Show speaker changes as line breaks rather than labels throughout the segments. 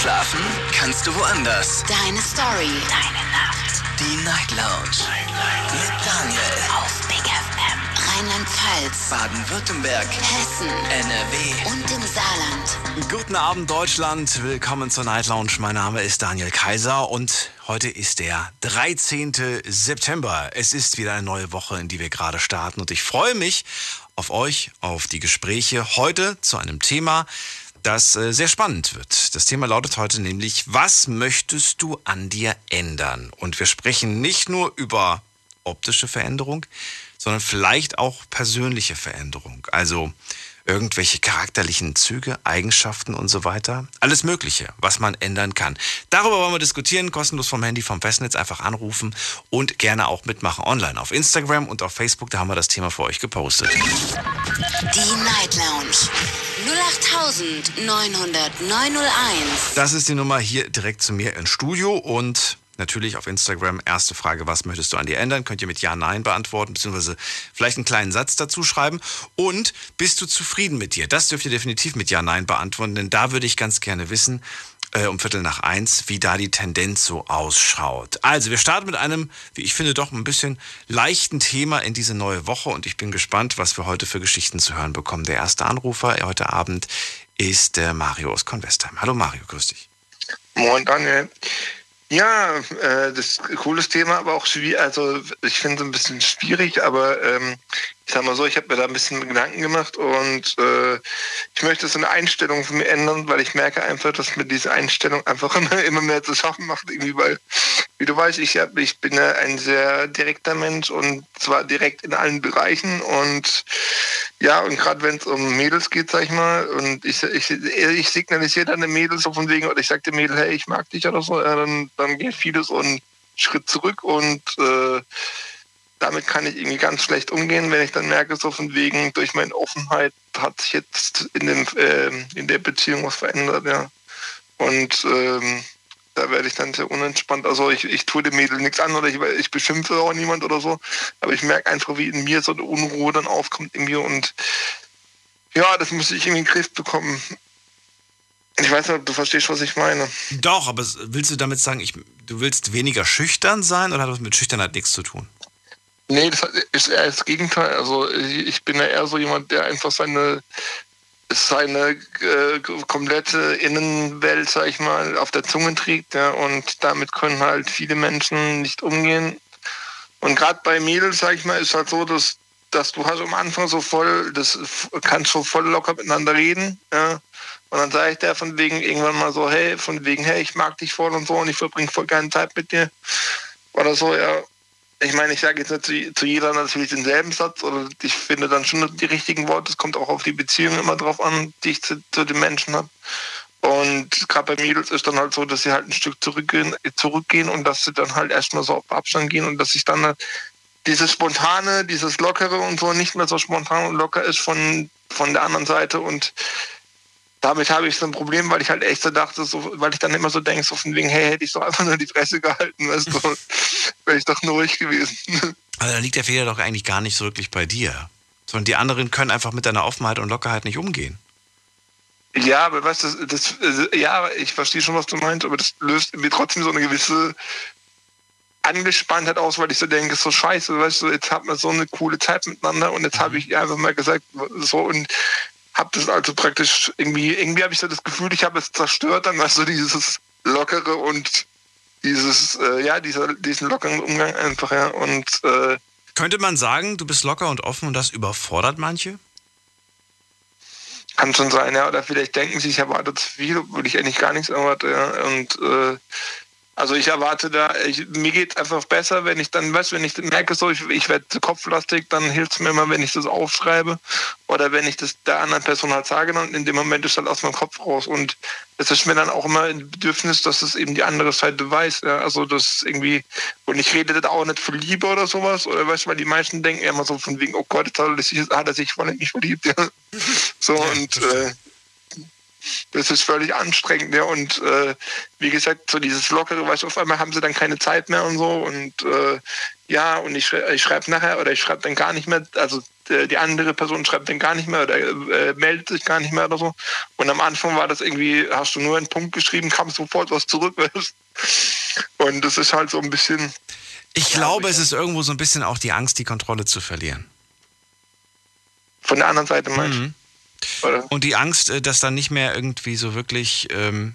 Schlafen kannst du woanders.
Deine Story.
Deine Nacht. Die Night Lounge. Night, Mit Daniel.
Auf Big FM. Rheinland-Pfalz.
Baden-Württemberg.
Hessen.
NRW.
Und im Saarland.
Guten Abend, Deutschland. Willkommen zur Night Lounge. Mein Name ist Daniel Kaiser und heute ist der 13. September. Es ist wieder eine neue Woche, in die wir gerade starten und ich freue mich auf euch, auf die Gespräche heute zu einem Thema, das äh, sehr spannend wird. Das Thema lautet heute nämlich, was möchtest du an dir ändern? Und wir sprechen nicht nur über optische Veränderung, sondern vielleicht auch persönliche Veränderung. Also irgendwelche charakterlichen Züge, Eigenschaften und so weiter. Alles Mögliche, was man ändern kann. Darüber wollen wir diskutieren, kostenlos vom Handy, vom Festnetz, einfach anrufen und gerne auch mitmachen online auf Instagram und auf Facebook. Da haben wir das Thema für euch gepostet.
Die Night Lounge. 0890901.
Das ist die Nummer hier direkt zu mir ins Studio und natürlich auf Instagram. Erste Frage, was möchtest du an dir ändern? Könnt ihr mit Ja, Nein beantworten, beziehungsweise vielleicht einen kleinen Satz dazu schreiben. Und bist du zufrieden mit dir? Das dürft ihr definitiv mit Ja, Nein beantworten, denn da würde ich ganz gerne wissen, äh, um Viertel nach eins, wie da die Tendenz so ausschaut. Also, wir starten mit einem, wie ich finde, doch ein bisschen leichten Thema in diese neue Woche und ich bin gespannt, was wir heute für Geschichten zu hören bekommen. Der erste Anrufer heute Abend ist der Mario aus Convestheim. Hallo Mario, grüß dich.
Moin Daniel. Ja, äh, das ist ein cooles Thema, aber auch. Also ich finde es ein bisschen schwierig, aber ähm, ich sag mal so, ich habe mir da ein bisschen Gedanken gemacht und äh, ich möchte so eine Einstellung von mir ändern, weil ich merke einfach, dass mir diese Einstellung einfach immer, immer mehr zu schaffen macht, irgendwie, weil, wie du weißt, ich, hab, ich bin ja ein sehr direkter Mensch und zwar direkt in allen Bereichen und ja, und gerade wenn es um Mädels geht, sag ich mal, und ich, ich, ich signalisiere dann den Mädels so von wegen, oder ich sage dem Mädel, hey, ich mag dich oder so, ja, dann, dann geht vieles einen Schritt zurück und äh, damit kann ich irgendwie ganz schlecht umgehen, wenn ich dann merke, so von wegen, durch meine Offenheit hat sich jetzt in, dem, äh, in der Beziehung was verändert, ja. Und ähm, da werde ich dann sehr unentspannt. Also ich, ich tue dem Mädel nichts an oder ich, ich beschimpfe auch niemand oder so. Aber ich merke einfach, wie in mir so eine Unruhe dann aufkommt irgendwie und ja, das muss ich in den Griff bekommen. Ich weiß nicht, ob du verstehst, was ich meine.
Doch, aber willst du damit sagen, ich, du willst weniger schüchtern sein oder hat das mit Schüchternheit nichts zu tun?
Nee, das ist eher das Gegenteil. Also ich bin ja eher so jemand, der einfach seine, seine äh, komplette Innenwelt, sag ich mal, auf der Zunge trägt. Ja, und damit können halt viele Menschen nicht umgehen. Und gerade bei Mädels, sag ich mal, ist halt so, dass, dass du hast am Anfang so voll, das kannst so voll locker miteinander reden. Ja. Und dann sage ich der von wegen irgendwann mal so, hey, von wegen, hey, ich mag dich voll und so und ich verbringe voll keine Zeit mit dir. Oder so, ja ich meine, ich sage jetzt nicht zu, zu, jeder natürlich denselben Satz oder ich finde dann schon die richtigen Worte. Es kommt auch auf die Beziehung immer drauf an, die ich zu, zu den Menschen habe. Und gerade bei Mädels ist dann halt so, dass sie halt ein Stück zurückgehen, zurückgehen und dass sie dann halt erstmal so auf Abstand gehen und dass ich dann halt dieses Spontane, dieses Lockere und so nicht mehr so spontan und locker ist von, von der anderen Seite und damit habe ich so ein Problem, weil ich halt echt so dachte, so, weil ich dann immer so denke, so von wegen, hey, hätte ich so einfach nur die Fresse gehalten, weißt du, wäre ich doch nur ruhig gewesen.
Also da liegt der Fehler doch eigentlich gar nicht so wirklich bei dir. Sondern die anderen können einfach mit deiner Offenheit und Lockerheit nicht umgehen.
Ja, aber weißt du, das, das, ja, ich verstehe schon, was du meinst, aber das löst mir trotzdem so eine gewisse Angespanntheit aus, weil ich so denke, so scheiße, weißt du, jetzt hat man so eine coole Zeit miteinander und jetzt habe ich einfach mal gesagt, so und habe das also praktisch irgendwie, irgendwie habe ich so das Gefühl, ich habe es zerstört, dann du, dieses lockere und dieses, äh, ja, dieser, diesen lockeren Umgang einfach, ja. Und äh,
könnte man sagen, du bist locker und offen und das überfordert manche?
Kann schon sein, ja. Oder vielleicht denken sie, ich erwarte zu viel, obwohl ich eigentlich gar nichts erwarte, ja. Und äh, also ich erwarte da, ich, mir geht es einfach besser, wenn ich dann, weißt wenn ich merke, so, ich, ich werde kopflastig, dann hilft es mir immer, wenn ich das aufschreibe oder wenn ich das der anderen Person halt sage und in dem Moment ist halt aus meinem Kopf raus. Und es ist mir dann auch immer ein Bedürfnis, dass es eben die andere Seite weiß. Ja? Also das irgendwie, und ich rede da auch nicht für Liebe oder sowas, oder weißt du, weil die meisten denken immer so von wegen, oh Gott, jetzt hat er sich, hat er sich voll in mich verliebt. Ja? So und äh, das ist völlig anstrengend. Ja. Und äh, wie gesagt, so dieses Lockere, weißt du, auf einmal haben sie dann keine Zeit mehr und so. Und äh, ja, und ich, ich schreibe nachher oder ich schreibe dann gar nicht mehr. Also äh, die andere Person schreibt dann gar nicht mehr oder äh, meldet sich gar nicht mehr oder so. Und am Anfang war das irgendwie, hast du nur einen Punkt geschrieben, kam sofort was zurück. Und das ist halt so ein bisschen.
Ich glaube, es ist irgendwo so ein bisschen auch die Angst, die Kontrolle zu verlieren.
Von der anderen Seite meinst mhm.
Und die Angst, äh, dass dann nicht mehr irgendwie so wirklich ähm,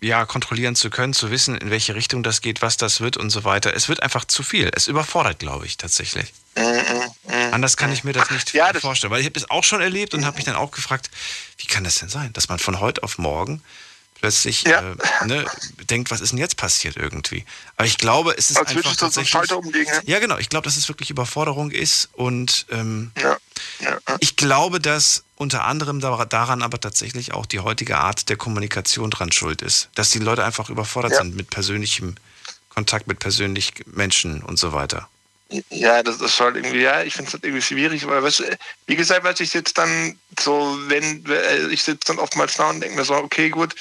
ja, kontrollieren zu können, zu wissen, in welche Richtung das geht, was das wird und so weiter. Es wird einfach zu viel. Es überfordert, glaube ich, tatsächlich. Mm, mm, mm, Anders kann ich mir das nicht ja, das vorstellen. Weil ich habe das auch schon erlebt und habe mich dann auch gefragt, wie kann das denn sein, dass man von heute auf morgen plötzlich ja. äh, ne, denkt, was ist denn jetzt passiert irgendwie. Aber ich glaube, es ist Als einfach tatsächlich... So umlegen, ja? ja, genau. Ich glaube, dass es wirklich Überforderung ist und ähm, ja. ich glaube, dass unter anderem daran aber tatsächlich auch die heutige Art der Kommunikation dran schuld ist. Dass die Leute einfach überfordert sind mit persönlichem Kontakt mit persönlichen Menschen und so weiter.
Ja, das ist halt irgendwie, ja, ich finde es halt irgendwie schwierig, weil, weißt, wie gesagt, weil ich jetzt dann so, wenn, äh, ich sitze dann oftmals da und denke mir so, okay, gut,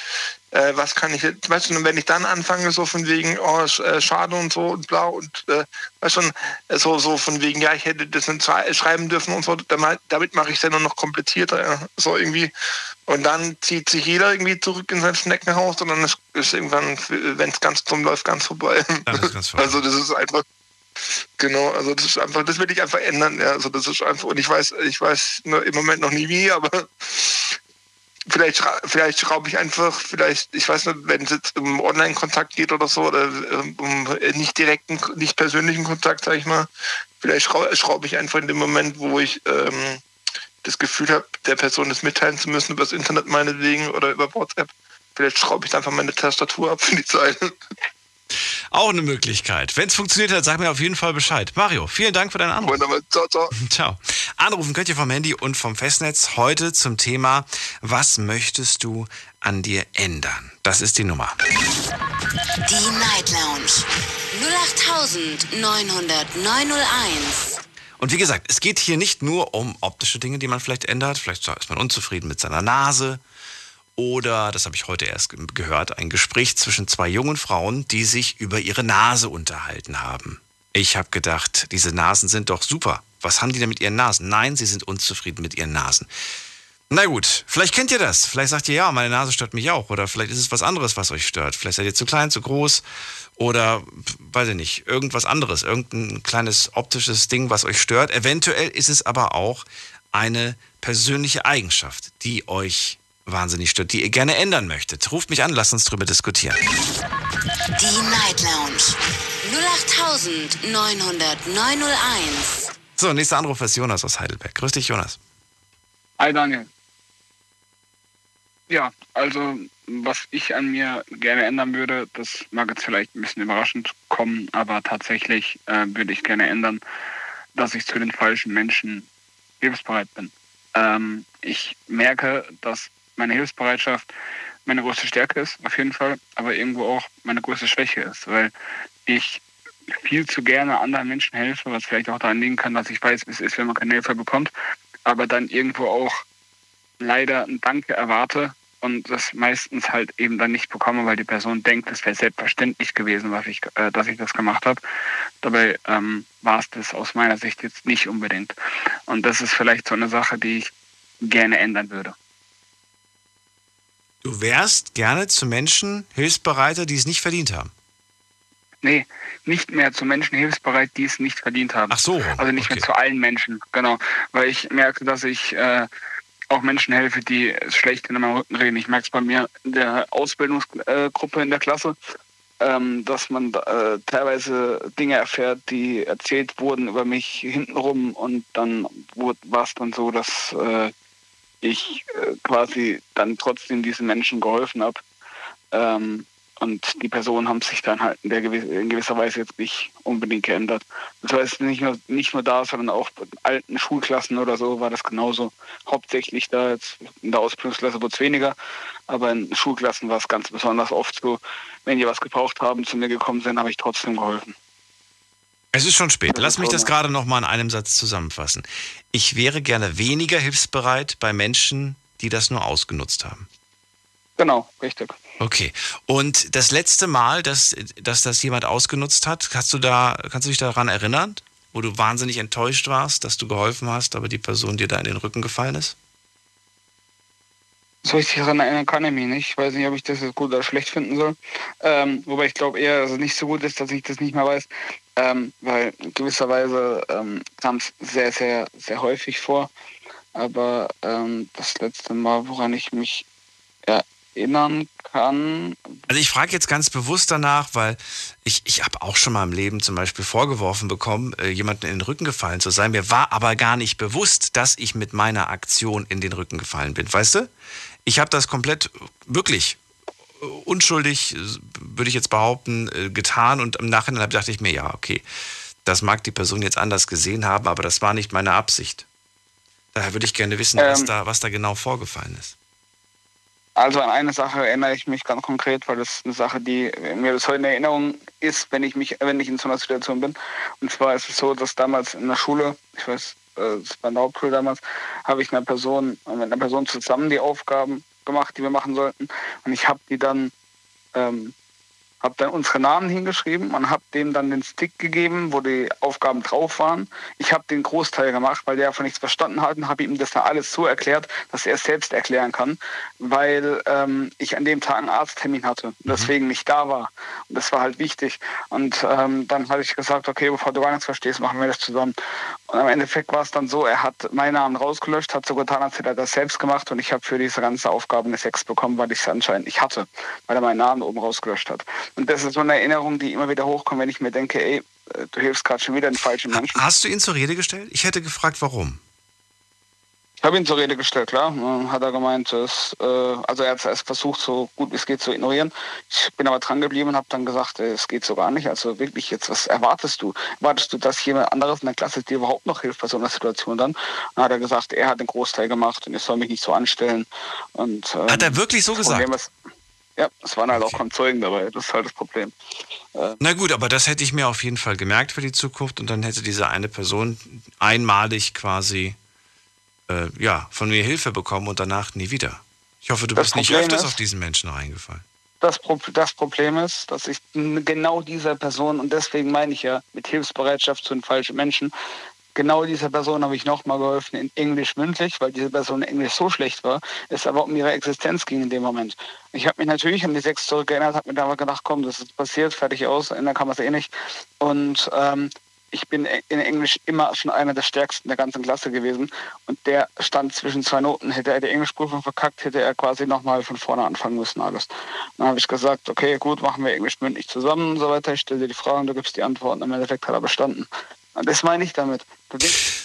äh, was kann ich jetzt, weißt du, wenn ich dann anfange, so von wegen, oh, äh, schade und so und blau und, äh, weißt du, so, so von wegen, ja, ich hätte das nicht schreiben dürfen und so, damit, damit mache ich es ja nur noch komplizierter, ja, so irgendwie. Und dann zieht sich jeder irgendwie zurück in sein Schneckenhaus und dann ist, ist irgendwann, wenn es ganz dumm läuft, ganz vorbei. Ganz vorbei. Also das ist einfach, Genau, also das ist einfach, das will ich einfach ändern. Ja. Also das ist einfach, und ich weiß, ich weiß im Moment noch nie wie, aber vielleicht, vielleicht schraube ich einfach, vielleicht, ich weiß nicht, wenn es jetzt um Online-Kontakt geht oder so, oder ähm, um nicht direkten, nicht persönlichen Kontakt, sag ich mal, vielleicht schraube ich einfach in dem Moment, wo ich ähm, das Gefühl habe, der Person das mitteilen zu müssen, über das Internet meinetwegen oder über WhatsApp. Vielleicht schraube ich einfach meine Tastatur ab für die Zeit.
Auch eine Möglichkeit. Wenn es funktioniert hat, sag mir auf jeden Fall Bescheid. Mario, vielen Dank für deinen Anruf. Wunderbar. Ciao, ciao. Ciao. Anrufen könnt ihr vom Handy und vom Festnetz heute zum Thema Was möchtest du an dir ändern? Das ist die Nummer.
Die Night Lounge 08901.
Und wie gesagt, es geht hier nicht nur um optische Dinge, die man vielleicht ändert. Vielleicht ist man unzufrieden mit seiner Nase oder, das habe ich heute erst gehört, ein Gespräch zwischen zwei jungen Frauen, die sich über ihre Nase unterhalten haben. Ich habe gedacht, diese Nasen sind doch super. Was haben die denn mit ihren Nasen? Nein, sie sind unzufrieden mit ihren Nasen. Na gut, vielleicht kennt ihr das. Vielleicht sagt ihr, ja, meine Nase stört mich auch. Oder vielleicht ist es was anderes, was euch stört. Vielleicht seid ihr zu klein, zu groß. Oder, weiß ich nicht, irgendwas anderes. Irgendein kleines optisches Ding, was euch stört. Eventuell ist es aber auch eine persönliche Eigenschaft, die euch wahnsinnig stört, die ihr gerne ändern möchtet. Ruft mich an, lasst uns drüber diskutieren.
Die Night Lounge 0890901.
So, nächster Anruf ist Jonas aus Heidelberg. Grüß dich, Jonas.
Hi, Daniel. Ja, also was ich an mir gerne ändern würde, das mag jetzt vielleicht ein bisschen überraschend kommen, aber tatsächlich äh, würde ich gerne ändern, dass ich zu den falschen Menschen hilfsbereit bin. Ähm, ich merke, dass meine Hilfsbereitschaft meine größte Stärke ist, auf jeden Fall, aber irgendwo auch meine größte Schwäche ist, weil ich viel zu gerne anderen Menschen helfe, was vielleicht auch daran liegen kann, dass ich weiß, wie es ist, wenn man keine Hilfe bekommt, aber dann irgendwo auch leider ein Danke erwarte und das meistens halt eben dann nicht bekomme, weil die Person denkt, es wäre selbstverständlich gewesen, was ich, äh, dass ich das gemacht habe. Dabei ähm, war es das aus meiner Sicht jetzt nicht unbedingt. Und das ist vielleicht so eine Sache, die ich gerne ändern würde.
Du wärst gerne zu Menschen hilfsbereiter, die es nicht verdient haben.
Nee, nicht mehr zu Menschen hilfsbereit, die es nicht verdient haben.
Ach so.
Also nicht okay. mehr zu allen Menschen, genau. Weil ich merke, dass ich äh, auch Menschen helfe, die schlecht in meinem Rücken reden. Ich merke es bei mir in der Ausbildungsgruppe in der Klasse, ähm, dass man äh, teilweise Dinge erfährt, die erzählt wurden über mich hintenrum und dann war es dann so, dass äh, ich äh, quasi dann trotzdem diesen Menschen geholfen habe. Ähm, und die Personen haben sich dann halt in, der, in, gewisser Weise jetzt nicht unbedingt geändert. Das heißt, nicht nur, nicht nur da, sondern auch in alten Schulklassen oder so war das genauso. Hauptsächlich da jetzt in der Ausbildungsklasse wurde es weniger, aber in Schulklassen war es ganz besonders oft so, wenn die was gebraucht haben, zu mir gekommen sind, habe ich trotzdem geholfen.
Es ist schon spät. Lass mich das gerade noch mal in einem Satz zusammenfassen. Ich wäre gerne weniger hilfsbereit bei Menschen, die das nur ausgenutzt haben.
Genau, richtig.
Okay. Und das letzte Mal, dass, dass das jemand ausgenutzt hat, hast du da, kannst du dich daran erinnern? wo du wahnsinnig enttäuscht warst, dass du geholfen hast, aber die Person dir da in den Rücken gefallen ist?
So richtig daran erinnern kann ich mich nicht. Ich weiß nicht, ob ich das jetzt gut oder schlecht finden soll. Ähm, wobei ich glaube eher, dass es nicht so gut ist, dass ich das nicht mehr weiß. Ähm, weil in gewisser Weise ähm, kam es sehr, sehr, sehr häufig vor. Aber ähm, das letzte Mal, woran ich mich erinnern kann.
Also ich frage jetzt ganz bewusst danach, weil ich, ich habe auch schon mal im Leben zum Beispiel vorgeworfen bekommen, äh, jemanden in den Rücken gefallen zu sein. Mir war aber gar nicht bewusst, dass ich mit meiner Aktion in den Rücken gefallen bin. Weißt du? Ich habe das komplett wirklich äh, unschuldig, würde ich jetzt behaupten, äh, getan und im Nachhinein dachte ich mir, ja, okay, das mag die Person jetzt anders gesehen haben, aber das war nicht meine Absicht. Daher würde ich gerne wissen, ähm, was, da, was da genau vorgefallen ist.
Also an eine Sache erinnere ich mich ganz konkret, weil das eine Sache, die mir bis heute in Erinnerung ist, wenn ich mich, wenn ich in so einer Situation bin. Und zwar ist es so, dass damals in der Schule, ich weiß, äh, das war in der Hauptschule damals, habe ich einer Person, mit einer Person zusammen die Aufgaben gemacht, die wir machen sollten. Und ich habe die dann ähm, habe dann unsere Namen hingeschrieben und habe dem dann den Stick gegeben, wo die Aufgaben drauf waren. Ich habe den Großteil gemacht, weil der von nichts verstanden hat und habe ihm das dann alles so erklärt, dass er es selbst erklären kann, weil ähm, ich an dem Tag einen Arzttermin hatte und mhm. deswegen nicht da war. Und das war halt wichtig. Und ähm, dann hatte ich gesagt, okay, bevor du gar nichts verstehst, machen wir das zusammen. Und am Endeffekt war es dann so, er hat meinen Namen rausgelöscht, hat so getan, als hätte er das selbst gemacht und ich habe für diese ganze Aufgabe eine 6 bekommen, weil ich es anscheinend nicht hatte, weil er meinen Namen oben rausgelöscht hat. Und das ist so eine Erinnerung, die immer wieder hochkommt, wenn ich mir denke, ey, äh, du hilfst gerade schon wieder den falschen Menschen.
Hast du ihn zur Rede gestellt? Ich hätte gefragt, warum.
Ich habe ihn zur Rede gestellt, klar. Hat er gemeint, dass, äh, also er hat es versucht, so gut wie es geht zu ignorieren. Ich bin aber dran geblieben und habe dann gesagt, äh, es geht so gar nicht. Also wirklich jetzt, was erwartest du? Erwartest du, dass jemand anderes in der Klasse dir überhaupt noch hilft bei so einer Situation dann? Dann hat er gesagt, er hat den Großteil gemacht und ich soll mich nicht so anstellen. Und,
ähm, hat er wirklich so gesagt? Ist,
ja, es waren halt auch kaum Zeugen dabei, das ist halt das Problem.
Äh, Na gut, aber das hätte ich mir auf jeden Fall gemerkt für die Zukunft und dann hätte diese eine Person einmalig quasi äh, ja, von mir Hilfe bekommen und danach nie wieder. Ich hoffe, du bist Problem nicht öfters ist, auf diesen Menschen reingefallen.
Das, Pro das Problem ist, dass ich genau dieser Person, und deswegen meine ich ja mit Hilfsbereitschaft zu den falschen Menschen, genau dieser Person habe ich nochmal geholfen in Englisch mündlich, weil diese Person in Englisch so schlecht war, es aber um ihre Existenz ging in dem Moment. Ich habe mich natürlich an die sechs zurückgeerinnert, habe mir da aber gedacht, komm, das ist passiert, fertig aus, ändern kann man es eh nicht. Und ähm, ich bin in Englisch immer schon einer der stärksten der ganzen Klasse gewesen. Und der stand zwischen zwei Noten. Hätte er die Englischprüfung verkackt, hätte er quasi nochmal von vorne anfangen müssen, alles. Dann habe ich gesagt, okay, gut, machen wir Englisch mündlich zusammen und so weiter. Ich stelle dir die Fragen, du gibst die Antworten. Im Endeffekt hat er bestanden. Das meine ich damit.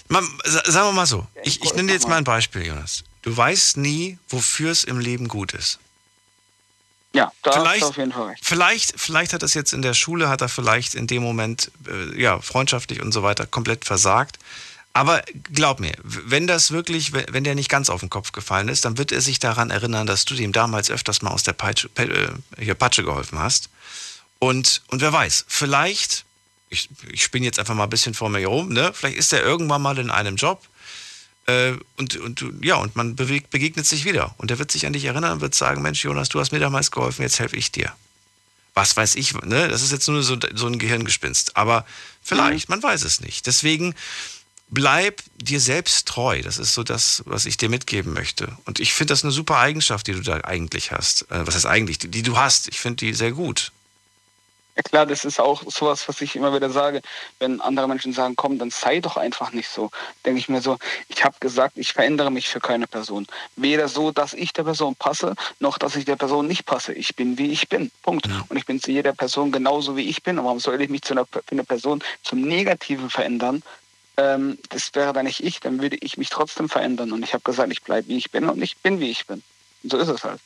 Man, sagen wir mal so, ich, ich nenne dir jetzt mal ein Beispiel, Jonas. Du weißt nie, wofür es im Leben gut ist.
Ja, da
vielleicht, hast du auf jeden Fall recht. Vielleicht, vielleicht hat das jetzt in der Schule, hat er vielleicht in dem Moment, äh, ja, freundschaftlich und so weiter, komplett versagt. Aber glaub mir, wenn das wirklich, wenn der nicht ganz auf den Kopf gefallen ist, dann wird er sich daran erinnern, dass du ihm damals öfters mal aus der Peitsche, äh, Patsche geholfen hast. Und, und wer weiß, vielleicht ich, ich spinne jetzt einfach mal ein bisschen vor mir rum, ne? Vielleicht ist er irgendwann mal in einem Job äh, und, und ja, und man bewegt, begegnet sich wieder. Und er wird sich an dich erinnern und wird sagen, Mensch, Jonas, du hast mir damals geholfen, jetzt helfe ich dir. Was weiß ich, ne? Das ist jetzt nur so, so ein Gehirngespinst. Aber vielleicht, mhm. man weiß es nicht. Deswegen bleib dir selbst treu. Das ist so das, was ich dir mitgeben möchte. Und ich finde das eine super Eigenschaft, die du da eigentlich hast. Äh, was heißt eigentlich? Die, die du hast. Ich finde die sehr gut.
Ja klar, das ist auch sowas, was ich immer wieder sage. Wenn andere Menschen sagen, komm, dann sei doch einfach nicht so. Denke ich mir so, ich habe gesagt, ich verändere mich für keine Person. Weder so, dass ich der Person passe, noch dass ich der Person nicht passe. Ich bin, wie ich bin. Punkt. Ja. Und ich bin zu jeder Person genauso, wie ich bin. Und warum soll ich mich zu einer, für eine Person zum Negativen verändern? Ähm, das wäre dann nicht ich, dann würde ich mich trotzdem verändern. Und ich habe gesagt, ich bleibe, wie ich bin und ich bin, wie ich bin. Und so ist es halt.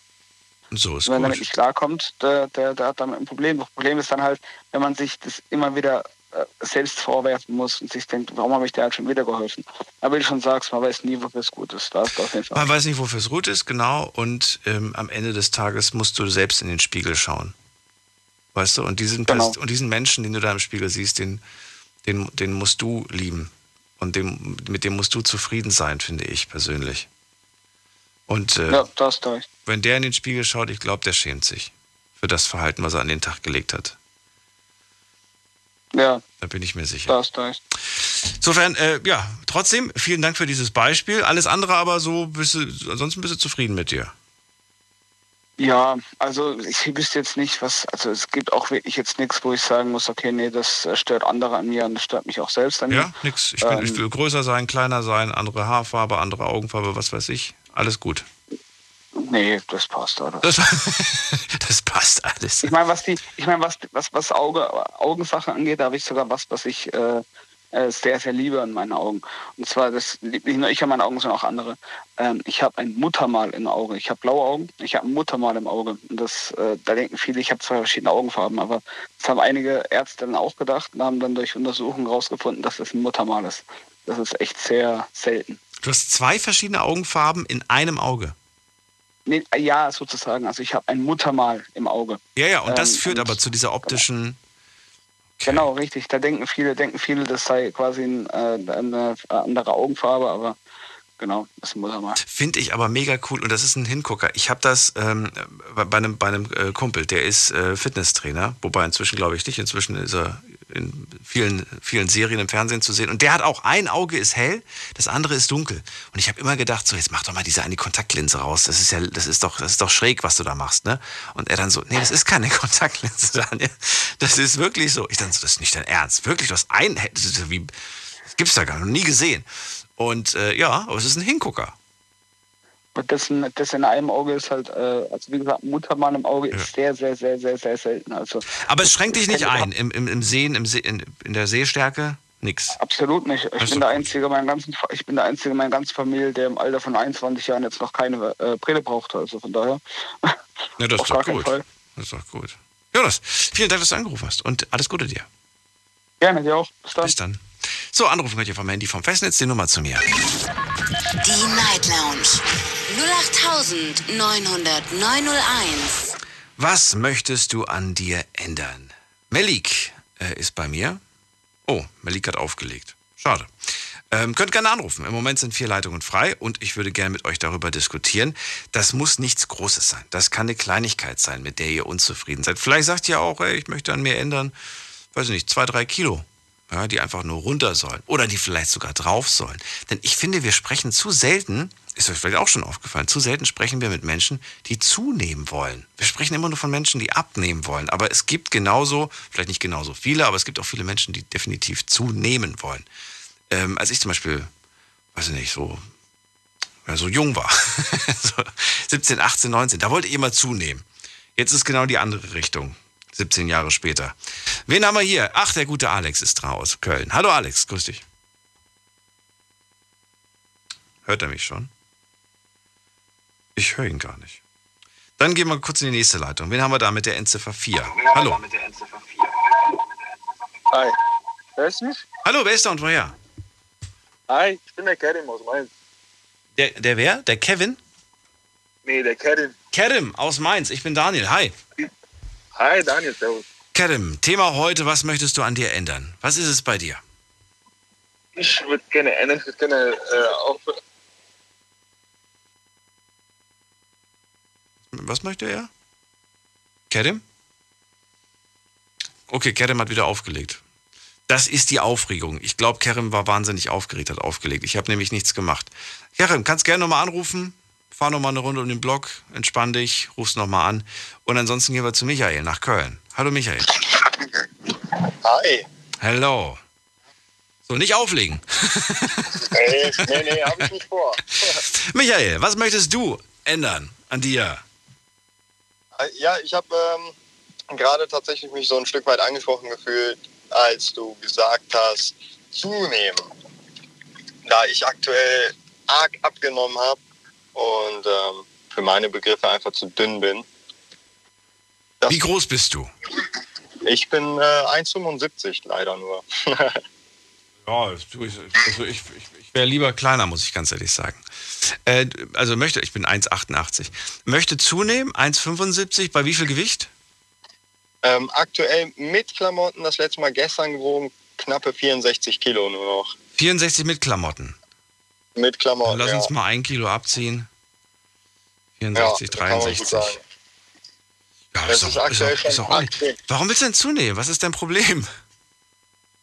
So ist
wenn er damit nicht klarkommt, der, der, der hat damit ein Problem. Das Problem ist dann halt, wenn man sich das immer wieder äh, selbst vorwerfen muss und sich denkt, warum habe ich dir halt schon wieder geholfen? Aber wie du schon sagst, man weiß nie, wofür es gut ist. Da ist auf jeden Fall.
Man weiß nicht, wofür es gut ist, genau. Und ähm, am Ende des Tages musst du selbst in den Spiegel schauen. Weißt du? Und diesen, genau. und diesen Menschen, den du da im Spiegel siehst, den, den, den musst du lieben. Und dem, mit dem musst du zufrieden sein, finde ich persönlich. Und äh,
ja, das recht.
wenn der in den Spiegel schaut, ich glaube, der schämt sich für das Verhalten, was er an den Tag gelegt hat.
Ja.
Da bin ich mir sicher.
Das recht.
Insofern, äh, ja, trotzdem, vielen Dank für dieses Beispiel. Alles andere aber so, bist du, ansonsten bist du zufrieden mit dir.
Ja, also ich wüsste jetzt nicht, was, also es gibt auch wirklich jetzt nichts, wo ich sagen muss, okay, nee, das stört andere an mir und das stört mich auch selbst an mir.
Ja, nix. Ich, bin,
Ähm,
ich will größer sein, kleiner sein, andere Haarfarbe, andere Augenfarbe, was weiß ich. Alles gut.
Nee, das passt, oder?
Das, das passt alles.
Ich meine, was die, ich meine, was, was, was Auge, Augensache angeht, da habe ich sogar was, was ich äh, äh, sehr, sehr liebe an meinen Augen. Und zwar, das liebt nicht nur ich an meinen Augen, sondern auch andere. Ähm, ich habe ein Muttermal im Auge. Ich habe blaue Augen, ich habe ein Muttermal im Auge. Und das, äh, da denken viele, ich habe zwei verschiedene Augenfarben, aber das haben einige Ärzte dann auch gedacht und haben dann durch Untersuchungen herausgefunden, dass das ein Muttermal ist. Das ist echt sehr selten.
Du hast zwei verschiedene Augenfarben in einem Auge.
Nee, ja, sozusagen. Also ich habe ein Muttermal im Auge.
Ja, ja, und das
Ähm,
führt
und-
aber zu dieser optischen. Okay.
Genau, richtig. Da denken viele, denken viele, das sei quasi ein, äh, eine andere Augenfarbe, aber genau, das muss er mal.
Finde ich aber mega cool und das ist ein Hingucker. Ich habe das ähm, bei einem, bei äh, Kumpel, der ist äh, Fitnesstrainer, wobei inzwischen glaube ich nicht, inzwischen ist er in vielen, vielen Serien im Fernsehen zu sehen. Und der hat auch ein Auge ist hell, das andere ist dunkel. Und ich habe immer gedacht, so jetzt mach doch mal diese eine Kontaktlinse raus. Das ist ja, das ist doch, das ist doch schräg, was du da machst, ne? Und er dann so, nee, das ist keine Kontaktlinse, Daniel. Das ist wirklich so. Ich dann so, das ist nicht dein Ernst. Wirklich, du hast ein, das, wie, gibt's da gar noch nie gesehen. Und äh, ja, aber es ist ein Hingucker.
Und das, in- das in einem Auge ist halt, äh, also wie gesagt, Muttermal im Auge ist sehr, sehr, sehr, sehr, sehr selten. Also
Aber es schränkt dich nicht ein. Im, im, im Sehen, im See, in, in der Sehstärke, nix.
Absolut nicht. Ich
ist
bin der. Einzige, meiner ganzen, ich bin der Einzige meiner ganzen Familie, der im Alter von 21 Jahren jetzt noch keine äh, Brille brauchte. Also von daher.
Ja, das ist doch gut. Das ist doch gut. Jonas, vielen Dank, dass du angerufen hast. Und alles Gute dir.
Gerne, dir auch. Bis dann.
Bis dann. So, anrufen könnt ihr vom Handy vom Festnetz die Nummer zu mir.
Die Night Lounge 0890901.
Was möchtest du an dir ändern? Melik äh, ist bei mir. Oh, Melik hat aufgelegt. Schade. Ähm, könnt gerne anrufen. Im Moment sind vier Leitungen frei und ich würde gerne mit euch darüber diskutieren. Das muss nichts Großes sein. Das kann eine Kleinigkeit sein, mit der ihr unzufrieden seid. Vielleicht sagt ihr auch, ey, ich möchte an mir ändern, weiß ich nicht, zwei, drei Kilo. Ja, die einfach nur runter sollen. Oder die vielleicht sogar drauf sollen. Denn ich finde, wir sprechen zu selten, ist euch vielleicht auch schon aufgefallen, zu selten sprechen wir mit Menschen, die zunehmen wollen. Wir sprechen immer nur von Menschen, die abnehmen wollen. Aber es gibt genauso, vielleicht nicht genauso viele, aber es gibt auch viele Menschen, die definitiv zunehmen wollen. Ähm, als ich zum Beispiel, weiß ich nicht, so, ja, so jung war, so 17, 18, 19, da wollte ich immer zunehmen. Jetzt ist genau die andere Richtung. 17 Jahre später. Wen haben wir hier? Ach, der gute Alex ist dran aus Köln. Hallo Alex, grüß dich. Hört er mich schon? Ich höre ihn gar nicht. Dann gehen wir kurz in die nächste Leitung. Wen haben wir da mit der Endziffer 4? Hallo.
Hi. Hörst du mich?
Hallo, wer ist da und woher?
Hi, ich bin der Kerim aus Mainz.
Der, der wer? Der Kevin?
Nee, der Kerim.
Kerim aus Mainz. Ich bin Daniel. Hi.
Hi, Daniel, servus.
Kerim, Thema heute, was möchtest du an dir ändern? Was ist es bei dir?
Ich würde gerne ändern, ich würde gerne äh, auf,
Was möchte er? Kerim? Okay, Kerim hat wieder aufgelegt. Das ist die Aufregung. Ich glaube, Kerim war wahnsinnig aufgeregt, hat aufgelegt. Ich habe nämlich nichts gemacht. Kerim, kannst gerne nochmal anrufen. Fahr nochmal eine Runde um den Block, entspann dich, ruf's nochmal an. Und ansonsten gehen wir zu Michael nach Köln. Hallo Michael.
Hi.
Hello. So, nicht auflegen.
Hey, nee, nee, hab ich nicht vor.
Michael, was möchtest du ändern an dir?
Ja, ich habe ähm, gerade tatsächlich mich so ein Stück weit angesprochen gefühlt, als du gesagt hast, zunehmen. Da ich aktuell arg abgenommen habe und ähm, für meine Begriffe einfach zu dünn bin. Das,
Wie groß bist du?
ich bin äh, 1,75 leider nur.
Ja, also ich, ich, ich wäre lieber kleiner, muss ich ganz ehrlich sagen. Äh, also möchte, ich bin 1,88. Möchte zunehmen, 1,75, bei wie viel Gewicht?
ähm, aktuell mit Klamotten das letzte Mal gestern gewogen, knappe 64 Kilo nur noch.
64 mit Klamotten.
Mit Klamotten.
lass
ja.
uns mal ein Kilo abziehen.
ja,
64,
kann man gut
63.
sagen.
Ja,
Das
ist
ist
ist
aktuell
ist ordentlich.
arg dünn.
Warum willst du denn zunehmen? Was ist dein Problem?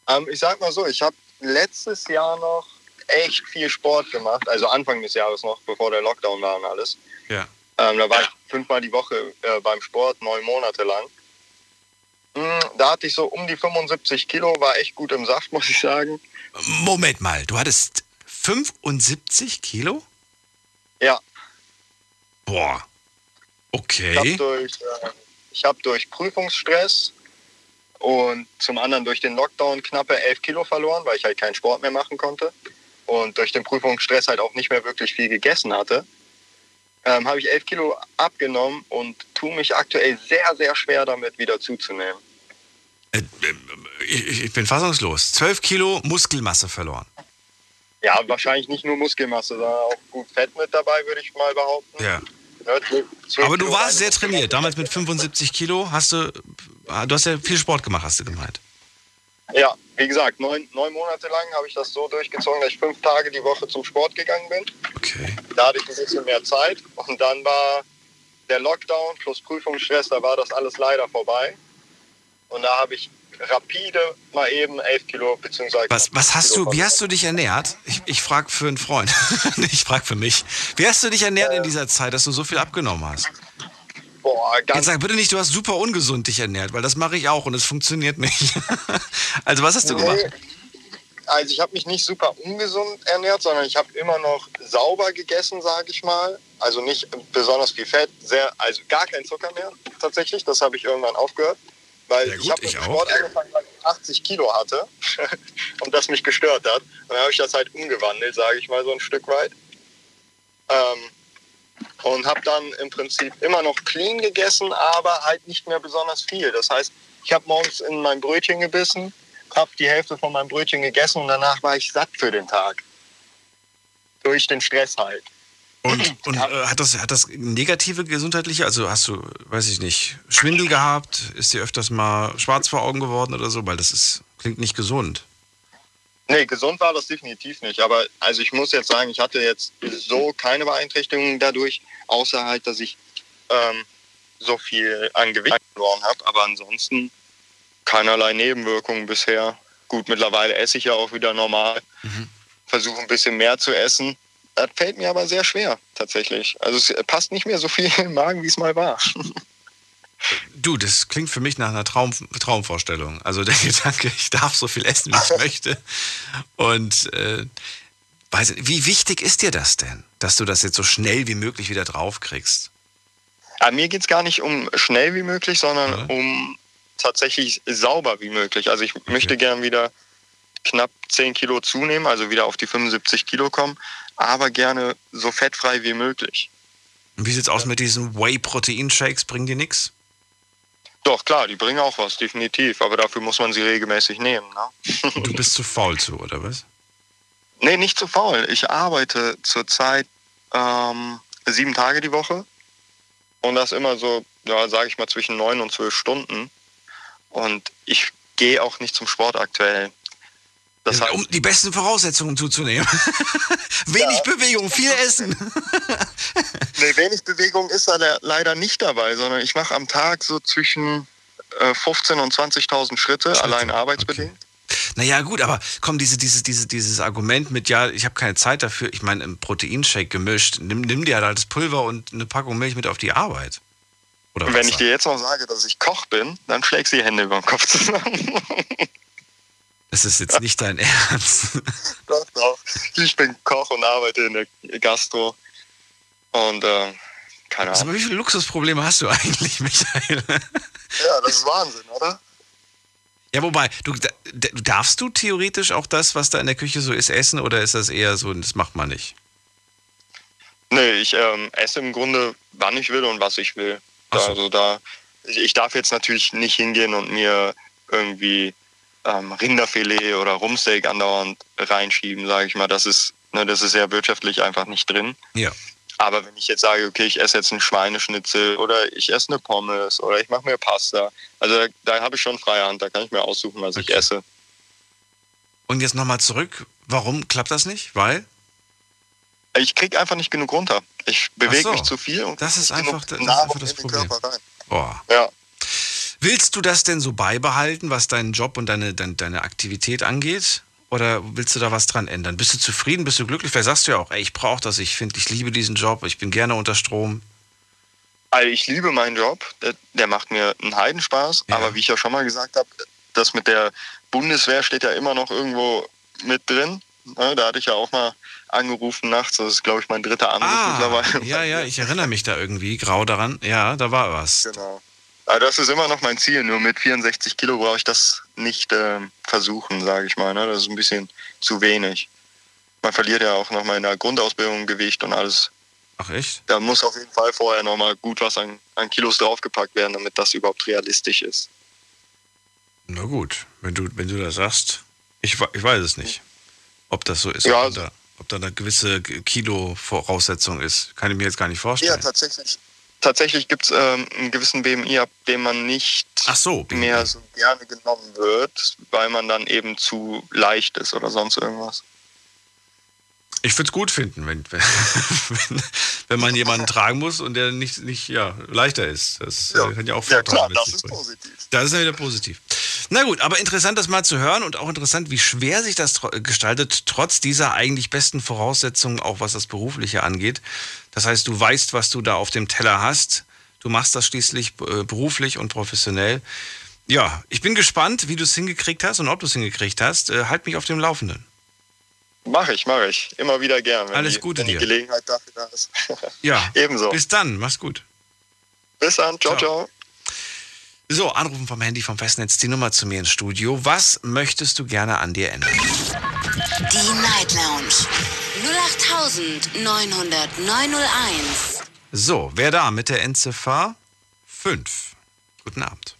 Ähm, ich sag mal so, ich habe letztes Jahr noch echt viel Sport gemacht, also Anfang des Jahres noch, bevor der Lockdown war und alles.
Ja.
Ähm, da war ich fünfmal die Woche äh, beim Sport, neun Monate lang. Mm, Da hatte ich so um die 75 Kilo, war echt gut im Saft, muss ich sagen.
Moment mal, du hattest 75 Kilo?
Ja,
Boah.
ich habe
Okay.
durch, äh, ich hab durch Prüfungsstress und zum anderen durch den Lockdown knappe 11 Kilo verloren, weil ich halt keinen Sport mehr machen konnte. Und durch den Prüfungsstress halt auch nicht mehr wirklich viel gegessen hatte. Ähm, habe ich 11 Kilo abgenommen und tue mich aktuell sehr, sehr schwer damit wieder zuzunehmen.
Äh, äh, Ich, ich bin fassungslos. 12 Kilo Muskelmasse verloren.
Ja, wahrscheinlich nicht nur Muskelmasse, sondern auch gut Fett mit dabei, würde ich mal behaupten.
Ja. Aber du warst sehr trainiert. Damals mit 75 Kilo hast du, du hast ja viel Sport gemacht, hast du gemeint.
Ja, wie gesagt, neun, neun Monate lang habe ich das so durchgezogen, dass ich fünf Tage die Woche zum Sport gegangen bin.
Okay.
Da hatte ich ein bisschen mehr Zeit und dann war der Lockdown plus Prüfungsstress, da war das alles leider vorbei. Und da habe ich rapide mal eben 11 Kilo beziehungsweise
Was, was
11
hast
Kilo
du, wie hast du dich ernährt? Ich, ich frage für einen Freund. ich frage für mich. Wie hast du dich ernährt in dieser Zeit, dass du so viel abgenommen hast?
Boah,
Jetzt sag bitte nicht, du hast super ungesund dich ernährt, weil das mache ich auch und es funktioniert nicht. also was hast du gemacht?
Nee, Also ich habe mich nicht super ungesund ernährt, sondern ich habe immer noch sauber gegessen, sage ich mal. Also nicht besonders viel Fett, sehr, also gar kein Zucker mehr tatsächlich. Das habe ich irgendwann aufgehört. Weil
Ja gut,
ich habe mit. Sport angefangen, weil ich 80 Kilo hatte und das mich gestört hat. Und dann habe ich das halt umgewandelt, sage ich mal so ein Stück weit. Ähm, und habe dann im Prinzip immer noch clean gegessen, aber halt nicht mehr besonders viel. Das heißt, ich habe morgens in mein Brötchen gebissen, habe die Hälfte von meinem Brötchen gegessen und danach war ich satt für den Tag. Durch den Stress halt.
Und, und äh, hat, das, hat das negative gesundheitliche, also hast du, weiß ich nicht, Schwindel gehabt? Ist dir öfters mal schwarz vor Augen geworden oder so? Weil das ist, klingt nicht gesund.
Nee, gesund war das definitiv nicht. Aber also ich muss jetzt sagen, ich hatte jetzt so keine Beeinträchtigungen dadurch, außer halt, dass ich ähm, so viel an Gewicht verloren habe. Aber ansonsten keinerlei Nebenwirkungen bisher. Gut, mittlerweile esse ich ja auch wieder normal. Versuche ein bisschen mehr zu essen. Das fällt mir aber sehr schwer, tatsächlich. Also es passt nicht mehr so viel im Magen, wie es mal war.
Du, das klingt für mich nach einer Traum, Traumvorstellung. Also der Gedanke, ich darf so viel essen, wie ich möchte. Und äh, weiß, wie wichtig ist dir das denn, dass du das jetzt so schnell wie möglich wieder draufkriegst?
Aber mir geht es gar nicht um schnell wie möglich, sondern
Ja.
um tatsächlich sauber wie möglich. Also ich möchte gern wieder knapp 10 Kilo zunehmen, also wieder auf die 75 Kilo kommen, aber gerne so fettfrei wie möglich.
Und wie sieht's aus mit diesen Whey-Protein-Shakes? Bringen die nichts?
Doch, klar, die bringen auch was, definitiv, aber dafür muss man sie regelmäßig nehmen. Ne?
Du bist zu faul zu, oder was?
Nee, nicht zu faul. Ich arbeite zurzeit ähm, sieben Tage die Woche und das immer so, ja, sage ich mal, zwischen neun und zwölf Stunden. Und ich gehe auch nicht zum Sport aktuell. Das heißt,
um die besten Voraussetzungen zuzunehmen. Wenig Bewegung, viel Essen.
nee, wenig Bewegung ist da le- leider nicht dabei, sondern ich mache am Tag so zwischen äh, 15.000 und 20.000 Schritte, allein arbeitsbedingt.
Naja, gut, aber komm, diese, dieses, dieses, dieses Argument mit, ja, ich habe keine Zeit dafür, ich meine, im Proteinshake gemischt, nimm, nimm dir halt das Pulver und eine Packung Milch mit auf die Arbeit. Oder
Und wenn ich dir jetzt noch sage, dass ich Koch bin, dann schlägst du die Hände über den Kopf zusammen.
Das ist jetzt nicht dein Ernst.
Doch, doch. Ich bin Koch und arbeite in der Gastro. Und äh, keine Ahnung.
mal, wie viele Luxusprobleme hast du eigentlich, Michael?
Ja, das ist Wahnsinn, oder?
Ja, wobei, du, da- darfst du theoretisch auch das, was da in der Küche so ist, essen oder ist das eher so, das macht man nicht?
Nee, ich ähm, esse im Grunde, wann ich will und was ich will.
So.
Also da, ich darf jetzt natürlich nicht hingehen und mir irgendwie ähm, Rinderfilet oder Rumsteak andauernd reinschieben, sage ich mal. Das ist, ne, das ist ja wirtschaftlich einfach nicht drin.
Ja.
Aber wenn ich jetzt sage, okay, ich esse jetzt einen Schweineschnitzel oder ich esse eine Pommes oder ich mache mir Pasta, also da, da habe ich schon freie Hand, da kann ich mir aussuchen, was ich
Okay.
esse.
Und jetzt nochmal zurück, warum klappt das nicht? Weil?
Ich krieg einfach nicht genug runter. Ich bewege
so.
mich zu viel und
Das ist einfach- das ist einfach das Problem. Boah.
Ja.
Willst du das denn so beibehalten, was deinen Job und deine, deine, deine Aktivität angeht? Oder willst du da was dran ändern? Bist du zufrieden? Bist du glücklich? Vielleicht sagst du ja auch, ey, ich brauche das, ich finde, ich liebe diesen Job, ich bin gerne unter Strom.
Also ich liebe meinen Job, der, macht mir einen Heidenspaß,
Ja.
aber wie ich ja schon mal gesagt habe, das mit der Bundeswehr steht ja immer noch irgendwo mit drin. Ne, da hatte ich ja auch mal angerufen nachts, das ist glaube ich mein dritter Anruf
Ah,
mittlerweile.
ja, ja, ich erinnere mich da irgendwie grau daran. Ja, da war was.
Genau. Aber das ist immer noch mein Ziel, nur mit 64 Kilo brauche ich das nicht ähm, versuchen, sage ich mal. Ne? Das ist ein bisschen zu wenig. Man verliert ja auch noch mal in der Grundausbildung Gewicht und alles.
Ach echt?
Da muss auf jeden Fall vorher noch mal gut was an, an Kilos draufgepackt werden, damit das überhaupt realistisch ist.
Na gut, wenn du, wenn du das sagst. Ich, ich weiß es nicht, ob das so ist.
Ja,
ob,
also-
da, ob da eine gewisse Kilo-Voraussetzung ist. Kann ich mir jetzt gar nicht
Ja,
vorstellen.
tatsächlich. Tatsächlich gibt es ähm, einen gewissen BMI, ab dem man nicht
so,
mehr so gerne genommen wird, weil man dann eben zu leicht ist oder sonst irgendwas.
Ich würde es gut finden, wenn, wenn, wenn man jemanden tragen muss und der nicht, nicht ja, leichter ist. Das äh, kann ja auch
ja
Vorteile
klar,
mit
das ist
bringen.
positiv.
Das ist ja wieder positiv. Na gut, aber interessant, das mal zu hören und auch interessant, wie schwer sich das gestaltet, trotz dieser eigentlich besten Voraussetzungen, auch was das Berufliche angeht. Das heißt, du weißt, was du da auf dem Teller hast. Du machst das schließlich äh, beruflich und professionell. Ja, ich bin gespannt, wie du es hingekriegt hast und ob du es hingekriegt hast. Äh, halt mich auf dem Laufenden.
Mache ich, mache ich. Immer wieder gern, wenn,
Alles
die,
Gute
wenn die
dir.
Gelegenheit dafür da ist.
Ja,
Ebenso.
bis dann. Mach's gut.
Bis dann. Ciao,
Ciao.
ciao.
So, anrufen vom Handy vom Festnetz die Nummer zu mir ins Studio. Was möchtest du gerne an dir ändern?
Die Night Lounge 08901.
So, wer da mit der Endziffer 5? Guten Abend.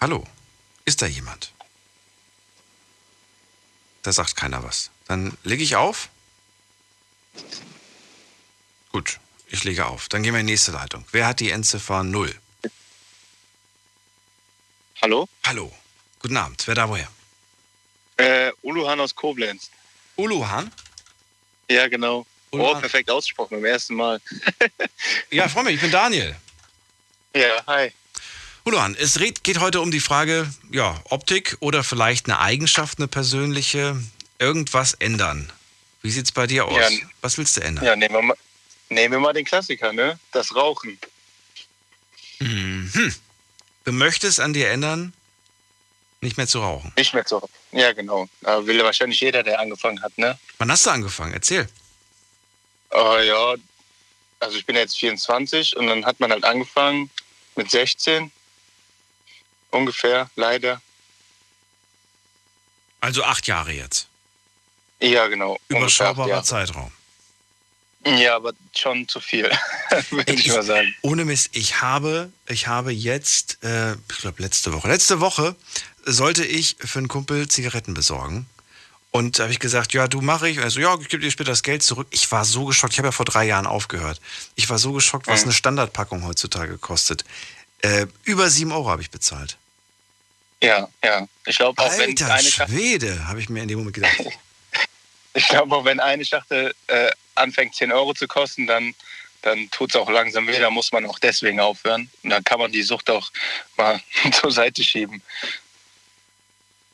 Hallo, ist da jemand? Da sagt keiner was. Dann lege ich auf. Gut, ich lege auf. Dann gehen wir in die nächste Leitung. Wer hat die Endziffer 0?
Hallo?
Hallo, guten Abend. Wer da woher?
Äh, Uluhan aus Koblenz.
Uluhan?
Ja, genau.
Uluhan.
Oh, perfekt ausgesprochen beim ersten Mal.
Ja, freue mich, ich bin Daniel.
Ja, hi.
Uluhan, es geht heute um die Frage, ja, Optik oder vielleicht eine Eigenschaft, eine persönliche, irgendwas ändern. Wie sieht's bei dir aus?
Ja.
Was willst du ändern?
Ja, nehmen wir mal, nehmen wir mal den Klassiker, ne? Das Rauchen.
Mhm. Du möchtest an dir ändern, nicht mehr zu rauchen.
Nicht mehr zu. Ja, genau. Da will wahrscheinlich jeder, der angefangen hat, ne?
Wann hast du angefangen? Erzähl.
Oh, ja. Also ich bin jetzt 24 und dann hat man halt angefangen mit 16. Ungefähr, leider.
Also acht Jahre jetzt.
Ja, genau.
Überschaubarer. Zeitraum.
Ja, aber schon zu viel, würde ich
Ich-
mal sagen.
Ohne Mist, ich habe, ich habe jetzt, äh, ich glaube letzte Woche, letzte Woche sollte ich für einen Kumpel Zigaretten besorgen. Und da habe ich gesagt, ja, du mache ich. Und er so, ja, ich gebe dir später das Geld zurück. Ich war so geschockt. Ich habe ja vor drei Jahren aufgehört. Ich war so geschockt, was
Mhm.
eine Standardpackung heutzutage kostet. Äh, über sieben Euro habe ich bezahlt.
Ja, ja. Ich glaube auch, wenn
Alter
eine Schachtel,
Schwede, habe ich mir in dem Moment gedacht.
ich glaube auch, wenn eine Schachtel äh, anfängt 10 Euro zu kosten, dann, dann tut es auch langsam weh. Da muss man auch deswegen aufhören. Und dann kann man die Sucht auch mal zur Seite schieben.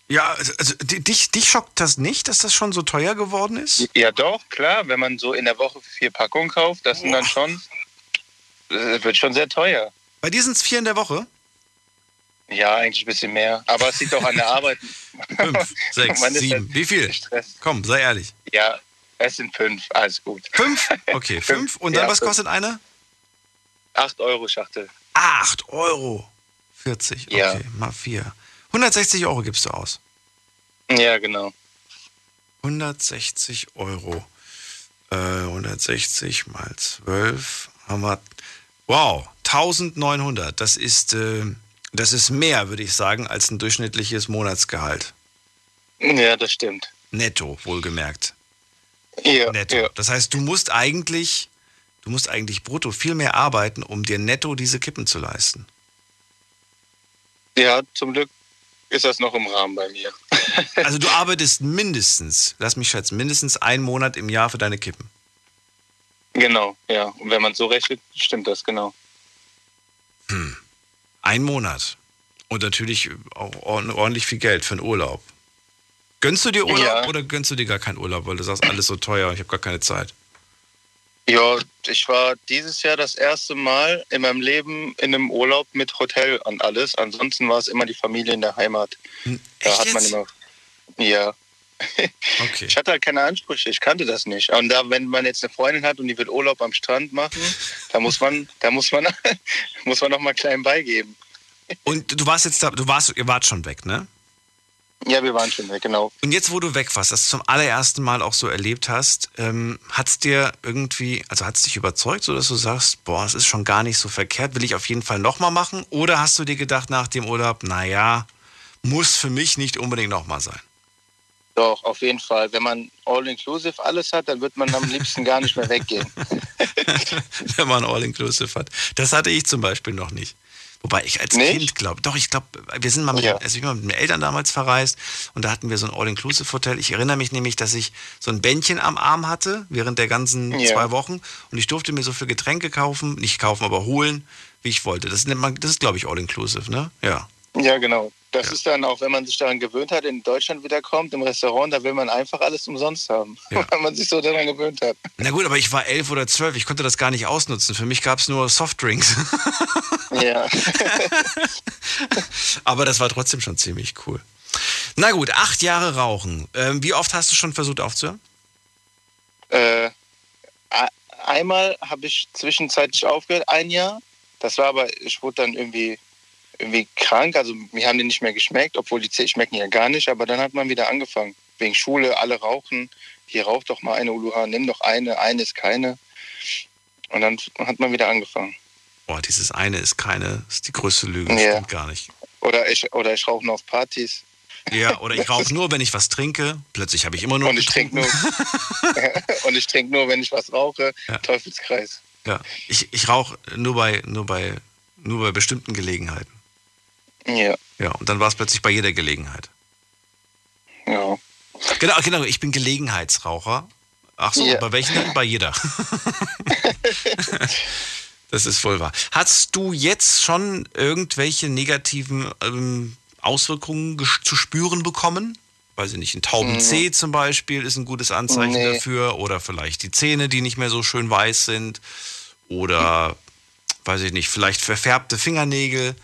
Ja, also also, di- dich, dich schockt das nicht, dass das schon so teuer geworden ist?
Ja, doch, klar. Wenn man so in der Woche vier Packungen kauft, das sind dann schon, das wird schon sehr teuer.
Bei dir sind es vier in der Woche?
Ja, eigentlich ein bisschen mehr. Aber es liegt auch an der Arbeit.
Fünf, sechs, sieben.
halt
Wie viel?
gestresst.
Komm, sei ehrlich.
Ja, es sind fünf. Alles gut.
Fünf? Okay, fünf. Und dann,
Ja,
was
fünf.
kostet eine?
Acht Euro Schachtel.
8 Euro. 40, okay,
Ja.
mal 4. 160 Euro gibst du aus.
Ja, genau.
160 Euro. Äh, 160 mal 12 haben wir. Wow, 1900. Das ist, äh, das ist mehr, würde ich sagen, als ein durchschnittliches Monatsgehalt.
Ja, das stimmt.
Netto, wohlgemerkt.
Ja,
Netto.
ja.
Das heißt, du musst eigentlich, du musst eigentlich brutto viel mehr arbeiten, um dir netto diese Kippen zu leisten.
ja, zum Glück ist das noch im Rahmen bei mir.
Also du arbeitest mindestens, lass mich schätzen, mindestens einen Monat im Jahr für deine Kippen.
Genau, ja. Und wenn man so rechnet, stimmt das genau.
Ein Monat. Und natürlich auch ordentlich viel Geld für einen Urlaub. Gönnst du dir Urlaub
Ja.
oder gönnst du dir gar keinen Urlaub, weil du sagst, alles so teuer, ich habe gar keine Zeit?
Ja, ich war dieses Jahr das erste Mal in meinem Leben in einem Urlaub mit Hotel und alles. Ansonsten war es immer die Familie in der Heimat.
Hm,
Da hat man
jetzt?
immer. Ja,
Okay.
ich hatte halt keine Ansprüche, ich kannte das nicht. Und da, wenn man jetzt eine Freundin hat und die will Urlaub am Strand machen, da muss man, da muss man, muss man noch mal klein beigeben.
Und du warst jetzt da, du warst, ihr wart schon weg, ne?
Ja, wir waren schon weg, genau.
Und jetzt, wo du weg warst, das zum allerersten Mal auch so erlebt hast, ähm, hat es dir irgendwie, also hat es dich überzeugt, so dass du sagst, boah, es ist schon gar nicht so verkehrt, will ich auf jeden Fall nochmal machen? Oder hast du dir gedacht nach dem Urlaub, naja, muss für mich nicht unbedingt nochmal sein?
Doch, auf jeden Fall. Wenn man all-inclusive alles hat, dann wird man am liebsten gar nicht mehr weggehen.
Wenn man All-Inclusive hat. Das hatte ich zum Beispiel noch nicht. Wobei ich als
Nicht?
Kind glaube, doch, ich glaube, wir sind mal mit,
Ja.
also ich bin mal mit meinen Eltern damals verreist und da hatten wir so ein All-Inclusive-Hotel. Ich erinnere mich nämlich, dass ich so ein Bändchen am Arm hatte während der ganzen
Ja.
zwei Wochen und ich durfte mir so viel Getränke kaufen, nicht kaufen, aber holen, wie ich wollte. Das nennt man, das ist, glaube ich, All-Inclusive, ne? Ja.
Ja, genau. Das ist dann auch, wenn man sich daran gewöhnt hat, in Deutschland wiederkommt, im Restaurant, da will man einfach alles umsonst haben,
Ja.
weil man sich so daran gewöhnt hat.
Na gut, aber ich war elf oder zwölf, ich konnte das gar nicht ausnutzen. Für mich gab es nur Softdrinks.
Ja.
Aber das war trotzdem schon ziemlich cool. Na gut, acht Jahre rauchen. Ähm, wie oft hast du schon versucht aufzuhören?
äh, einmal habe ich zwischenzeitlich aufgehört, ein Jahr. Das war aber, ich wurde dann irgendwie, irgendwie krank, also mir haben die nicht mehr geschmeckt, obwohl die schmecken ja gar nicht, aber dann hat man wieder angefangen. Wegen Schule, alle rauchen. Hier raucht doch mal eine Uluha, nimm doch eine, eine ist keine. Und dann hat man wieder angefangen.
Boah, dieses eine ist keine, ist die größte Lüge. Das
Ja.
Stimmt gar nicht.
Oder ich, oder ich rauche nur auf Partys.
Ja, oder ich rauche nur, wenn ich was trinke. Plötzlich habe ich immer nur
Und ich trinke nur, und ich trinke nur, wenn ich was rauche.
Ja.
Teufelskreis.
Ja, ich, ich rauche nur bei, nur, bei, nur bei bestimmten Gelegenheiten.
Ja,
Ja, und dann war es plötzlich bei jeder Gelegenheit.
ja.
Genau, genau, ich bin Gelegenheitsraucher. Ach so,
Ja.
bei welchen? Bei jeder. das ist voll wahr. Hast du jetzt schon irgendwelche negativen ähm, Auswirkungen zu spüren bekommen? Weiß ich nicht, ein Taubenzeh zum Beispiel ist ein gutes Anzeichen
Nee.
dafür. Oder vielleicht die Zähne, die nicht mehr so schön weiß sind. Oder, weiß ich nicht, vielleicht verfärbte Fingernägel.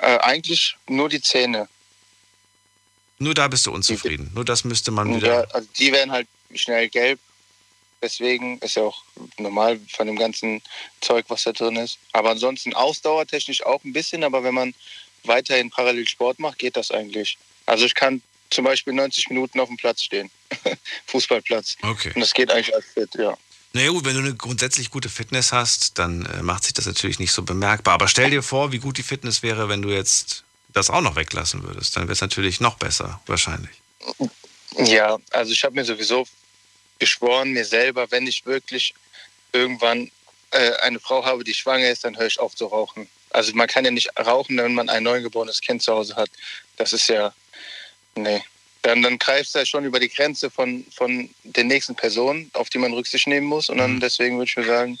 Äh, eigentlich nur die Zähne.
Nur da bist du unzufrieden. Nur das müsste man wieder.
Ja, also die werden halt schnell gelb. Deswegen ist ja auch normal von dem ganzen Zeug, was da drin ist. Aber ansonsten ausdauertechnisch auch ein bisschen. Aber wenn man weiterhin parallel Sport macht, geht das eigentlich. Also ich kann zum Beispiel 90 Minuten auf dem Platz stehen. Fußballplatz.
Okay.
Und das geht eigentlich als fit, ja.
Naja gut, wenn du eine grundsätzlich gute Fitness hast, dann äh, macht sich das natürlich nicht so bemerkbar. Aber stell dir vor, wie gut die Fitness wäre, wenn du jetzt das auch noch weglassen würdest. Dann wäre es natürlich noch besser, wahrscheinlich.
Ja, also ich habe mir sowieso geschworen, mir selber, wenn ich wirklich irgendwann äh, eine Frau habe, die schwanger ist, dann höre ich auf zu rauchen. Also man kann ja nicht rauchen, wenn man ein neugeborenes Kind zu Hause hat. Das ist ja, nee. Dann, dann greifst du ja schon über die Grenze von, von den nächsten Personen, auf die man Rücksicht nehmen muss. Und dann
Mhm.
deswegen würde ich mir sagen,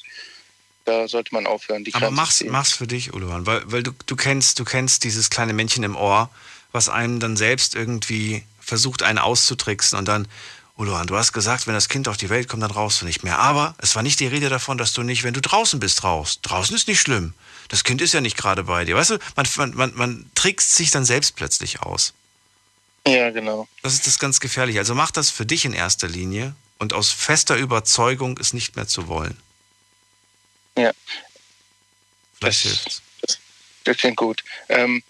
da sollte man aufhören, die
Aber
Grenze
mach's,
zu ziehen.
mach's für dich, Uluan, weil, weil du, du kennst, du kennst dieses kleine Männchen im Ohr, was einem dann selbst irgendwie versucht, einen auszutricksen und dann, Uluan, du hast gesagt, wenn das Kind auf die Welt kommt, dann rauchst du nicht mehr. Aber es war nicht die Rede davon, dass du nicht, wenn du draußen bist, rauchst. Draußen ist nicht schlimm. Das Kind ist ja nicht gerade bei dir. Weißt du, man, man, man, man trickst sich dann selbst plötzlich aus.
Ja, genau.
Das ist das ganz gefährlich. Also mach das für dich in erster Linie und aus fester Überzeugung, es nicht mehr zu wollen.
Ja.
Vielleicht
Das-
hilft's.
Das klingt gut. Ähm,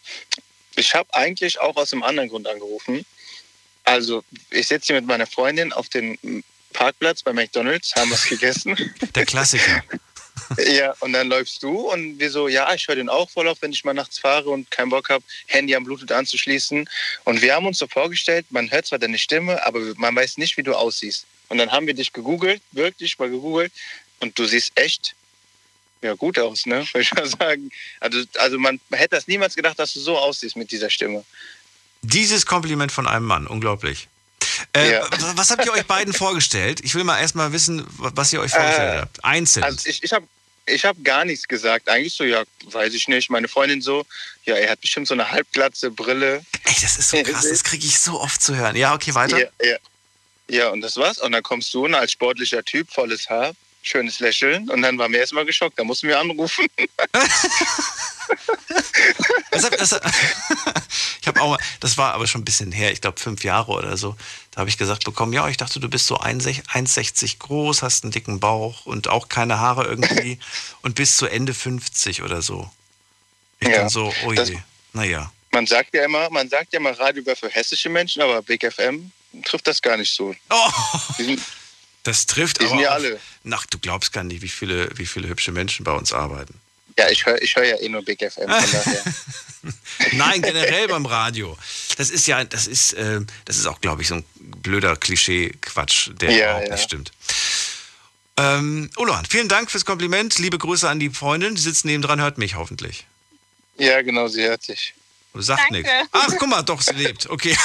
ich habe eigentlich auch aus einem anderen Grund angerufen. Also, ich sitze hier mit meiner Freundin auf dem Parkplatz bei McDonalds, haben was gegessen.
Der Klassiker.
ja, und dann läufst du und wir so, ja, ich höre den auch voll auf, wenn ich mal nachts fahre und keinen Bock habe, Handy am Bluetooth anzuschließen. Und wir haben uns so vorgestellt, man hört zwar deine Stimme, aber man weiß nicht, wie du aussiehst. Und dann haben wir dich gegoogelt, wirklich mal gegoogelt, und du siehst echt ja, gut aus, ne? Würde ich mal sagen. Also, also man hätte das niemals gedacht, dass du so aussiehst mit dieser Stimme.
Dieses Kompliment von einem Mann, unglaublich. Äh,
Ja.
Was habt ihr euch beiden vorgestellt? Ich will mal erstmal wissen, was ihr euch vorgestellt
Äh,
habt. Einzeln.
Also ich, ich habe ich habe gar nichts gesagt. Eigentlich so, ja, weiß ich nicht. Meine Freundin so, ja, er hat bestimmt so eine halbglatze Brille.
Ey, das ist so krass, das kriege ich so oft zu hören. Ja, okay, weiter.
Ja, ja. ja, und das war's. Und dann kommst du und als sportlicher Typ, volles Haar, schönes Lächeln. Und dann waren wir erstmal geschockt. Da mussten wir anrufen.
Das das, ich habe auch mal, das war aber schon ein bisschen her, ich glaube fünf Jahre oder so. Da habe ich gesagt bekommen, ja, ich dachte, du bist so 1,60 groß, hast einen dicken Bauch und auch keine Haare irgendwie und bist zu Ende 50 oder so. Ich
Ja,
dann so, oh je, naja.
Man sagt ja immer, man sagt ja immer Radio wäre für hessische Menschen, aber Big FM trifft das gar nicht so.
Oh,
Die sind,
das trifft
die
aber
sind ja alle.
Ach, du glaubst gar nicht, wie viele, wie viele hübsche Menschen bei uns arbeiten.
Ja, ich höre ich hör ja eh nur Big FM. Von daher.
Nein, generell beim Radio. Das ist ja, das ist, äh, das ist auch, glaube ich, so ein blöder Klischee-Quatsch, der
Ja,
überhaupt
ja.
nicht stimmt. Ähm, Ulan, vielen Dank fürs Kompliment. Liebe Grüße an die Freundin. Die sitzt nebendran, hört mich hoffentlich.
Ja, genau, sie hört sich.
Sagt
Danke.
nichts. Ach, guck mal, doch, sie lebt. Okay.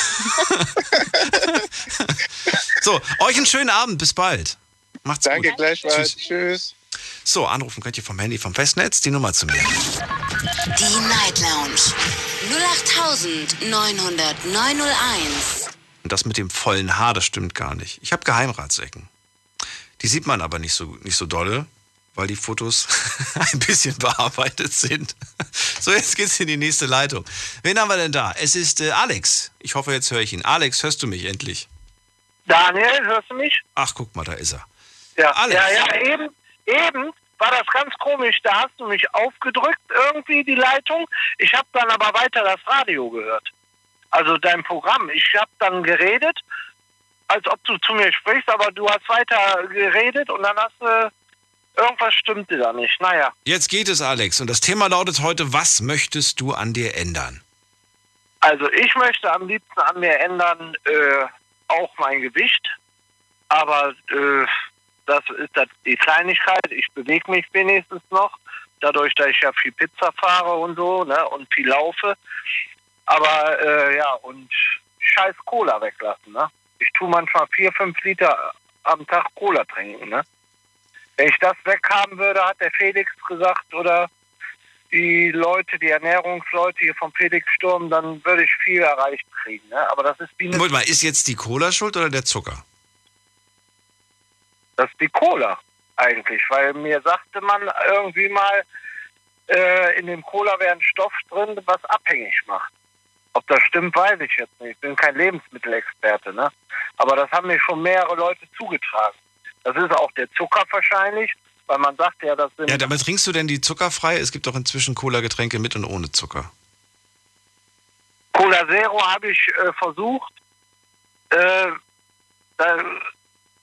so, euch einen schönen Abend. Bis bald. Macht's
Danke
gut.
gleichfalls.
Tschüss.
Tschüss.
So, anrufen könnt ihr vom Handy vom Festnetz. Die Nummer zu mir.
Die Night Lounge 0890901.
Und das mit dem vollen Haar, das stimmt gar nicht. Ich habe Geheimratsecken. Die sieht man aber nicht so, nicht so dolle, weil die Fotos ein bisschen bearbeitet sind. So, jetzt geht's in die nächste Leitung. Wen haben wir denn da? Es ist äh, Alex. Ich hoffe, jetzt höre ich ihn. Alex, hörst du mich endlich?
Daniel, hörst du mich?
Ach, guck mal, da ist er.
Ja,
Alex.
ja, ja, eben, eben war das ganz komisch. Da hast du mich aufgedrückt, irgendwie die Leitung. Ich habe dann aber weiter das Radio gehört. Also dein Programm. Ich habe dann geredet, als ob du zu mir sprichst, aber du hast weiter geredet und dann hast du. Irgendwas stimmte da nicht. Naja.
Jetzt geht es, Alex. Und das Thema lautet heute, was möchtest du an dir ändern?
Also ich möchte am liebsten an mir ändern, äh, auch mein Gewicht. Aber äh, das ist das die Kleinigkeit. Ich bewege mich wenigstens noch. Dadurch, dass ich ja viel Pizza fahre und so, ne, und viel laufe. Aber äh, ja, und scheiß Cola weglassen, ne? Ich tue manchmal vier, fünf Liter am Tag Cola trinken, ne? Wenn ich das weghaben würde, hat der Felix gesagt, oder die Leute, die Ernährungsleute hier vom Felix Sturm, dann würde ich viel erreicht kriegen. Ne? Aber das ist wie
Moment mal, ist jetzt die Cola schuld oder der Zucker?
das ist die Cola eigentlich, weil mir sagte man irgendwie mal, äh, in dem Cola wäre ein Stoff drin, was abhängig macht. Ob das stimmt, weiß ich jetzt nicht. Ich bin kein Lebensmittelexperte, ne? Aber das haben mir schon mehrere Leute zugetragen. Das ist auch der Zucker wahrscheinlich, weil man sagt ja, das sind
Ja, aber trinkst du denn die zuckerfrei? Es gibt doch inzwischen Cola-Getränke mit und ohne Zucker.
Cola Zero habe ich äh, versucht. Äh, da,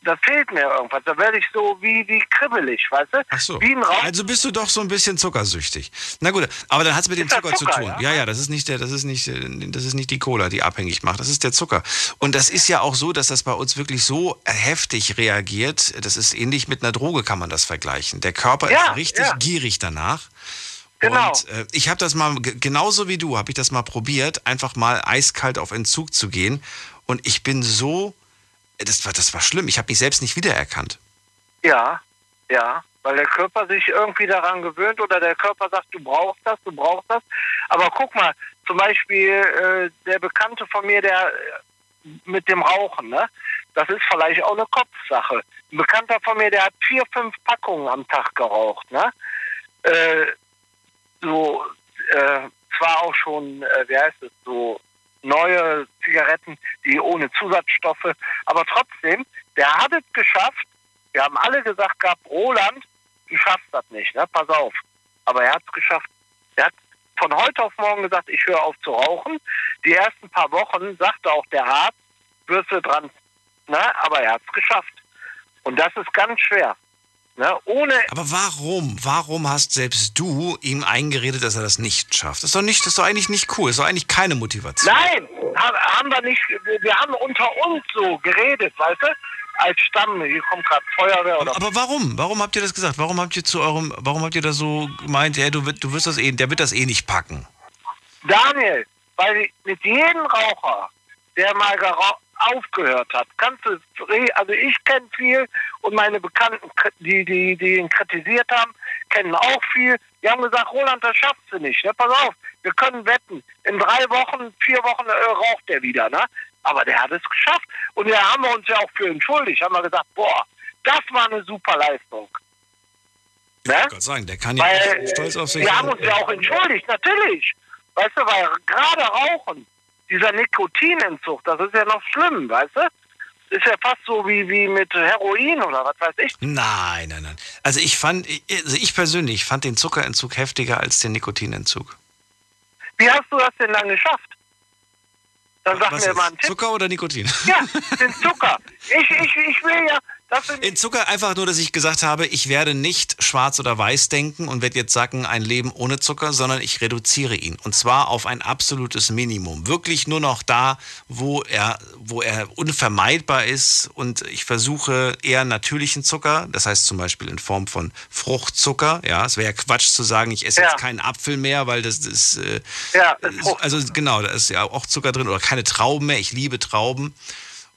da fehlt mir irgendwas. Da werde ich so wie, wie kribbelig, weißt du?
Ach so.
Wie ein Raum.
Also bist du doch so ein bisschen zuckersüchtig. Na gut, aber dann hat es mit dem Zucker,
Zucker,
zu tun. Ja?
ja?
ja, das ist nicht der, das ist nicht, äh, das ist nicht die Cola, die abhängig macht. Das ist der Zucker. Und das ist ja auch so, dass das bei uns wirklich so heftig reagiert. Das ist ähnlich mit einer Droge, kann man das vergleichen. Der Körper
Ja,
ist richtig
ja.
gierig danach.
Genau.
Und äh, ich habe das mal, ge- genauso wie du, habe ich das mal probiert, einfach mal eiskalt auf Entzug zu gehen. Und ich bin so, das war, das war schlimm. Ich habe mich selbst nicht wiedererkannt.
Ja, ja. Weil der Körper sich irgendwie daran gewöhnt oder der Körper sagt, du brauchst das, du brauchst das. Aber guck mal, zum Beispiel äh, der Bekannte von mir, der äh, mit dem Rauchen, ne? Das ist vielleicht auch eine Kopfsache. Ein Bekannter von mir, der hat vier, fünf Packungen am Tag geraucht, ne? Äh, so, äh, zwar auch schon, äh, wie heißt es, so neue Zigaretten, die ohne Zusatzstoffe, aber trotzdem, der hat es geschafft. Wir haben alle gesagt gehabt, Roland, du schaffst das nicht, ne? Pass auf. Aber er hat es geschafft. Er hat von heute auf morgen gesagt, ich höre auf zu rauchen. Die ersten paar Wochen sagte auch der Arzt, wirst du dran, ne? Aber er hat es geschafft. Und das ist ganz schwer. Ne? Ohne
Aber warum? Warum hast selbst du ihm eingeredet, dass er das nicht schafft? Das ist doch nicht, das ist doch eigentlich nicht cool. Das ist doch eigentlich keine Motivation.
Nein, ha- haben wir nicht. Wir haben unter uns so geredet, weißt du? Als Stamm. Hier kommt gerade Feuerwehr oder.
Aber warum? Warum habt ihr das gesagt? Warum habt ihr zu eurem, warum habt ihr da so gemeint, ja, du, du wirst das eh, der wird das eh nicht packen?
Daniel, weil mit jedem Raucher, der mal geraucht, aufgehört hat. Kannst du, also ich kenne viel und meine Bekannten, die, die, die ihn kritisiert haben, kennen auch viel. Die haben gesagt, Roland, das schaffst du nicht. Ne? Pass auf, wir können wetten. In drei Wochen, vier Wochen äh, raucht er wieder. Ne? Aber der hat es geschafft. Und da haben wir uns ja auch für entschuldigt. Haben wir gesagt, boah, das war eine super Leistung.
Ne? Ich Gott sagen, der kann ja
Weil,
stolz auf sich
Wir haben uns ja auch entschuldigt, natürlich. Weißt du, weil gerade Rauchen, dieser Nikotinentzug, das ist ja noch schlimm, weißt du? Ist ja fast so wie, wie mit Heroin oder was weiß ich.
Nein, nein, nein. Also ich fand, also ich persönlich fand den Zuckerentzug heftiger als den Nikotinentzug.
Wie hast du das denn dann geschafft? Dann sag
Was
mir mal
jetzt?
einen Tipp.
Zucker oder Nikotin?
Ja, den Zucker. Ich, ich, ich will ja,
In Zucker einfach nur, dass ich gesagt habe, ich werde nicht schwarz oder weiß denken und werde jetzt sagen, ein Leben ohne Zucker, sondern ich reduziere ihn. Und zwar auf ein absolutes Minimum. Wirklich nur noch da, wo er, wo er unvermeidbar ist. Und ich versuche eher natürlichen Zucker, das heißt zum Beispiel in Form von Fruchtzucker. Ja, es wäre ja Quatsch zu sagen, ich esse
Ja.
jetzt keinen Apfel mehr, weil das ist, äh,
Ja, ist Frucht.
also genau, da ist ja auch Zucker drin oder keine Trauben mehr. Ich liebe Trauben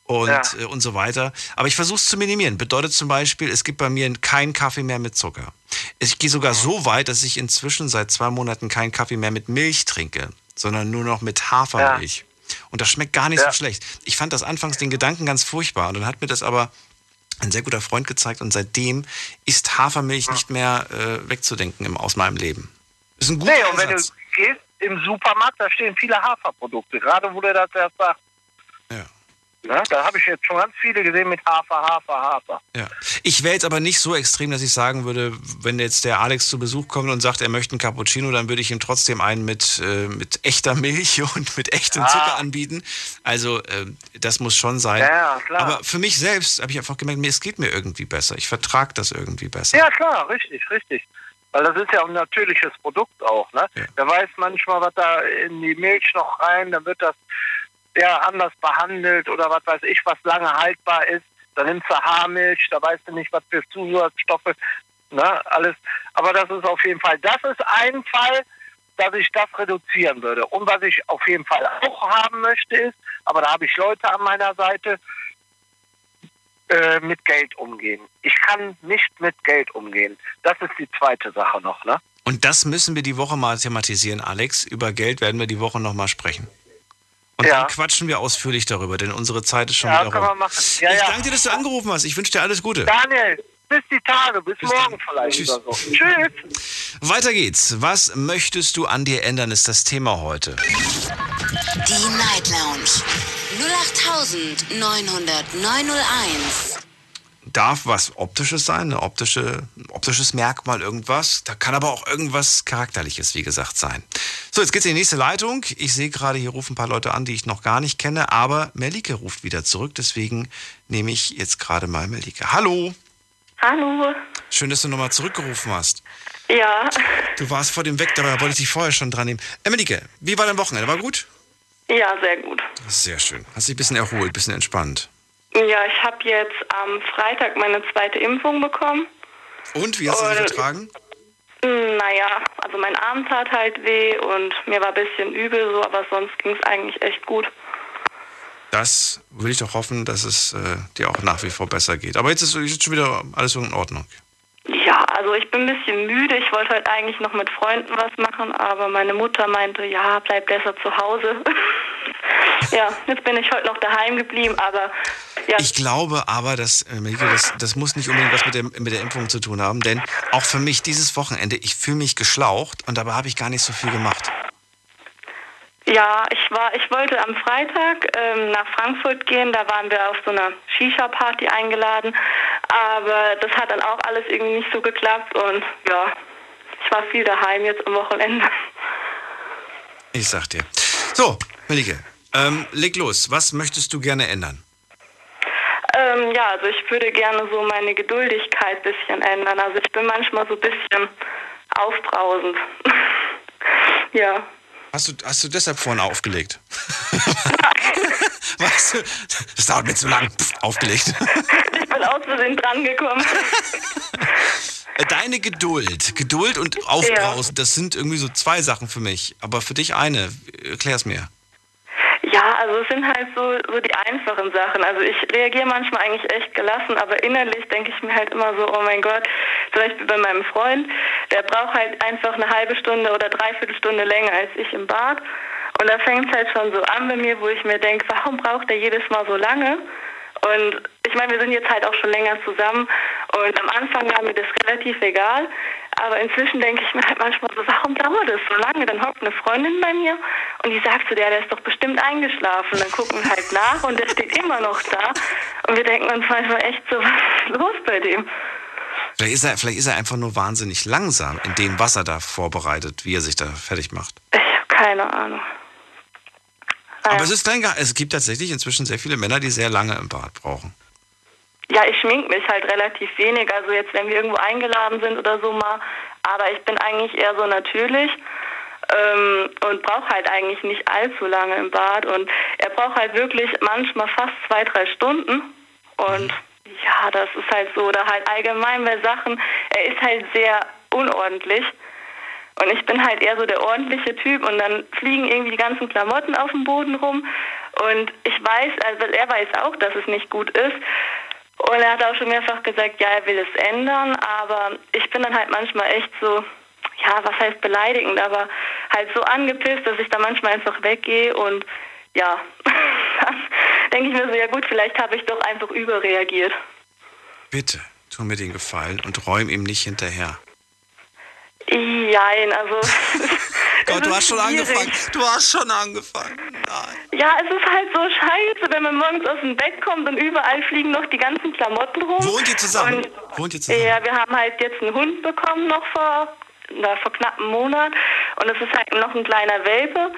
und,
Ja.
äh, und so weiter. Aber ich versuche es zu minimieren. Bedeutet zum Beispiel, es gibt bei mir keinen Kaffee mehr mit Zucker. Ich gehe sogar so weit, dass ich inzwischen seit zwei Monaten keinen Kaffee mehr mit Milch trinke, sondern nur noch mit Hafermilch. Und das schmeckt gar nicht
Ja.
so schlecht. Ich fand das anfangs den Gedanken ganz furchtbar. Und dann hat mir das aber ein sehr guter Freund gezeigt. Und seitdem ist Hafermilch nicht mehr äh, wegzudenken im, aus meinem Leben. Ist ein guter
Nee, und wenn du gehst im Supermarkt, da stehen viele Haferprodukte, gerade wo der das erst sagt.
Ja.
Ne? Da habe ich jetzt schon ganz viele gesehen mit Hafer, Hafer, Hafer.
Ja. Ich wäre jetzt aber nicht so extrem, dass ich sagen würde, wenn jetzt der Alex zu Besuch kommt und sagt, er möchte einen Cappuccino, dann würde ich ihm trotzdem einen mit, äh, mit echter Milch und mit echtem
Ah.
Zucker anbieten. Also äh, das muss schon sein.
Ja, ja, klar.
Aber für mich selbst habe ich einfach gemerkt, mir, es geht mir irgendwie besser. Ich vertrage das irgendwie besser.
Ja, klar, richtig, richtig. Weil das ist ja ein natürliches Produkt auch, ne?
Ja.
Der weiß manchmal, was da in die Milch noch rein, dann wird das ja anders behandelt oder was weiß ich, was lange haltbar ist. Dann nimmst du Haarmilch, da weißt du nicht, was für Zusatzstoffe, ne, alles. Aber das ist auf jeden Fall, das ist ein Fall, dass ich das reduzieren würde. Und was ich auf jeden Fall auch haben möchte ist, aber da habe ich Leute an meiner Seite, äh, mit Geld umgehen. Ich kann nicht mit Geld umgehen. Das ist die zweite Sache noch, ne?
Und das müssen wir die Woche mal thematisieren, Alex. Über Geld werden wir die Woche nochmal sprechen. Und
Ja.
dann quatschen wir ausführlich darüber, denn unsere Zeit ist schon
Ja,
wieder
können wir
rum.
machen. Ja,
ich
ja.
danke dir, dass du angerufen hast. Ich wünsche dir alles Gute.
Daniel, bis die Tage, bis,
Bis
morgen
dann.
vielleicht
Tschüss.
oder so. Tschüss.
Weiter geht's. Was möchtest du an dir ändern, ist das Thema heute.
Die Night Lounge 0890901.
Darf was Optisches sein, eine optische, ein optisches Merkmal, irgendwas. Da kann aber auch irgendwas Charakterliches, wie gesagt, sein. So, jetzt geht's in die nächste Leitung. Ich sehe gerade, hier rufen ein paar Leute an, die ich noch gar nicht kenne, aber Melike ruft wieder zurück. Deswegen nehme ich jetzt gerade mal Melike. Hallo.
Hallo.
Schön, dass du nochmal zurückgerufen hast.
Ja.
Du warst vor dem weg, dabei wollte ich dich vorher schon dran nehmen. Äh, Melike, wie war dein Wochenende? War gut?
Ja, sehr gut.
Sehr schön. Hast dich ein bisschen erholt, ein bisschen entspannt.
Ja, ich habe jetzt am Freitag meine zweite Impfung bekommen.
Und, wie hast du sie vertragen?
Naja, also mein Arm tat halt weh und mir war ein bisschen übel so, aber sonst ging es eigentlich echt gut.
Das will ich doch hoffen, dass es äh, dir auch nach wie vor besser geht. Aber jetzt ist, ist schon wieder alles in Ordnung.
Ja, also ich bin ein bisschen müde. Ich wollte heute eigentlich noch mit Freunden was machen, aber meine Mutter meinte, ja, bleib besser zu Hause. ja, jetzt bin ich heute noch daheim geblieben, aber ja,
Ich glaube aber, dass, äh, Melike, das, das muss nicht unbedingt was mit der, mit der Impfung zu tun haben, denn auch für mich dieses Wochenende, ich fühle mich geschlaucht und dabei habe ich gar nicht so viel gemacht.
Ja, ich war, ich wollte am Freitag ähm, nach Frankfurt gehen. Da waren wir auf so einer Shisha-Party eingeladen, aber das hat dann auch alles irgendwie nicht so geklappt und ja, ich war viel daheim jetzt am Wochenende.
Ich sag dir. So, Melike, ähm, leg los. Was möchtest du gerne ändern?
Ähm, ja, also ich würde gerne so meine Geduldigkeit ein bisschen ändern. Also ich bin manchmal so ein bisschen aufbrausend. ja.
Hast du, hast du deshalb vorhin aufgelegt? weißt du, das dauert mir zu lang. Pff, aufgelegt.
Ich bin aus Versehen drangekommen.
Äh, Deine Geduld, Geduld und Aufbrausen, das sind irgendwie so zwei Sachen für mich. Aber für dich eine. Erklär's mir.
Ja, also es sind halt so, so die einfachen Sachen. Also ich reagiere manchmal eigentlich echt gelassen, aber innerlich denke ich mir halt immer so, oh mein Gott, zum Beispiel bei meinem Freund, der braucht halt einfach eine halbe Stunde oder dreiviertel Stunde länger als ich im Bad. Und da fängt es halt schon so an bei mir, wo ich mir denke, warum braucht er jedes Mal so lange? Und ich meine, wir sind jetzt halt auch schon länger zusammen und am Anfang war mir das relativ egal, aber inzwischen denke ich mir halt manchmal so, warum dauert das so lange? Dann hockt eine Freundin bei mir und die sagt zu der, der ist doch bestimmt eingeschlafen. Dann gucken wir halt nach und der steht immer noch da und wir denken uns manchmal echt so, was ist los bei dem?
Vielleicht ist, er, vielleicht ist er einfach nur wahnsinnig langsam in dem, was er da vorbereitet, wie er sich da fertig macht.
Ich habe keine Ahnung.
Aber es ist dein Ge es gibt tatsächlich inzwischen sehr viele Männer, die sehr lange im Bad brauchen.
Ja, ich schmink mich halt relativ wenig. Also jetzt, wenn wir irgendwo eingeladen sind oder so mal. Aber ich bin eigentlich eher so natürlich ähm, und brauche halt eigentlich nicht allzu lange im Bad. Und er braucht halt wirklich manchmal fast zwei, drei Stunden. Und ja, das ist halt so. Oder halt allgemein bei Sachen. Er ist halt sehr unordentlich. Und ich bin halt eher so der ordentliche Typ und dann fliegen irgendwie die ganzen Klamotten auf dem Boden rum. Und ich weiß, also er weiß auch, dass es nicht gut ist. Und er hat auch schon mehrfach gesagt, ja, er will es ändern, aber ich bin dann halt manchmal echt so, ja, was heißt beleidigend, aber halt so angepisst, dass ich da manchmal einfach weggehe und ja, dann denke ich mir so, ja gut, vielleicht habe ich doch einfach überreagiert.
Bitte, tu mir den Gefallen und räum ihm nicht hinterher.
Nein, also.
Gott, du hast schon schwierig. angefangen. Du hast schon angefangen. Nein.
Ja, es ist halt so scheiße, wenn man morgens aus dem Bett kommt und überall fliegen noch die ganzen Klamotten rum.
Wohnt ihr zusammen? Und,
Wohnt ihr zusammen? Ja, wir haben halt jetzt einen Hund bekommen noch vor, na, vor knapp einem Monat. Und es ist halt noch ein kleiner Welpe.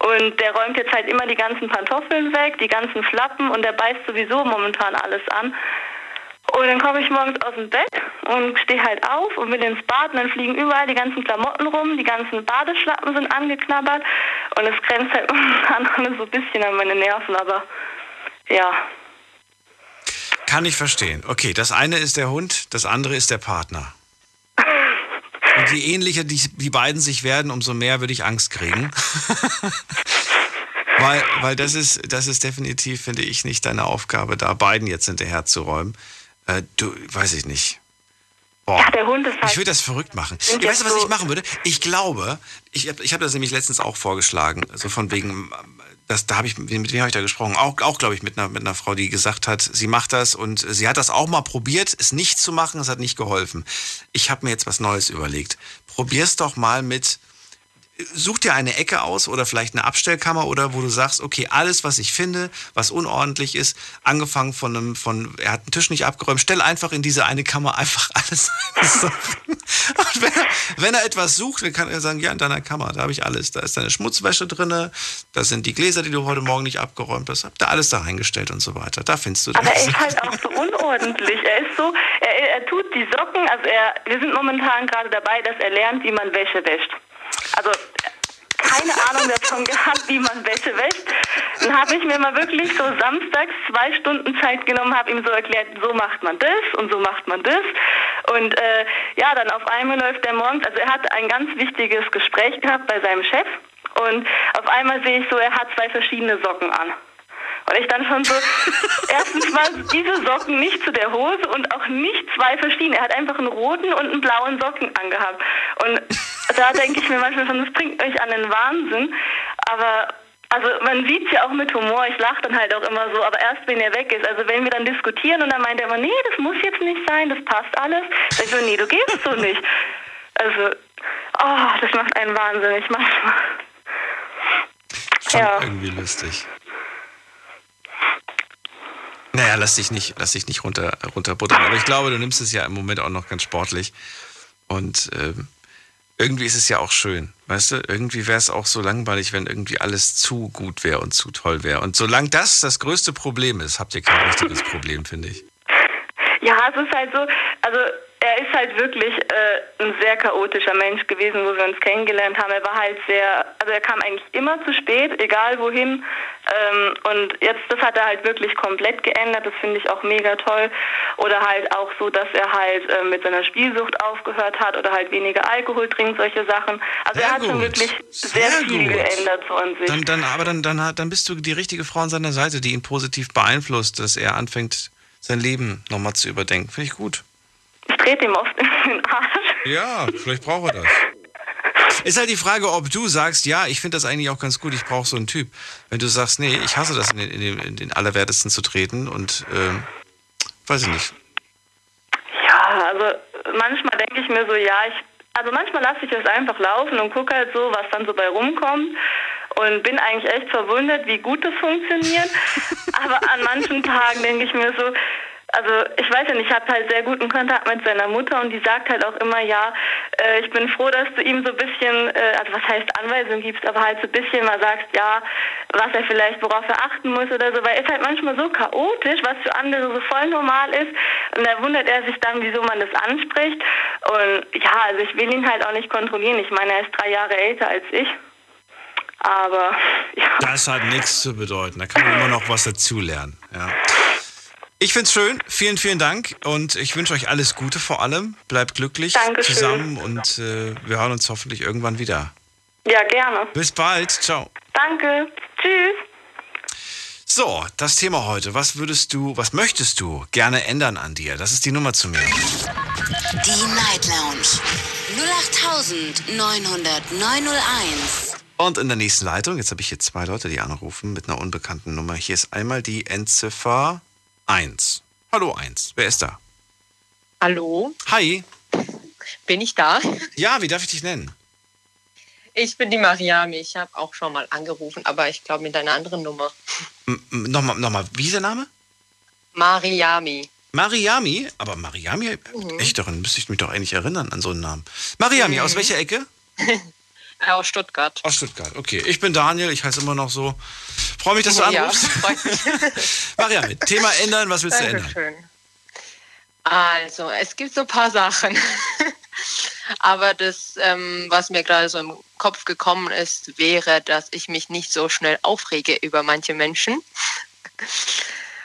Und der räumt jetzt halt immer die ganzen Pantoffeln weg, die ganzen Flappen und der beißt sowieso momentan alles an. Und dann komme ich morgens aus dem Bett und stehe halt auf und will ins Bad und dann fliegen überall die ganzen Klamotten rum, die ganzen Badeschlappen sind angeknabbert und es grenzt halt momentan so ein bisschen an meine Nerven, aber ja.
Kann ich verstehen. Okay, das eine ist der Hund, das andere ist der Partner. Und je ähnlicher die, die beiden sich werden, umso mehr würde ich Angst kriegen. weil, weil das ist, das ist definitiv, finde ich, nicht deine Aufgabe, da beiden jetzt hinterher zu räumen. Äh, du, weiß ich nicht.
Boah. Ja, der Hund ist halt
ich würde das verrückt machen. Ich weißt du, was ich machen würde? Ich glaube, ich habe ich hab das nämlich letztens auch vorgeschlagen, so von wegen, das, da habe ich, mit wem habe ich da gesprochen? Auch, auch glaube ich, mit einer, mit einer Frau, die gesagt hat, sie macht das und sie hat das auch mal probiert, es nicht zu machen, es hat nicht geholfen. Ich habe mir jetzt was Neues überlegt. Probier's doch mal mit such dir eine Ecke aus oder vielleicht eine Abstellkammer oder wo du sagst, okay, alles, was ich finde, was unordentlich ist, angefangen von einem, von, er hat einen Tisch nicht abgeräumt, stell einfach in diese eine Kammer einfach alles Und wenn er, wenn er etwas sucht, dann kann er sagen, ja, in deiner Kammer, da habe ich alles. Da ist deine Schmutzwäsche drin, da sind die Gläser, die du heute Morgen nicht abgeräumt hast, habt ihr alles da reingestellt und so weiter. Da findest du das.
Aber er ist halt auch so unordentlich. Er ist so, er, er tut die Socken, also er, wir sind momentan gerade dabei, dass er lernt, wie man Wäsche wäscht also keine Ahnung davon gehabt, wie man Wäsche wäscht. Dann habe ich mir mal wirklich so samstags zwei Stunden Zeit genommen, habe ihm so erklärt, so macht man das und so macht man das. Und äh, ja, dann auf einmal läuft er morgens, also er hatte ein ganz wichtiges Gespräch gehabt bei seinem Chef und auf einmal sehe ich so, er hat zwei verschiedene Socken an. Und ich dann schon so, erstens mal diese Socken nicht zu der Hose und auch nicht zwei verschiedene. Er hat einfach einen roten und einen blauen Socken angehabt. Und da denke ich mir manchmal schon, das bringt euch an den Wahnsinn. Aber also man sieht es ja auch mit Humor, ich lache dann halt auch immer so, aber erst wenn er weg ist. Also wenn wir dann diskutieren und dann meint er immer, nee, das muss jetzt nicht sein, das passt alles. Sag ich so, nee, du gehst so nicht. Also, oh, das macht einen wahnsinnig manchmal.
Schon ja. irgendwie lustig. Naja, lass dich nicht, lass dich nicht runter, runterbuttern. Aber ich glaube, du nimmst es ja im Moment auch noch ganz sportlich. Und ähm, irgendwie ist es ja auch schön. Weißt du, irgendwie wäre es auch so langweilig, wenn irgendwie alles zu gut wäre und zu toll wäre. Und solange das das größte Problem ist, habt ihr kein richtiges Problem, finde ich.
Ja, es ist halt so, also er ist halt wirklich äh, ein sehr chaotischer Mensch gewesen, wo wir uns kennengelernt haben. Er war halt sehr, also er kam eigentlich immer zu spät, egal wohin. Ähm, und jetzt, das hat er halt wirklich komplett geändert. Das finde ich auch mega toll. Oder halt auch so, dass er halt äh, mit seiner Spielsucht aufgehört hat oder halt weniger Alkohol trinkt, solche Sachen. Also
Sehr
er hat schon
gut.
wirklich sehr,
Sehr
viel
gut.
geändert so an sich.
Dann, dann, aber dann, dann, dann bist du die richtige Frau an seiner Seite, die ihn positiv beeinflusst, dass er anfängt, sein Leben nochmal zu überdenken. Finde ich gut.
Ich trete ihm oft in den Arsch.
Ja, vielleicht braucht er das. Ist halt die Frage, ob du sagst, ja, ich finde das eigentlich auch ganz gut, ich brauche so einen Typ. Wenn du sagst, nee, ich hasse das, in den, in den, in den Allerwertesten zu treten und, ähm, weiß ich nicht.
Ja, also manchmal denke ich mir so, ja, ich, also manchmal lasse ich es einfach laufen und gucke halt so, was dann so bei rumkommt und bin eigentlich echt verwundert, wie gut das funktioniert. Aber an manchen Tagen denke ich mir so, also ich weiß ja nicht, ich habe halt sehr guten Kontakt mit seiner Mutter und die sagt halt auch immer, ja, äh, ich bin froh, dass du ihm so ein bisschen, äh, also was heißt Anweisungen gibst, aber halt so ein bisschen mal sagst, ja, was er vielleicht, worauf er achten muss oder so, weil er ist halt manchmal so chaotisch, was für andere so voll normal ist und da wundert er sich dann, wieso man das anspricht und ja, also ich will ihn halt auch nicht kontrollieren, ich meine, er ist drei Jahre älter als ich, aber ja.
Das hat nichts zu bedeuten. Da kann man immer noch was dazulernen. Ja. Ich find's schön. Vielen, vielen Dank. Und ich wünsche euch alles Gute vor allem. Bleibt glücklich
Dankeschön.
zusammen und äh, wir hören uns hoffentlich irgendwann wieder.
Ja, gerne.
Bis bald. Ciao.
Danke. Tschüss.
So, das Thema heute. Was würdest du, was möchtest du gerne ändern an dir? Das ist die Nummer zu mir.
Die Night Lounge 0890901.
Und in der nächsten Leitung, jetzt habe ich hier zwei Leute, die anrufen mit einer unbekannten Nummer. Hier ist einmal die Endziffer 1. Hallo 1. Wer ist da?
Hallo,
Hi.
bin ich da?
Ja, wie darf ich dich nennen?
Ich bin die Mariami. Ich habe auch schon mal angerufen, aber ich glaube mit einer anderen Nummer.
Nochmal, nochmal, wie ist der Name?
Mariami.
Mariami? Aber Mariami, echt, daran müsste ich mich doch eigentlich erinnern an so einen Namen. Mariami, aus welcher Ecke?
Äh, Aus Stuttgart.
Aus Stuttgart, okay. Ich bin Daniel, ich heiße immer noch so. Freue mich, dass du
ja,
anrufst.
freut mich.
Mariami, Thema ändern, was willst du ändern?
Dankeschön. Also, es gibt so ein paar Sachen. Aber das, ähm, was mir gerade so im Kopf gekommen ist, wäre, dass ich mich nicht so schnell aufrege über manche Menschen.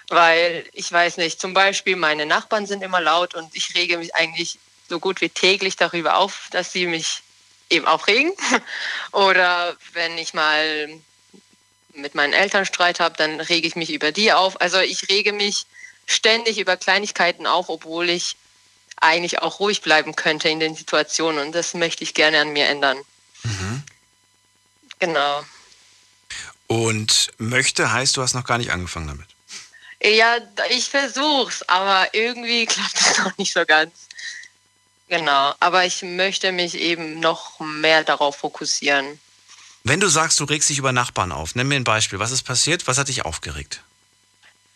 Weil ich weiß nicht, zum Beispiel meine Nachbarn sind immer laut und ich rege mich eigentlich so gut wie täglich darüber auf, dass sie mich eben aufregen. Oder wenn ich mal mit meinen Eltern Streit habe, dann rege ich mich über die auf. Also ich rege mich ständig über Kleinigkeiten auf, obwohl ich eigentlich auch ruhig bleiben könnte in den Situationen. Und das möchte ich gerne an mir ändern. Genau.
Und möchte heißt, du hast noch gar nicht angefangen damit.
Ja, ich versuch's, aber irgendwie klappt es noch nicht so ganz. Genau, aber ich möchte mich eben noch mehr darauf fokussieren.
Wenn du sagst, du regst dich über Nachbarn auf, nimm mir ein Beispiel. Was ist passiert? Was hat dich aufgeregt?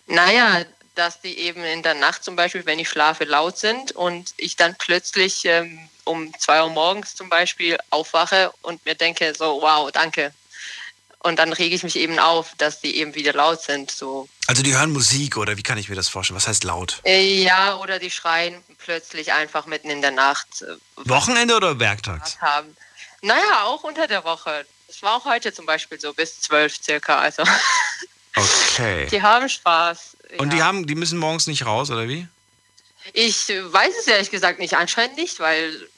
Naja, dass die eben in der Nacht zum Beispiel, wenn ich schlafe, laut sind und ich dann plötzlich ähm, um zwei Uhr morgens zum Beispiel aufwache und mir denke, so, wow, danke. Und dann rege ich mich eben auf, dass die eben wieder laut sind. So,
Also die hören Musik oder wie kann ich mir das vorstellen? Was heißt laut?
Äh, ja, oder die schreien plötzlich einfach mitten in der Nacht äh,
Wochenende oder werktags?
haben. Naja, auch unter der Woche. Das war auch heute zum Beispiel so bis zwölf circa. Also
Okay.
die haben Spaß.
Und die haben, die müssen morgens nicht raus, oder wie?
Ich weiß es ehrlich gesagt nicht, anscheinend nicht, weil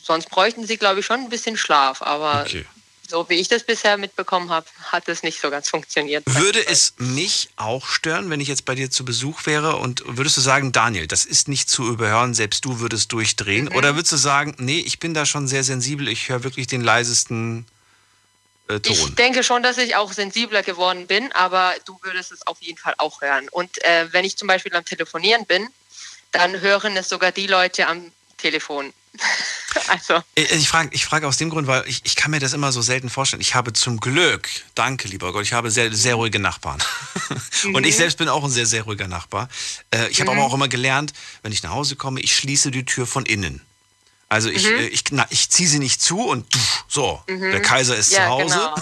sonst bräuchten sie, glaube ich, schon ein bisschen Schlaf. Aber
Okay.
So wie ich das bisher mitbekommen habe, hat es nicht so ganz funktioniert.
Würde es mich auch stören, wenn ich jetzt bei dir zu Besuch wäre und würdest du sagen, Daniel, das ist nicht zu überhören, selbst du würdest durchdrehen?
Mhm.
Oder würdest du sagen, nee, ich bin da schon sehr sensibel, ich höre wirklich den leisesten äh,
Ich
Ton?
denke schon, dass ich auch sensibler geworden bin, aber du würdest es auf jeden Fall auch hören. Und äh, wenn ich zum Beispiel am Telefonieren bin, dann hören es sogar die Leute am Telefon. also,
Ich, ich frage ich frag aus dem Grund, weil ich, ich kann mir das immer so selten vorstellen. Ich habe zum Glück, danke lieber Gott, ich habe sehr, sehr ruhige Nachbarn. Und ich selbst bin auch ein sehr, sehr ruhiger Nachbar. Äh, ich habe
Mhm.
aber auch immer gelernt, wenn ich nach Hause komme, ich schließe die Tür von innen. Also ich,
Mhm.
äh, ich, na, ich ziehe sie nicht zu und so,
Mhm.
der Kaiser ist
Ja,
zu Hause,
genau.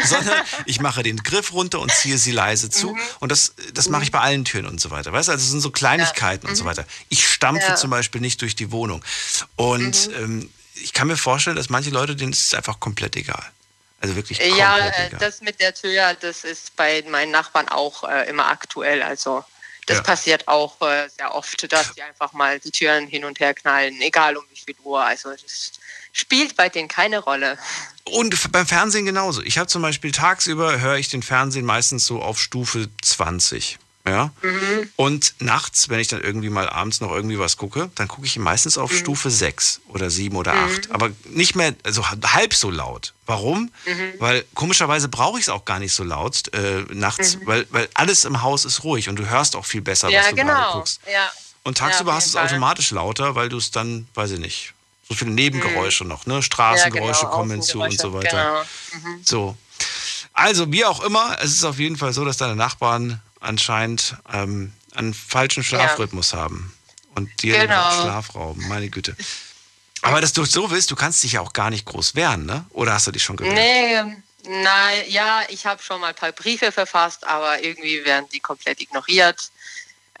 sondern ich mache den Griff runter und ziehe sie leise zu.
Mhm.
Und das, das mache ich bei allen Türen und so weiter. Weißt du, also es sind so Kleinigkeiten und so weiter. Ich stampfe
Mhm. Ja.
zum Beispiel nicht durch die Wohnung. Und ähm, ich kann mir vorstellen, dass manche Leute, denen ist es einfach komplett egal. Also wirklich komplett
Ja, äh,
egal.
das mit der Tür, das ist bei meinen Nachbarn auch äh, immer aktuell. Also das
Ja.
passiert auch äh, sehr oft, dass sie einfach mal die Türen hin und her knallen, egal um wie viel Uhr. Also das spielt bei denen keine Rolle.
Und beim Fernsehen genauso. Ich habe zum Beispiel tagsüber höre ich den Fernsehen meistens so auf Stufe 20. Ja?
Mhm.
Und nachts, wenn ich dann irgendwie mal abends noch irgendwie was gucke, dann gucke ich meistens auf Stufe 6 oder 7 oder
Mhm.
8. Aber nicht mehr, also halb so laut. Warum?
Mhm.
Weil komischerweise brauche ich es auch gar nicht so laut äh, nachts,
Mhm.
weil, weil alles im Haus ist ruhig und du hörst auch viel besser,
ja,
was du gerade
genau.
guckst.
Ja.
Und
Ja,
tagsüber
auf
hast du es automatisch lauter, weil du es dann, weiß ich nicht, so viele Nebengeräusche noch, ne? Straßengeräusche
genau,
kommen hinzu und so weiter.
Genau. Mhm.
So. Also, wie auch immer, es ist auf jeden Fall so, dass deine Nachbarn anscheinend ähm, einen falschen Schlafrhythmus haben und dir den
Genau.
Schlaf rauben. Meine Güte. Aber dass du so willst, du kannst dich ja auch gar nicht groß wehren, ne? Oder hast du dich schon gewehrt?
Nee, nein, ja, ich habe schon mal ein paar Briefe verfasst, aber irgendwie werden die komplett ignoriert.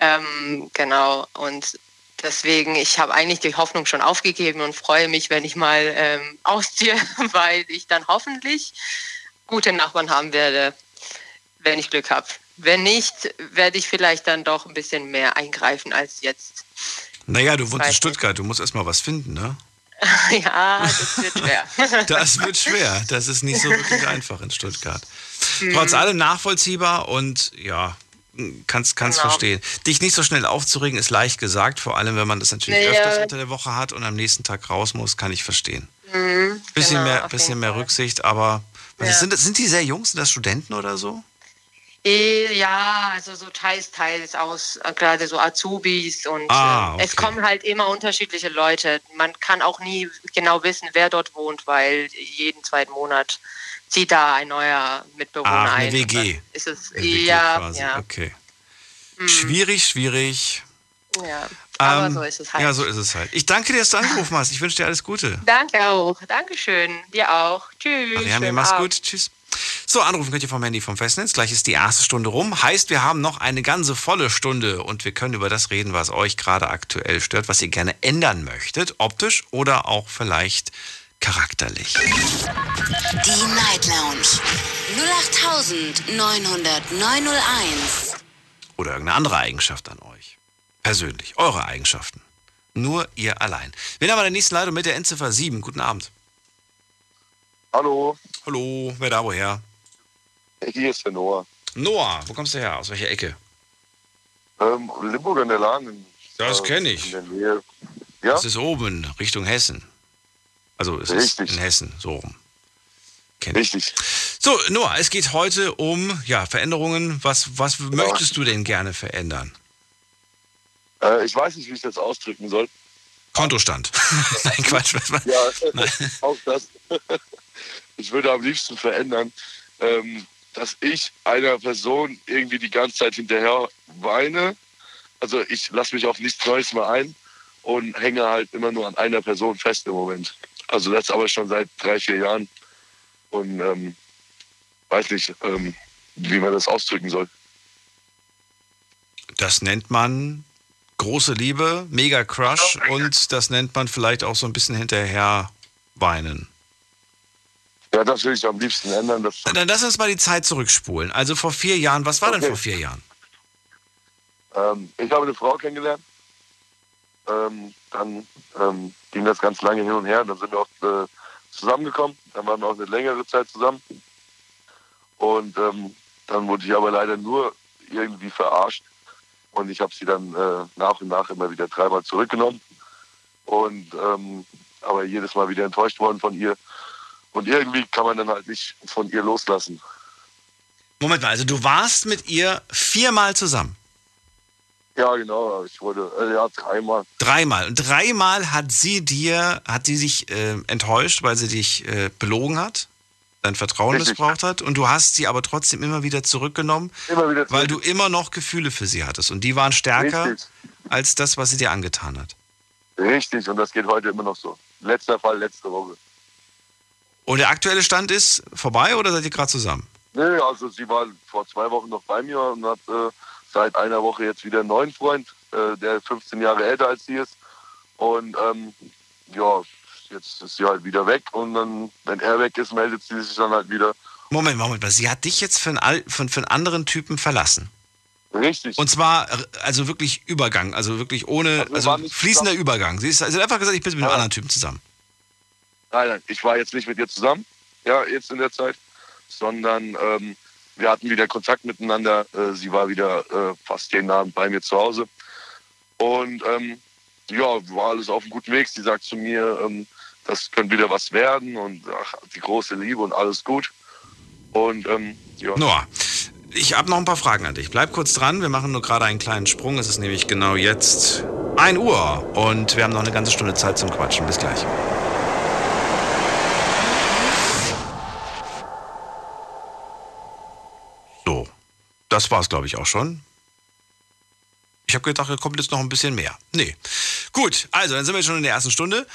Ähm, genau, und deswegen, ich habe eigentlich die Hoffnung schon aufgegeben und freue mich, wenn ich mal ähm, ausziehe, weil ich dann hoffentlich gute Nachbarn haben werde, wenn ich Glück habe. Wenn nicht, werde ich vielleicht dann doch ein bisschen mehr eingreifen als jetzt.
Naja, du wohnst in Stuttgart, du musst erstmal was finden, ne?
ja, das wird schwer.
Das wird schwer. Das ist nicht so wirklich einfach in Stuttgart.
Mhm.
Trotz allem nachvollziehbar und ja, kannst, kannst
Genau.
verstehen. Dich nicht so schnell aufzuregen ist leicht gesagt, vor allem wenn man das natürlich
Nee,
öfters unter der Woche hat und am nächsten Tag raus muss, kann ich verstehen.
Mhm,
Bisschen
genau,
mehr, bisschen mehr. Rücksicht, aber was
Ja.
sind, das, sind die sehr jung? Sind das Studenten oder so?
Eh, Ja, also so teils, teils aus, äh, gerade so Azubis und
Ah,
äh, es
okay.
kommen halt immer unterschiedliche Leute. Man kann auch nie genau wissen, wer dort wohnt, weil jeden zweiten Monat zieht da ein neuer Mitbewohner
Ah, eine
ein.
WG.
Ist es,
Eine WG
ja,
quasi.
ja,
Okay.
Mhm.
Schwierig, schwierig.
ja. Aber
Ähm,
so ist es halt.
Ja, so ist es halt. Ich danke dir, dass du angerufen hast. Ich wünsche dir alles Gute.
Danke auch. Dankeschön. Dir auch. Tschüss.
Marianne, mach's
Abend.
gut. Tschüss. So, anrufen könnt ihr vom Handy vom Festnetz. Gleich ist die erste Stunde rum. Heißt, wir haben noch eine ganze volle Stunde und wir können über das reden, was euch gerade aktuell stört, was ihr gerne ändern möchtet, optisch oder auch vielleicht charakterlich.
Die Night Lounge 08901.
Oder irgendeine andere Eigenschaft an euch. Persönlich. Eure Eigenschaften. Nur ihr allein. Wir haben an der nächsten Leitung mit der Endziffer 7. Guten Abend.
Hallo,
Hallo, wer da woher?
hier ist der Noah.
Noah, wo kommst du her? Aus welcher Ecke?
Ähm, Limburg an der Lahn.
Das
äh,
kenn ich.
Ja?
Das ist oben, Richtung Hessen. Also es ist
Richtig.
in Hessen, so rum. Kenn ich.
Richtig.
So, Noah, es geht heute um ja, Veränderungen. Was, was möchtest du denn gerne verändern?
Äh, ich weiß nicht, wie ich das ausdrücken soll.
Kontostand. Nein, Quatsch. Was, was?
Ja,
Nein.
auch das. Ich würde am liebsten verändern, ähm, dass ich einer Person irgendwie die ganze Zeit hinterher weine. Also ich lasse mich auf nichts Neues mehr ein und hänge halt immer nur an einer Person fest im Moment. Also das aber schon seit drei, vier Jahren. Und ähm, weiß nicht, ähm, wie man das ausdrücken soll.
Das nennt man große Liebe, mega Crush und das nennt man vielleicht auch so ein bisschen hinterher weinen.
Ja, das will ich am liebsten ändern. Das,
Dann lass uns mal die Zeit zurückspulen. Also vor vier Jahren, was war denn
Okay.
vor vier Jahren?
ähm, ich habe eine Frau kennengelernt. Ähm, dann ähm, ging das ganz lange hin und her. Dann sind wir auch äh, zusammengekommen. Dann waren wir auch eine längere Zeit zusammen. Und ähm, dann wurde ich aber leider nur irgendwie verarscht. Und ich habe sie dann äh, nach und nach immer wieder dreimal zurückgenommen. Und ähm, aber jedes Mal wieder enttäuscht worden von ihr. Und irgendwie kann man dann halt nicht von ihr loslassen.
Moment mal, also du warst mit ihr viermal zusammen.
Ja, genau. Ich wurde, äh, ja, dreimal.
Dreimal. Und dreimal hat sie dir, hat sie sich äh, enttäuscht, weil sie dich äh, belogen hat, dein Vertrauen
Richtig.
missbraucht hat. Und du hast sie aber trotzdem immer wieder zurückgenommen,
Immer wieder
weil du immer noch Gefühle für sie hattest. Und die waren stärker
Richtig.
als das, was sie dir angetan hat.
Richtig, und das geht heute immer noch so. Letzter Fall, letzte Woche.
Und der aktuelle Stand ist vorbei oder seid ihr gerade zusammen?
Nee, also sie war vor zwei Wochen noch bei mir und hat äh, seit einer Woche jetzt wieder einen neuen Freund, äh, der 15 Jahre älter als sie ist. Und ähm, ja, jetzt ist sie halt wieder weg und dann, wenn er weg ist, meldet sie sich dann halt wieder.
Moment, Moment mal. Sie hat dich jetzt für einen, für, für einen anderen Typen verlassen.
Richtig.
Und zwar, äh, also wirklich Übergang, also wirklich ohne,
Also
also fließender
zusammen.
Übergang. Sie, ist, sie hat einfach gesagt, ich bin mit einem anderen Typen zusammen.
Nein, nein, ich war jetzt nicht mit ihr zusammen, ja, jetzt in der Zeit, sondern ähm, wir hatten wieder Kontakt miteinander. Äh, sie war wieder äh, fast jeden Abend bei mir zu Hause. Und ähm, ja, war alles auf einem guten Weg. Sie sagt zu mir, ähm, das könnte wieder was werden und ach, die große Liebe und alles gut. Und ähm, ja.
Noah, ich habe noch ein paar Fragen an dich. Bleib kurz dran, wir machen nur gerade einen kleinen Sprung. Es ist nämlich genau jetzt 1 Uhr und wir haben noch eine ganze Stunde Zeit zum Quatschen. Bis gleich. So, das war's, glaube ich, auch schon. Ich habe gedacht, da kommt jetzt noch ein bisschen mehr. Nee. Gut, also dann sind wir schon in der ersten Stunde.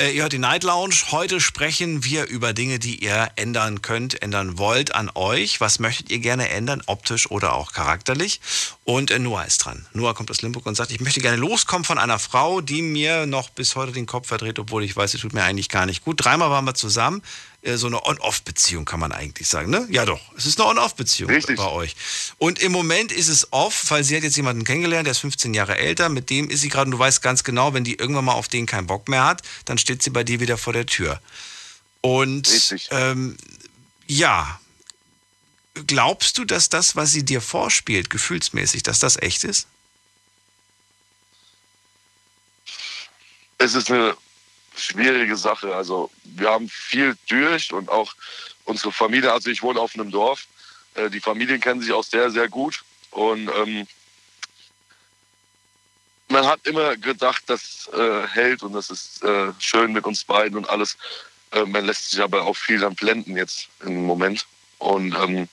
Äh, ihr hört die Night Lounge. Heute sprechen wir über Dinge, die ihr ändern könnt, ändern wollt an euch. Was möchtet ihr gerne ändern, optisch oder auch charakterlich? Und äh, Noah ist dran. Noah kommt aus Limburg und sagt, ich möchte gerne loskommen von einer Frau, die mir noch bis heute den Kopf verdreht, obwohl ich weiß, sie tut mir eigentlich gar nicht gut. Dreimal waren wir zusammen. Äh, So eine On-Off-Beziehung kann man eigentlich sagen, ne? Ja doch, es ist eine On-Off-Beziehung bei euch. Und im Moment ist es off, weil sie hat jetzt jemanden kennengelernt, der ist 15 Jahre älter, mit dem ist sie gerade, und du weißt ganz genau, wenn die irgendwann mal auf den keinen Bock mehr hat, dann steht sie bei dir wieder vor der Tür. Und ähm, ja, glaubst du, dass das, was sie dir vorspielt, gefühlsmäßig, dass das echt ist?
es ist eine schwierige Sache. Also wir haben viel durch und auch unsere Familie, also ich wohne auf einem Dorf, äh, die Familien kennen sich auch sehr, sehr gut. Und ähm, man hat immer gedacht, das äh, hält und das ist äh, schön mit uns beiden und alles. Äh, man lässt sich aber auch viel dann blenden jetzt im Moment. Und ähm,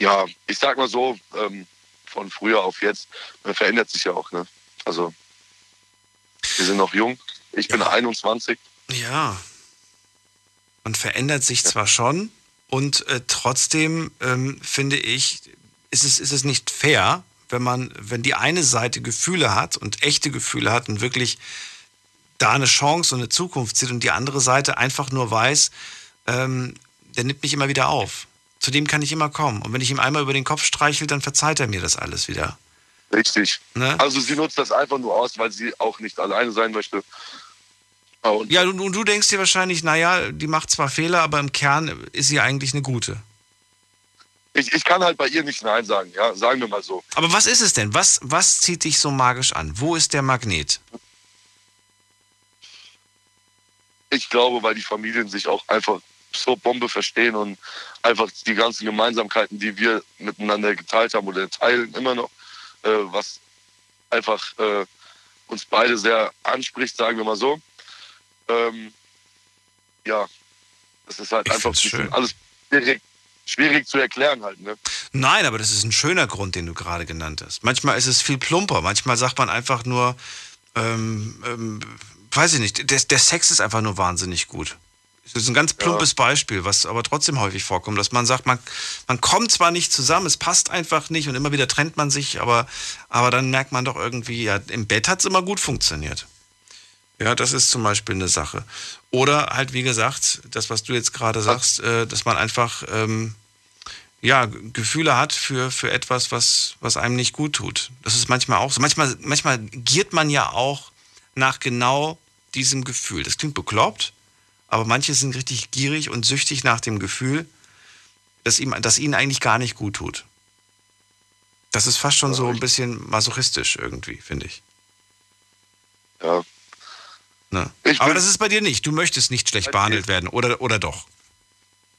ja, ich sag mal so, ähm, von früher auf jetzt, man verändert sich ja auch. Ne? Also wir sind noch jung. Ich bin 21.
Ja. Man verändert sich zwar schon und äh, trotzdem ähm, finde ich, ist es, ist es nicht fair, wenn man, wenn die eine Seite Gefühle hat und echte Gefühle hat und wirklich da eine Chance und eine Zukunft sieht und die andere Seite einfach nur weiß, ähm, der nimmt mich immer wieder auf. Zu dem kann ich immer kommen. Und wenn ich ihm einmal über den Kopf streichel, dann verzeiht er mir das alles wieder.
Richtig.
Ne?
Also sie nutzt das einfach nur aus, weil sie auch nicht alleine sein möchte. Und
Ja, und, und du denkst dir wahrscheinlich, naja, die macht zwar Fehler, aber im Kern ist sie eigentlich eine gute.
ich, ich kann halt bei ihr nicht Nein sagen, ja, sagen wir mal so.
Aber was ist es denn? Was, was zieht dich so magisch an? Wo ist der Magnet?
Ich glaube, weil die Familien sich auch einfach so Bombe verstehen und einfach die ganzen Gemeinsamkeiten, die wir miteinander geteilt haben oder teilen immer noch, äh, was einfach äh, uns beide sehr anspricht, sagen wir mal so. Ähm, ja, das ist halt einfach ein alles schwierig, schwierig zu erklären halt. Ne?
Nein, aber das ist ein schöner Grund, den du gerade genannt hast. Manchmal ist es viel plumper. Manchmal sagt man einfach nur, ähm, ähm, weiß ich nicht, der, der Sex ist einfach nur wahnsinnig gut. Das ist ein ganz plumpes Beispiel, was aber trotzdem häufig vorkommt, dass man sagt, man, man kommt zwar nicht zusammen, es passt einfach nicht und immer wieder trennt man sich, aber, aber dann merkt man doch irgendwie, ja, im Bett hat es immer gut funktioniert. Ja, das ist zum Beispiel eine Sache. Oder halt, wie gesagt, das, was du jetzt gerade sagst, äh, dass man einfach ähm, ja, Gefühle hat für, für etwas, was, was einem nicht gut tut. Das ist manchmal auch so. Manchmal, manchmal giert man ja auch nach genau diesem Gefühl. Das klingt bekloppt, aber manche sind richtig gierig und süchtig nach dem Gefühl, dass, ihm, dass ihnen eigentlich gar nicht gut tut. Das ist fast schon so ein bisschen masochistisch irgendwie, finde ich.
Ja.
Ne? Aber das ist bei dir nicht. Du möchtest nicht schlecht behandelt werden, oder, oder doch?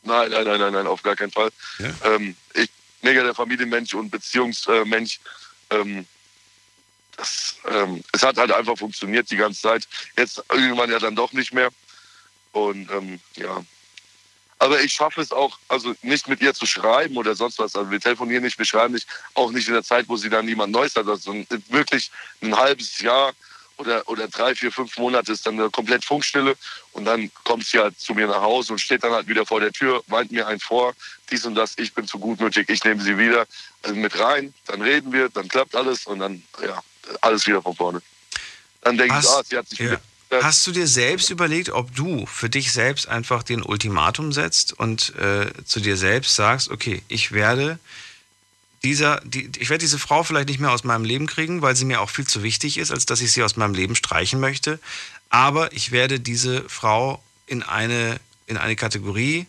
Nein, nein, nein, nein, nein, auf gar keinen Fall. Ähm, ich mega der Familienmensch und Beziehungsmensch. Ähm, das, ähm, es hat halt einfach funktioniert die ganze Zeit. Jetzt irgendwann ja dann doch nicht mehr. Und ähm, ja. Aber ich schaffe es auch, also nicht mit ihr zu schreiben oder sonst was. Also wir telefonieren nicht, wir schreiben nicht, auch nicht in der Zeit, wo sie dann niemand Neues hat, sondern wirklich ein halbes Jahr oder, oder drei, vier, fünf Monate ist dann eine komplett Funkstille und dann kommt sie halt zu mir nach Hause und steht dann halt wieder vor der Tür, weint mir ein vor, dies und das, ich bin zu gutmütig, ich nehme sie wieder also mit rein, dann reden wir, dann klappt alles und dann, ja, alles wieder von vorne. Dann denke ich, ah, sie hat sich
ja.
wieder
Hast du dir selbst überlegt, ob du für dich selbst einfach den Ultimatum setzt und äh, zu dir selbst sagst, okay, ich werde dieser, die, ich werde diese Frau vielleicht nicht mehr aus meinem Leben kriegen, weil sie mir auch viel zu wichtig ist, als dass ich sie aus meinem Leben streichen möchte. Aber ich werde diese Frau in eine, in eine Kategorie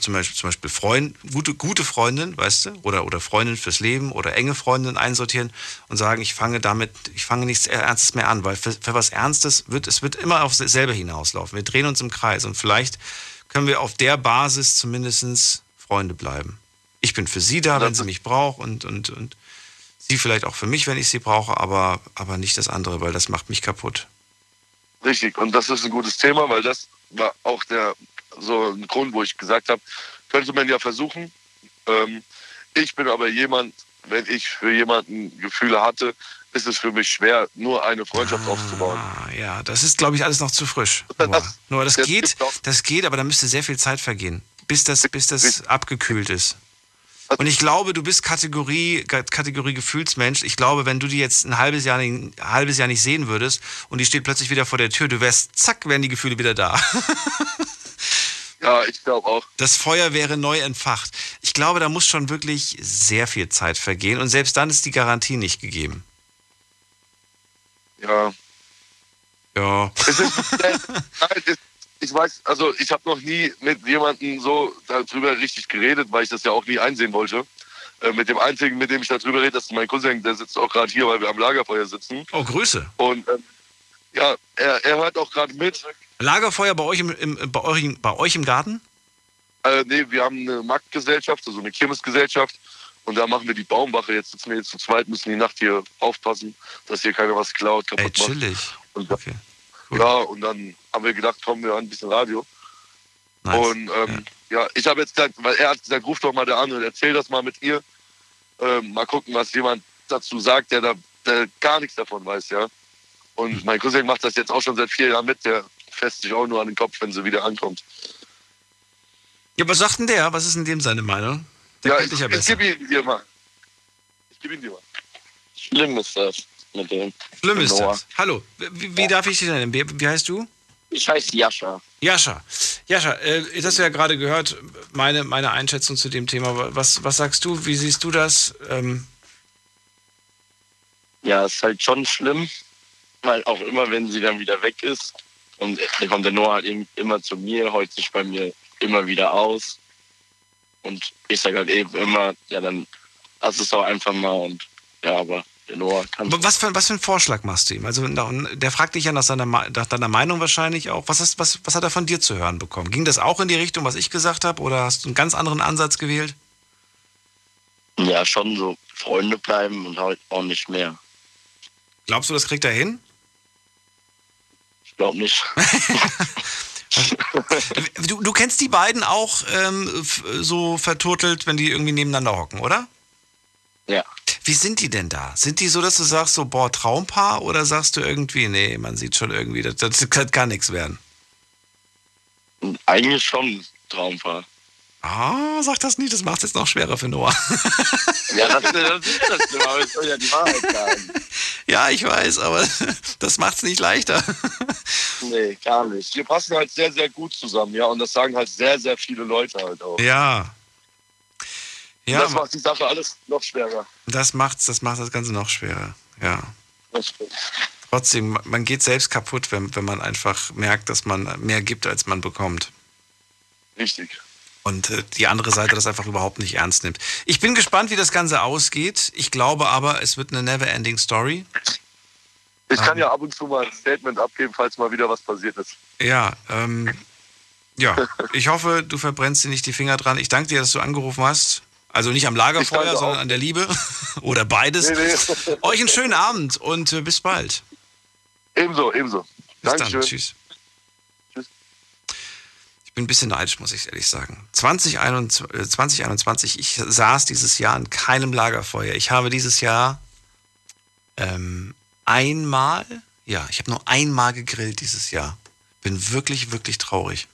zum Beispiel, zum Beispiel Freund, gute, gute Freundin, weißt du, oder, oder Freundin fürs Leben oder enge Freundin einsortieren und sagen, ich fange damit, ich fange nichts Ernstes mehr an, weil für, für was Ernstes wird, es wird immer auf dasselbe hinauslaufen. Wir drehen uns im Kreis und vielleicht können wir auf der Basis zumindest Freunde bleiben. Ich bin für sie da, wenn sie mich braucht und, und, und sie vielleicht auch für mich, wenn ich sie brauche, aber, aber nicht das andere, weil das macht mich kaputt.
Richtig, und das ist ein gutes Thema, weil das war auch der so ein Grund, wo ich gesagt habe, könnte man ja versuchen. Ähm, ich bin aber jemand, wenn ich für jemanden Gefühle hatte, ist es für mich schwer, nur eine Freundschaft
ah,
aufzubauen.
Ja, das ist, glaube ich, alles noch zu frisch. Nur das, nur das geht, das geht, aber da müsste sehr viel Zeit vergehen, bis das, bis das abgekühlt ist. Und ich glaube, du bist Kategorie, Kategorie Gefühlsmensch. Ich glaube, wenn du die jetzt ein halbes Jahr, ein halbes Jahr nicht sehen würdest und die steht plötzlich wieder vor der Tür, du wärst, zack, wären die Gefühle wieder da.
Ja, ich glaube auch.
Das Feuer wäre neu entfacht. Ich glaube, da muss schon wirklich sehr viel Zeit vergehen und selbst dann ist die Garantie nicht gegeben.
Ja.
Ja.
ich weiß, also ich habe noch nie mit jemandem so darüber richtig geredet, weil ich das ja auch nie einsehen wollte. Äh, mit dem einzigen, mit dem ich darüber rede, das ist mein Cousin, der sitzt auch gerade hier, weil wir am Lagerfeuer sitzen.
Oh, Grüße.
Und ähm, ja, er, er hört auch gerade mit.
Lagerfeuer bei euch im, im, bei euch, bei euch im Garten?
Äh, nee, wir haben eine Marktgesellschaft, also eine Kirmesgesellschaft. Und da machen wir die Baumwache. Jetzt sitzen wir jetzt zu zweit, müssen die Nacht hier aufpassen, dass hier keiner was klaut, kaputt
Ey, chillig.
Und, okay. Cool. Ja, und dann haben wir gedacht, kommen wir an ein bisschen Radio. Nice. Und ähm, ja. ja. ich habe jetzt gesagt, weil er hat gesagt, ruf doch mal da an und erzähl das mal mit ihr. Ähm, mal gucken, was jemand dazu sagt, der da der gar nichts davon weiß, ja. Und hm. mein Cousin macht das jetzt auch schon seit vier Jahren mit. Der fässt sich auch nur an den Kopf, wenn sie wieder ankommt.
Ja, was sagt denn der? Was ist in dem seine Meinung? Der
ja, ich, ja ich gebe ihn dir mal. Ich gebe ihn dir mal.
Schlimm ist das mit dem.
Schlimm ist Noah. das. Hallo, wie, wie ja. darf ich dich nennen? Wie, wie heißt du?
Ich heiße Jascha.
Jascha. Jascha, äh, jetzt hast du ja gerade gehört, meine, meine Einschätzung zu dem Thema. Was, was sagst du? Wie siehst du das? Ähm
ja, ist halt schon schlimm, weil auch immer, wenn sie dann wieder weg ist, und dann kommt der Noah halt immer zu mir, heult sich bei mir immer wieder aus. Und ich sage halt eben immer, ja, dann lass es doch einfach mal. Und ja, aber der Noah kann.
Was für, was für einen Vorschlag machst du ihm? Also, der fragt dich ja nach, seiner, nach deiner Meinung wahrscheinlich auch. Was, hast, was, was hat er von dir zu hören bekommen? Ging das auch in die Richtung, was ich gesagt habe? Oder hast du einen ganz anderen Ansatz gewählt?
Ja, schon so Freunde bleiben und halt auch nicht mehr.
Glaubst du, das kriegt er hin?
Ich glaube nicht.
du, du kennst die beiden auch ähm, so verturtelt, wenn die irgendwie nebeneinander hocken, oder?
Ja.
Wie sind die denn da? Sind die so, dass du sagst, so, boah, Traumpaar? Oder sagst du irgendwie, nee, man sieht schon irgendwie, das, das kann gar nichts werden?
Eigentlich schon Traumpaar.
Ah, sag das nicht, das macht es jetzt noch schwerer für Noah.
ja, das, das ist das aber ich soll ja die Wahrheit sagen.
Ja, ich weiß, aber das macht es nicht leichter.
Nee, gar nicht.
Wir passen halt sehr, sehr gut zusammen, ja, und das sagen halt sehr, sehr viele Leute halt auch.
Ja.
Ja, und das macht die Sache alles noch schwerer.
Das macht's, das macht das Ganze noch schwerer, ja. Trotzdem, man geht selbst kaputt, wenn, wenn man einfach merkt, dass man mehr gibt, als man bekommt.
Richtig
und äh, die andere Seite das einfach überhaupt nicht ernst nimmt. Ich bin gespannt, wie das Ganze ausgeht. Ich glaube aber, es wird eine never-ending Story.
Ich kann ähm, ja ab und zu mal ein Statement abgeben, falls mal wieder was passiert ist.
Ja, ähm, ja. Ich hoffe, du verbrennst dir nicht die Finger dran. Ich danke dir, dass du angerufen hast. Also nicht am Lagerfeuer, sondern an der Liebe. Oder beides. Nee, nee. Euch einen schönen Abend und äh, bis bald.
Ebenso, ebenso.
Bis Dankeschön. dann. Tschüss. Ich bin ein bisschen neidisch, muss ich ehrlich sagen. 2021, 2021, ich saß dieses Jahr in keinem Lagerfeuer. Ich habe dieses Jahr ähm, einmal Ja, ich habe nur einmal gegrillt dieses Jahr. Bin wirklich, wirklich traurig.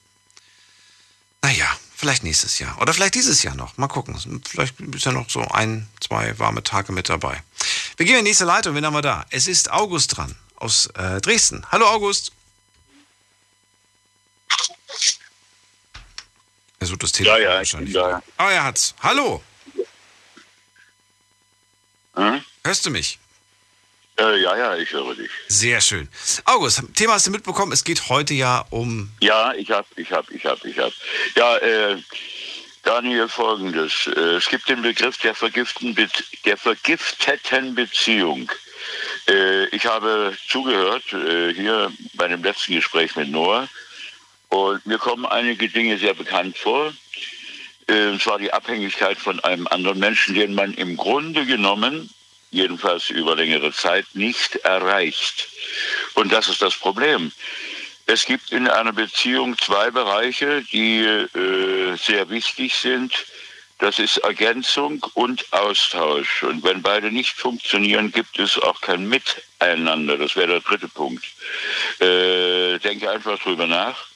Naja, vielleicht nächstes Jahr. Oder vielleicht dieses Jahr noch. Mal gucken. Vielleicht ist ja noch so ein, zwei warme Tage mit dabei. Wir gehen in die nächste Leitung. Wen haben wir da? Es ist August dran aus äh, Dresden. Hallo August. Er sucht das Telefon
Ja, ja, ich
wahrscheinlich. Oh, er hat's. Hallo.
Hm?
Hörst du mich?
Äh, ja, ja, ich höre dich.
Sehr schön. August, Thema hast du mitbekommen. Es geht heute ja um.
Ja, ich hab, ich hab, ich hab, ich hab. Ja, äh, Daniel, folgendes. Äh, es gibt den Begriff der, vergiften, der vergifteten Beziehung. Äh, ich habe zugehört äh, hier bei dem letzten Gespräch mit Noah und mir kommen einige Dinge sehr bekannt vor. Und zwar die Abhängigkeit von einem anderen Menschen, den man im Grunde genommen, jedenfalls über längere Zeit, nicht erreicht. Und das ist das Problem. Es gibt in einer Beziehung zwei Bereiche, die äh, sehr wichtig sind. Das ist Ergänzung und Austausch. Und wenn beide nicht funktionieren, gibt es auch kein Miteinander. Das wäre der dritte Punkt. Äh, denke einfach drüber nach.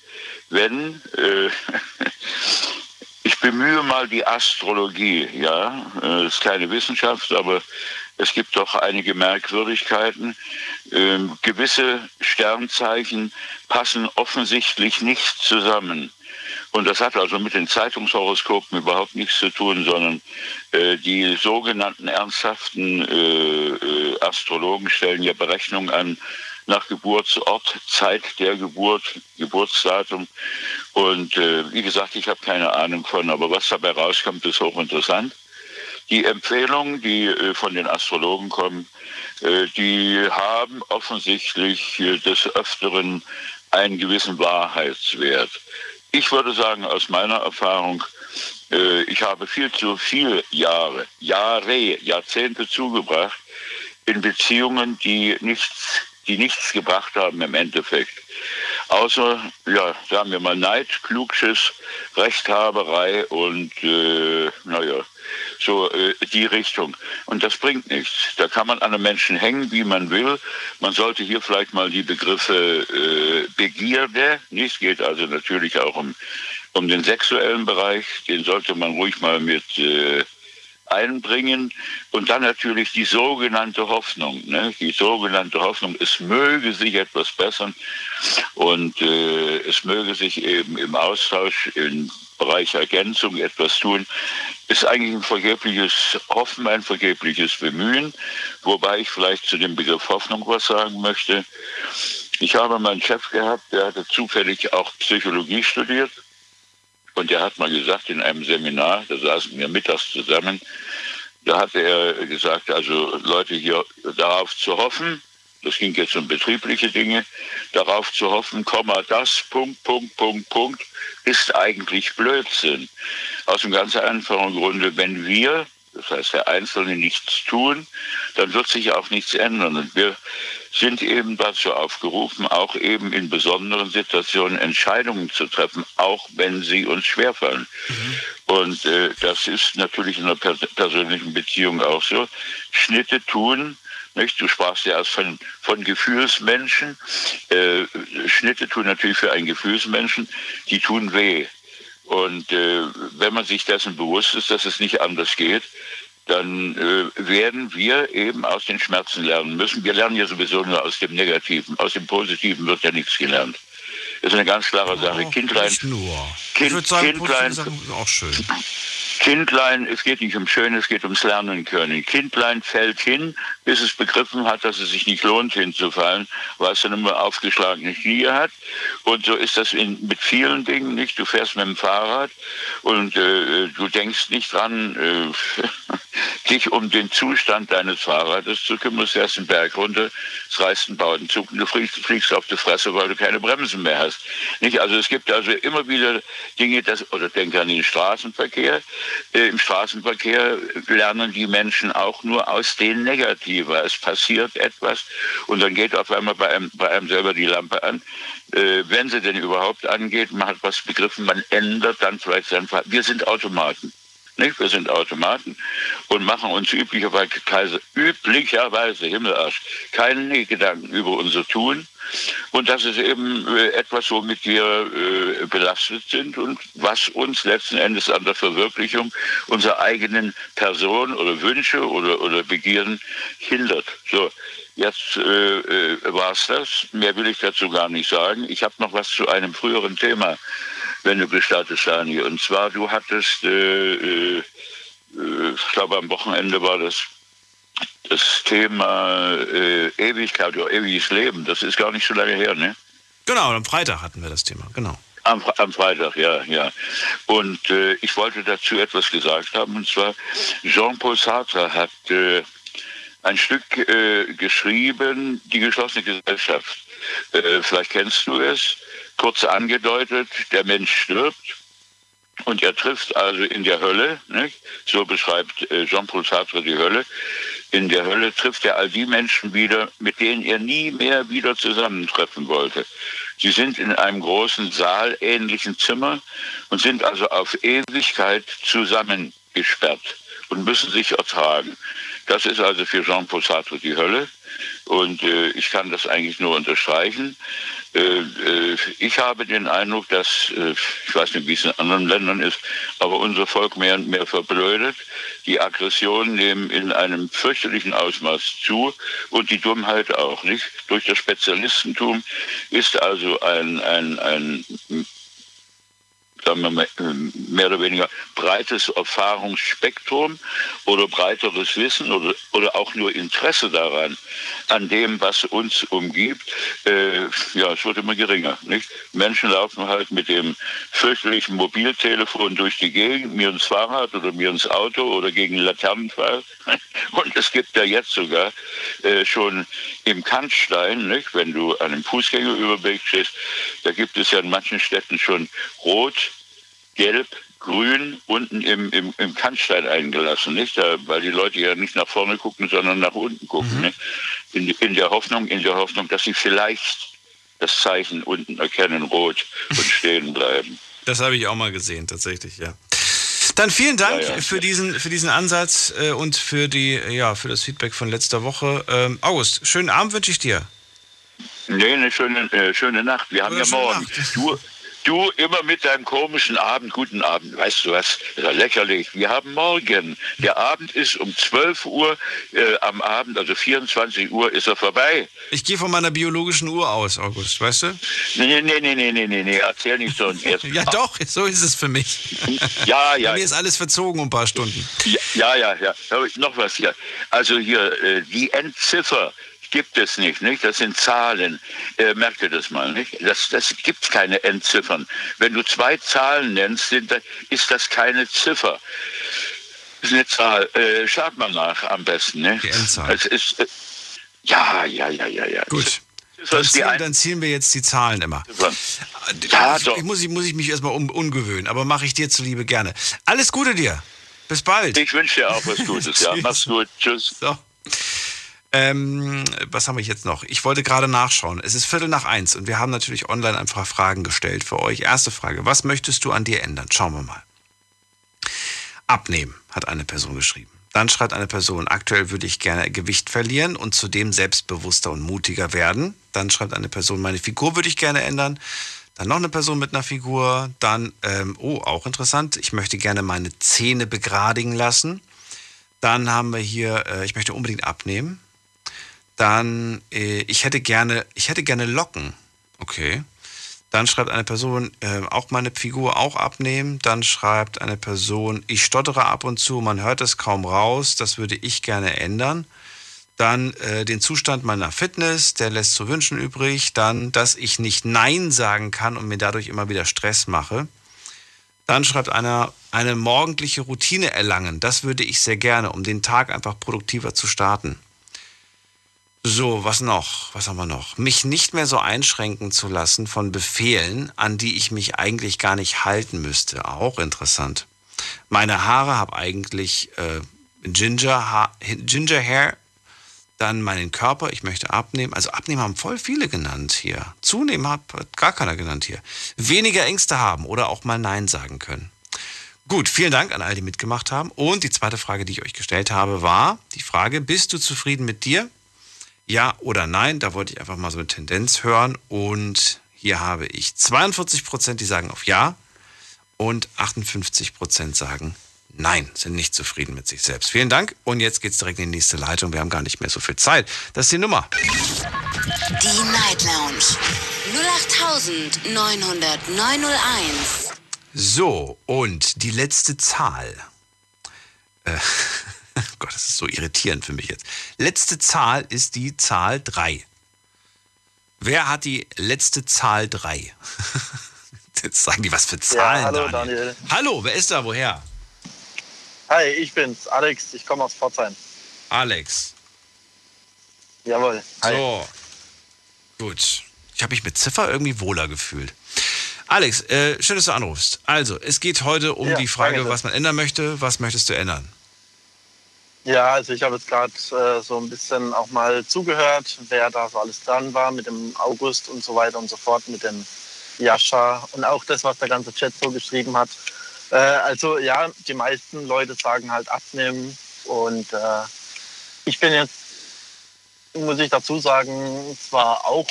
Wenn äh, ich bemühe mal die Astrologie, ja, äh, ist keine Wissenschaft, aber es gibt doch einige Merkwürdigkeiten. Ähm, gewisse Sternzeichen passen offensichtlich nicht zusammen. Und das hat also mit den Zeitungshoroskopen überhaupt nichts zu tun, sondern äh, die sogenannten ernsthaften äh, äh, Astrologen stellen ja Berechnungen an nach Geburtsort, Zeit der Geburt, Geburtsdatum. Und äh, wie gesagt, ich habe keine Ahnung von, aber was dabei rauskommt, ist hochinteressant. Die Empfehlungen, die äh, von den Astrologen kommen, äh, die haben offensichtlich äh, des Öfteren einen gewissen Wahrheitswert. Ich würde sagen, aus meiner Erfahrung, ich habe viel zu viele Jahre, Jahre, Jahrzehnte zugebracht in Beziehungen, die nichts, die nichts gebracht haben im Endeffekt. Außer, ja, sagen wir mal, Neid, Klugschiss, Rechthaberei und, äh, naja, so äh, die Richtung. Und das bringt nichts. Da kann man an einem Menschen hängen, wie man will. Man sollte hier vielleicht mal die Begriffe äh, Begierde, nicht, geht also natürlich auch um, um den sexuellen Bereich, den sollte man ruhig mal mit äh, einbringen. Und dann natürlich die sogenannte Hoffnung. Ne? Die sogenannte Hoffnung, es möge sich etwas bessern und äh, es möge sich eben im Austausch im Bereich Ergänzung etwas tun, ist eigentlich ein vergebliches Hoffen, ein vergebliches Bemühen. Wobei ich vielleicht zu dem Begriff Hoffnung was sagen möchte. Ich habe meinen Chef gehabt, der hatte zufällig auch Psychologie studiert. Und der hat mal gesagt in einem Seminar, da saßen wir mittags zusammen, da hat er gesagt, also Leute hier darauf zu hoffen, das ging jetzt um betriebliche Dinge, darauf zu hoffen, Komma, das, Punkt, Punkt, Punkt, Punkt, ist eigentlich Blödsinn. Aus dem ganz einfachen Grunde, wenn wir, das heißt der Einzelne, nichts tun, dann wird sich auch nichts ändern. Und wir sind eben dazu aufgerufen, auch eben in besonderen Situationen Entscheidungen zu treffen, auch wenn sie uns schwerfallen. Und äh, das ist natürlich in einer pers persönlichen Beziehung auch so. Schnitte tun, nicht? Du sprachst ja erst von, von Gefühlsmenschen. Äh, Schnitte tun natürlich für einen Gefühlsmenschen, die tun weh. Und äh, wenn man sich dessen bewusst ist, dass es nicht anders geht, dann äh, werden wir eben aus den Schmerzen lernen müssen. Wir lernen ja sowieso nur aus dem Negativen. Aus dem Positiven wird ja nichts gelernt. Das ist eine ganz klare Sache. Kindlein,
Nicht nur.
Kind,
ich würde sagen,
Kindlein,
sind auch schön.
Kindlein, es geht nicht um Schön, es geht ums Lernen können. Kindlein fällt hin, bis es begriffen hat, dass es sich nicht lohnt hinzufallen, weil es dann immer aufgeschlagene Knie hat. Und so ist das in, mit vielen Dingen nicht. Du fährst mit dem Fahrrad und äh, du denkst nicht dran, äh, dich um den Zustand deines Fahrrades zu kümmern. Du fährst den Berg runter, es reißt einen Bautenzug und du fliegst, fliegst auf die Fresse, weil du keine Bremsen mehr hast. Nicht? Also es gibt also immer wieder Dinge, das, oder denke an den Straßenverkehr. Äh, Im Straßenverkehr lernen die Menschen auch nur aus den Negativen. Es passiert etwas und dann geht auf einmal bei einem, bei einem selber die Lampe an. Äh, wenn sie denn überhaupt angeht, man hat was begriffen, man ändert dann vielleicht sein Verhalten. Wir sind Automaten. Nicht? Wir sind Automaten und machen uns üblicherweise, üblicherweise Himmelarsch, keine Gedanken über unser Tun. Und das ist eben äh, etwas, womit wir äh, belastet sind und was uns letzten Endes an der Verwirklichung unserer eigenen Person oder Wünsche oder, oder Begierden hindert. So, jetzt äh, äh, war es das. Mehr will ich dazu gar nicht sagen. Ich habe noch was zu einem früheren Thema wenn du gestattest, Dani. Und zwar, du hattest, äh, äh, äh, ich glaube, am Wochenende war das das Thema äh, Ewigkeit oder ewiges Leben. Das ist gar nicht so lange her, ne?
Genau, am Freitag hatten wir das Thema, genau.
Am, am Freitag, ja, ja. Und äh, ich wollte dazu etwas gesagt haben. Und zwar, Jean-Paul Sartre hat äh, ein Stück geschrieben, Die geschlossene Gesellschaft. Vielleicht kennst du es kurz angedeutet, der Mensch stirbt und er trifft also in der Hölle, nicht? so beschreibt äh, Jean-Paul Sartre die Hölle, in der Hölle trifft er all die Menschen wieder, mit denen er nie mehr wieder zusammentreffen wollte. Sie sind in einem großen Saal ähnlichen Zimmer und sind also auf Ewigkeit zusammengesperrt und müssen sich ertragen. Das ist also für Jean-Paul Sartre die Hölle. Und äh, ich kann das eigentlich nur unterstreichen. Äh, äh, ich habe den Eindruck, dass, äh, ich weiß nicht, wie es in anderen Ländern ist, aber unser Volk mehr und mehr verblödet. Die Aggressionen nehmen in einem fürchterlichen Ausmaß zu und die Dummheit auch, nicht? Durch das Spezialistentum ist also ein, ein, ein sagen wir mal, ähm, mehr oder weniger breites Erfahrungsspektrum oder breiteres Wissen oder, oder auch nur Interesse daran, an dem, was uns umgibt, äh, ja, es wird immer geringer. Nicht? Menschen laufen halt mit dem fürchterlichen Mobiltelefon durch die Gegend, mir ins Fahrrad oder mir ins Auto oder gegen Laternenfall. Und es gibt ja jetzt sogar äh, schon im Kantstein, nicht? wenn du an einem Fußgängerüberweg stehst, da gibt es ja in manchen Städten schon rot, gelb, grün unten im, im, im Kannstein eingelassen, nicht? Da, weil die Leute ja nicht nach vorne gucken, sondern nach unten gucken. Mhm. In, in, der Hoffnung, in der Hoffnung, dass sie vielleicht das Zeichen unten erkennen, rot und stehen bleiben.
Das habe ich auch mal gesehen, tatsächlich, ja. Dann vielen Dank ja, ja. Für, diesen, für diesen Ansatz äh, und für, die, ja, für das Feedback von letzter Woche. Ähm, August, schönen Abend wünsche ich dir.
Nee, eine schöne, äh, schöne Nacht. Wir haben ja morgen. Du, Du immer mit deinem komischen Abend, guten Abend, weißt du was, das ist ja lächerlich. Wir haben morgen, der Abend ist um 12 Uhr äh, am Abend, also 24 Uhr ist er vorbei.
Ich gehe von meiner biologischen Uhr aus, August, weißt du?
Nee, nee, nee, nee, nee, nee, nee. erzähl nicht so.
ja doch, so ist es für mich.
ja, ja.
Bei mir ist alles verzogen um ein paar Stunden.
Ja, ja, ja. ja. Noch was hier. Also hier, äh, die Endziffer gibt es nicht, nicht? Das sind Zahlen. Äh, merkt ihr das mal, nicht? Das, das gibt keine Endziffern. Wenn du zwei Zahlen nennst, sind, ist das keine Ziffer. Das ist eine Zahl. Äh, schlag mal nach am besten, ne?
Die Endzahl.
Es ist, äh, ja, ja, ja, ja, ja.
Gut. Dann ziehen, dann ziehen, wir jetzt die Zahlen immer. Ja, ich, doch. Ich muss, muss ich mich erstmal um, ungewöhnen, aber mache ich dir zuliebe gerne. Alles Gute dir. Bis bald.
Ich wünsche dir auch was Gutes. ja, mach's gut. Tschüss.
So. Ähm, was haben wir jetzt noch? Ich wollte gerade nachschauen. Es ist Viertel nach eins und wir haben natürlich online einfach Fragen gestellt für euch. Erste Frage: Was möchtest du an dir ändern? Schauen wir mal. Abnehmen, hat eine Person geschrieben. Dann schreibt eine Person, aktuell würde ich gerne Gewicht verlieren und zudem selbstbewusster und mutiger werden. Dann schreibt eine Person, meine Figur würde ich gerne ändern. Dann noch eine Person mit einer Figur. Dann, ähm, oh, auch interessant, ich möchte gerne meine Zähne begradigen lassen. Dann haben wir hier, äh, ich möchte unbedingt abnehmen. Dann, äh, ich hätte gerne, ich hätte gerne Locken. Okay. Dann schreibt eine Person, äh, auch meine Figur auch abnehmen. Dann schreibt eine Person, ich stottere ab und zu, man hört es kaum raus, das würde ich gerne ändern. Dann äh, den Zustand meiner Fitness, der lässt zu wünschen übrig. Dann, dass ich nicht Nein sagen kann und mir dadurch immer wieder Stress mache. Dann schreibt einer, eine morgendliche Routine erlangen. Das würde ich sehr gerne, um den Tag einfach produktiver zu starten. So, was noch? Was haben wir noch? Mich nicht mehr so einschränken zu lassen von Befehlen, an die ich mich eigentlich gar nicht halten müsste. Auch interessant. Meine Haare habe eigentlich äh, Ginger, ha Ginger Hair. Dann meinen Körper, ich möchte abnehmen. Also abnehmen haben voll viele genannt hier. Zunehmen hat gar keiner genannt hier. Weniger Ängste haben oder auch mal Nein sagen können. Gut, vielen Dank an all die mitgemacht haben. Und die zweite Frage, die ich euch gestellt habe, war die Frage, bist du zufrieden mit dir? Ja oder nein? Da wollte ich einfach mal so eine Tendenz hören. Und hier habe ich 42 Prozent, die sagen auf Ja und 58 Prozent sagen Nein, sind nicht zufrieden mit sich selbst. Vielen Dank. Und jetzt geht's direkt in die nächste Leitung. Wir haben gar nicht mehr so viel Zeit. Das ist die Nummer.
Die Night Lounge 0890901.
So, und die letzte Zahl. Äh, Gott, das ist so irritierend für mich jetzt. Letzte Zahl ist die Zahl 3. Wer hat die letzte Zahl 3? Jetzt sagen die, was für Zahlen.
Ja, hallo
Daniel.
Daniel.
Hallo, wer ist da? Woher?
Hi, ich bin's, Alex. Ich komme aus Pforzheim.
Alex.
Jawohl. Hi.
So. Gut. Ich habe mich mit Ziffer irgendwie wohler gefühlt. Alex, äh, schön, dass du anrufst. Also, es geht heute um
Ja,
die Frage,
danke.
was man ändern möchte. Was möchtest du ändern?
Ja, also ich habe jetzt gerade äh, so ein bisschen auch mal zugehört, wer da so alles dran war mit dem August und so weiter und so fort, mit dem Jascha und auch das, was der ganze Chat so geschrieben hat. Äh, also ja, die meisten Leute sagen halt abnehmen und äh, ich bin jetzt, muss ich dazu sagen, zwar auch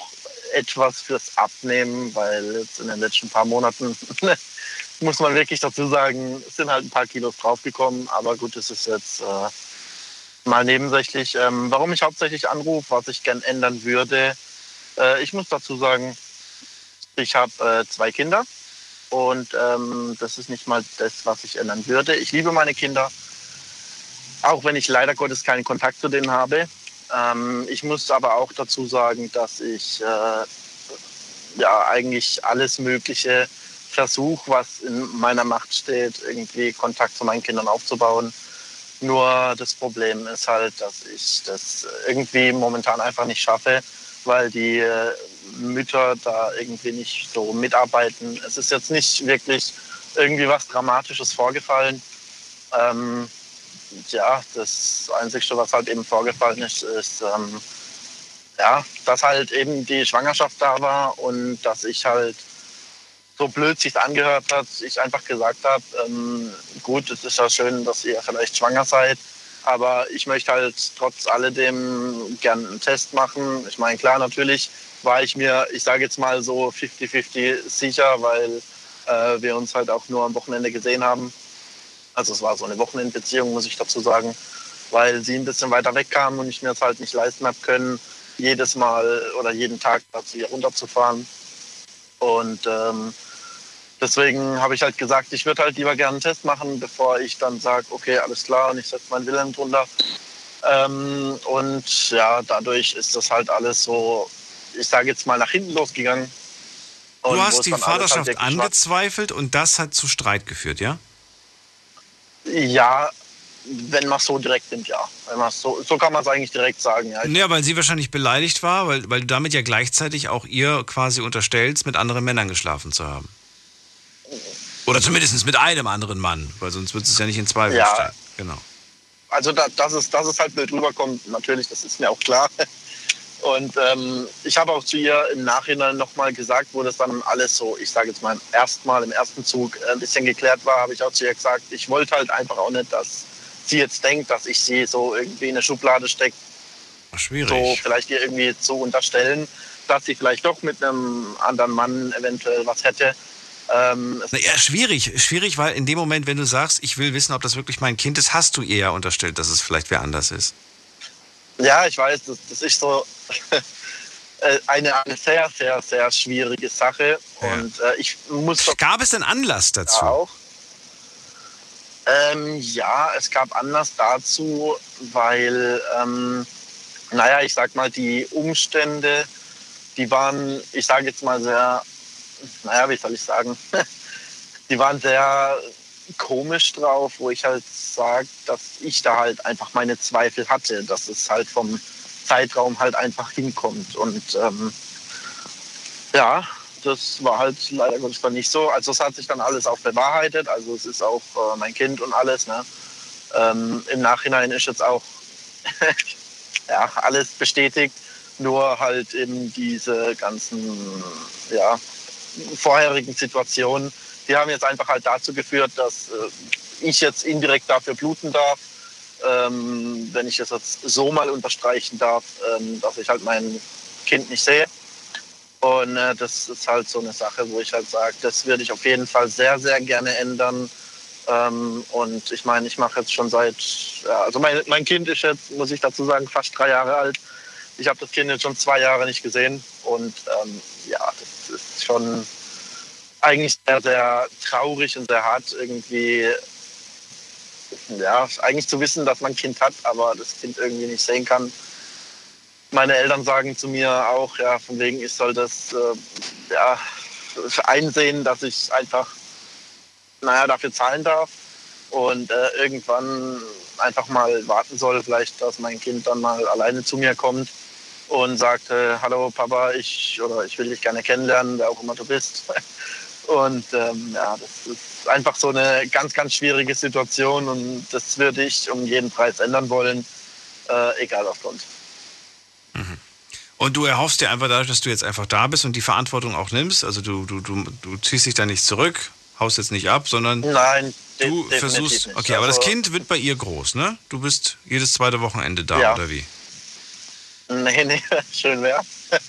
etwas fürs Abnehmen, weil jetzt in den letzten paar Monaten muss man wirklich dazu sagen, es sind halt ein paar Kilos draufgekommen, aber gut, es ist jetzt äh, mal nebensächlich. Ähm, warum ich hauptsächlich anrufe, was ich gern ändern würde, äh, ich muss dazu sagen, ich habe äh, zwei Kinder und ähm, das ist nicht mal das, was ich ändern würde. Ich liebe meine Kinder, auch wenn ich leider Gottes keinen Kontakt zu denen habe. Ähm, ich muss aber auch dazu sagen, dass ich äh, ja eigentlich alles Mögliche versuche, was in meiner Macht steht, irgendwie Kontakt zu meinen Kindern aufzubauen. Nur das Problem ist halt, dass ich das irgendwie momentan einfach nicht schaffe, weil die äh, Mütter da irgendwie nicht so mitarbeiten. Es ist jetzt nicht wirklich irgendwie was Dramatisches vorgefallen. Ähm, ja, das Einzige, was halt eben vorgefallen ist, ist, ähm, ja, dass halt eben die Schwangerschaft da war und dass ich halt so blöd sich angehört hat, ich einfach gesagt habe, ähm, gut, es ist ja schön, dass ihr vielleicht schwanger seid, aber ich möchte halt trotz alledem gerne einen Test machen. Ich meine, klar, natürlich war ich mir, ich sage jetzt mal so 50-50 sicher, weil äh, wir uns halt auch nur am Wochenende gesehen haben. Also es war so eine Wochenendbeziehung, muss ich dazu sagen, weil sie ein bisschen weiter weg kam und ich mir es halt nicht leisten habe können, jedes Mal oder jeden Tag da zu ihr runterzufahren. Und ähm, deswegen habe ich halt gesagt, ich würde halt lieber gerne einen Test machen, bevor ich dann sage, okay, alles klar und ich setze meinen Willen drunter. Ähm, und ja, dadurch ist das halt alles so, ich sage jetzt mal, nach hinten losgegangen. Und
Du hast die
halt
Vaterschaft
war.
angezweifelt und das hat zu Streit geführt, ja?
Ja, wenn man es so direkt nimmt, ja. So, so kann man es eigentlich direkt sagen, ja.
Ja, weil sie wahrscheinlich beleidigt war, weil, weil du damit ja gleichzeitig auch ihr quasi unterstellst, mit anderen Männern geschlafen zu haben. Oder zumindest mit einem anderen Mann, weil sonst du es ja nicht in Zweifel
Ja.
stellen. Genau.
Also, da, dass, es, dass es halt blöd rüberkommt, natürlich, das ist mir auch klar. Und ähm, ich habe auch zu ihr im Nachhinein nochmal gesagt, wo das dann alles so, ich sage jetzt mal erstmal im ersten Zug ein bisschen geklärt war, habe ich auch zu ihr gesagt, ich wollte halt einfach auch nicht, dass sie jetzt denkt, dass ich sie so irgendwie in eine Schublade stecke,
Schwierig.
so vielleicht ihr irgendwie zu unterstellen, dass sie vielleicht doch mit einem anderen Mann eventuell was hätte. Ähm, es
Na ja, schwierig. Schwierig, weil in dem Moment, wenn du sagst, ich will wissen, ob das wirklich mein Kind ist, hast du ihr ja unterstellt, dass es vielleicht wer anders ist.
Ja, ich weiß, das, das ist so äh, eine, eine sehr, sehr, sehr schwierige Sache. Und äh, ich muss
Gab es denn Anlass dazu?
auch. Ähm, ja, es gab Anlass dazu, weil, ähm, naja, ich sag mal, die Umstände, die waren, ich sage jetzt mal sehr, naja, wie soll ich sagen, die waren sehr komisch drauf, wo ich halt sage, dass ich da halt einfach meine Zweifel hatte, dass es halt vom Zeitraum halt einfach hinkommt. Und ähm, ja, das war halt leider Gottes nicht so. Also es hat sich dann alles auch bewahrheitet. Also es ist auch äh, mein Kind und alles. Ne? Ähm, Im Nachhinein ist jetzt auch ja, alles bestätigt. Nur halt eben diese ganzen ja, vorherigen Situationen, die haben jetzt einfach halt dazu geführt, dass äh, ich jetzt indirekt dafür bluten darf. Ähm, wenn ich das jetzt so mal unterstreichen darf, ähm, dass ich halt mein Kind nicht sehe. Und äh, das ist halt so eine Sache, wo ich halt sage, das würde ich auf jeden Fall sehr, sehr gerne ändern. Ähm, und ich meine, ich mache jetzt schon seit, ja, also mein, mein Kind ist jetzt, muss ich dazu sagen, fast drei Jahre alt. Ich habe das Kind jetzt schon zwei Jahre nicht gesehen. Und ähm, ja, das schon eigentlich sehr, sehr traurig und sehr hart irgendwie, ja, eigentlich zu wissen, dass man ein Kind hat, aber das Kind irgendwie nicht sehen kann. Meine Eltern sagen zu mir auch, ja, von wegen, ich soll das äh, ja, einsehen, dass ich einfach, naja, dafür zahlen darf und äh, irgendwann einfach mal warten soll, vielleicht, dass mein Kind dann mal alleine zu mir kommt und sagt, äh, hallo Papa, ich oder ich will dich gerne kennenlernen, wer auch immer du bist. Und ähm, ja, das ist einfach so eine ganz, ganz schwierige Situation und das würde ich um jeden Preis ändern wollen, äh, egal was kommt.
Und du erhoffst dir einfach dadurch, dass du jetzt einfach da bist und die Verantwortung auch nimmst. Also du, du, du, du ziehst dich da nicht zurück, haust jetzt nicht ab, sondern
Nein,
du versuchst. Okay, aber das
Also-
Kind wird bei ihr groß, ne? Du bist jedes zweite Wochenende da,
Ja.
oder wie?
Nee, nee, schön wäre.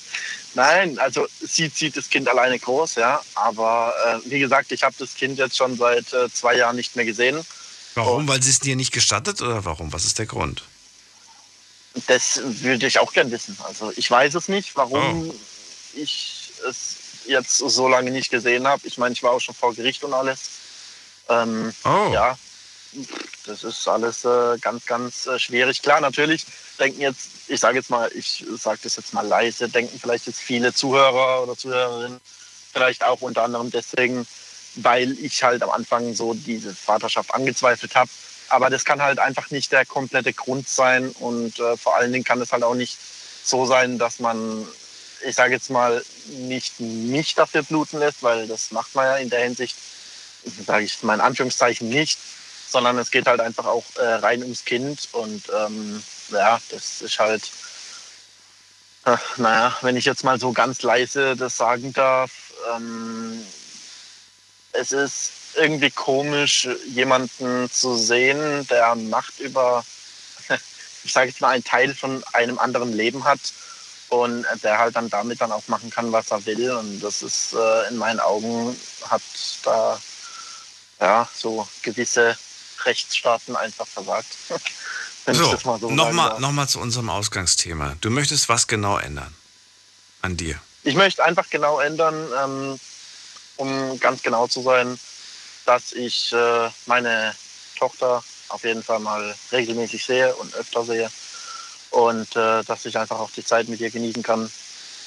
Nein, also sie zieht das Kind alleine groß, ja. Aber äh, wie gesagt, ich habe das Kind jetzt schon seit äh, zwei Jahren nicht mehr gesehen.
Warum? Weil sie es dir nicht gestattet oder warum? Was ist der Grund?
Das würde ich auch gern wissen. Also ich weiß es nicht, warum ich es jetzt so lange nicht gesehen habe. Ich meine, ich war auch schon vor Gericht und alles. Ähm,
Oh.
Ja, das ist alles äh, ganz, ganz äh, schwierig. Klar, natürlich denken jetzt, ich sage jetzt mal, ich sage das jetzt mal leise, denken vielleicht jetzt viele Zuhörer oder Zuhörerinnen vielleicht auch unter anderem deswegen, weil ich halt am Anfang so diese Vaterschaft angezweifelt habe. Aber das kann halt einfach nicht der komplette Grund sein und äh, vor allen Dingen kann es halt auch nicht so sein, dass man, ich sage jetzt mal, nicht mich dafür bluten lässt, weil das macht man ja in der Hinsicht, sage ich mal in Anführungszeichen nicht, sondern es geht halt einfach auch äh, rein ums Kind und ähm, ja, das ist halt, äh, naja, wenn ich jetzt mal so ganz leise das sagen darf, ähm, es ist irgendwie komisch, jemanden zu sehen, der Macht über, ich sage jetzt mal, einen Teil von einem anderen Leben hat und der halt dann damit dann auch machen kann, was er will. Und das ist äh, in meinen Augen hat da ja so gewisse Rechtsstaaten einfach versagt. Wenn
So,
so
nochmal noch zu unserem Ausgangsthema. Du möchtest was genau ändern an dir.
Ich möchte einfach genau ändern, ähm, um ganz genau zu sein, dass ich äh, meine Tochter auf jeden Fall mal regelmäßig sehe und öfter sehe. Und äh, dass ich einfach auch die Zeit mit ihr genießen kann.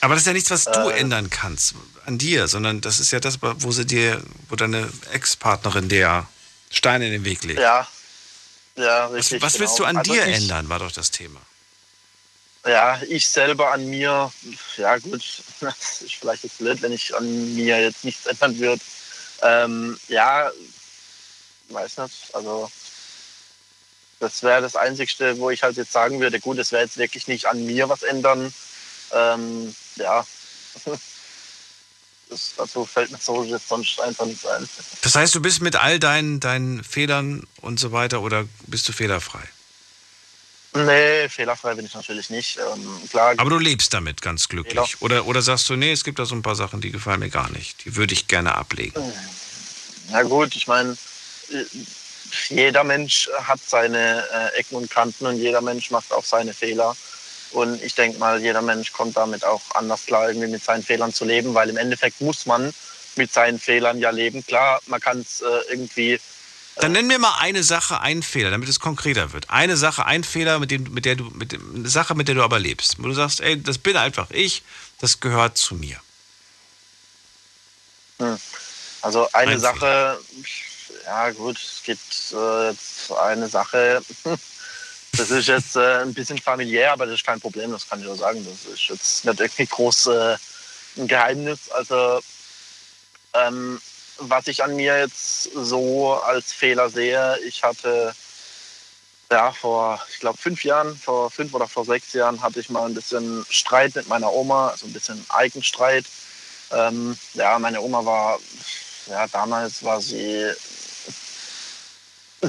Aber das ist ja nichts, was du
Äh.
ändern kannst an dir, sondern das ist ja das, wo sie dir, wo deine Ex-Partnerin der Steine in den Weg legt.
Ja, ja,
was
richtig.
was willst
genau.
du an
Also
dir ändern, war doch das Thema.
Ja, ich selber an mir, ja gut, das ist vielleicht jetzt blöd, wenn ich an mir jetzt nichts ändern würde. Ähm, ja, weiß nicht, also das wäre das Einzigste, wo ich halt jetzt sagen würde, gut, es wäre jetzt wirklich nicht an mir was ändern. Ähm, ja, das, dazu fällt mir so jetzt sonst einfach nichts ein.
Das heißt, du bist mit all deinen, deinen Fehlern und so weiter oder bist du fehlerfrei?
Nee, fehlerfrei bin ich natürlich nicht. Ähm, klar,
Aber du lebst damit ganz glücklich.
Fehler.
Oder, oder sagst du, nee, es gibt da so ein paar Sachen, die gefallen mir gar nicht. Die würde ich gerne ablegen.
Na gut, ich meine, äh, jeder Mensch hat seine äh, Ecken und Kanten und jeder Mensch macht auch seine Fehler. Und ich denke mal, jeder Mensch kommt damit auch anders klar, irgendwie mit seinen Fehlern zu leben, weil im Endeffekt muss man mit seinen Fehlern ja leben. Klar, man kann es äh, irgendwie.
Dann nenn mir mal eine Sache, einen Fehler, damit es konkreter wird. Eine Sache, ein Fehler, mit dem, mit der du, mit dem, eine Sache, mit der du aber lebst. Wo du sagst, ey, das bin einfach ich, das gehört zu mir.
Hm. Also eine
Ein
Sache, ja gut, es gibt äh, jetzt eine Sache, das ist jetzt äh, ein bisschen familiär, aber das ist kein Problem, das kann ich auch sagen. Das ist jetzt nicht irgendwie groß äh, ein Geheimnis. Also ähm, was ich an mir jetzt so als Fehler sehe, ich hatte ja vor, ich glaube, fünf Jahren, vor fünf oder vor sechs Jahren hatte ich mal ein bisschen Streit mit meiner Oma, also ein bisschen Eigenstreit. Ähm, ja, meine Oma war ja, damals war sie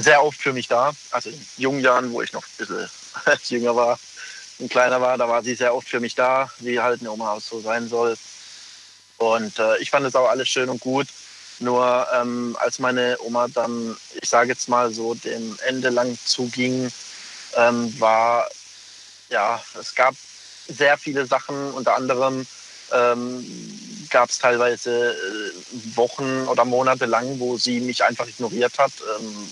sehr oft für mich da. Also in jungen Jahren, wo ich noch ein bisschen jünger war und kleiner war, da war sie sehr oft für mich da, wie halt eine Oma auch so sein soll. Und äh, ich fand es auch alles schön und gut. Nur ähm, als meine Oma dann, ich sage jetzt mal so, dem Ende lang zuging, ähm, war, ja, es gab sehr viele Sachen, unter anderem ähm, gab es teilweise äh, Wochen oder Monate lang, wo sie mich einfach ignoriert hat, ähm,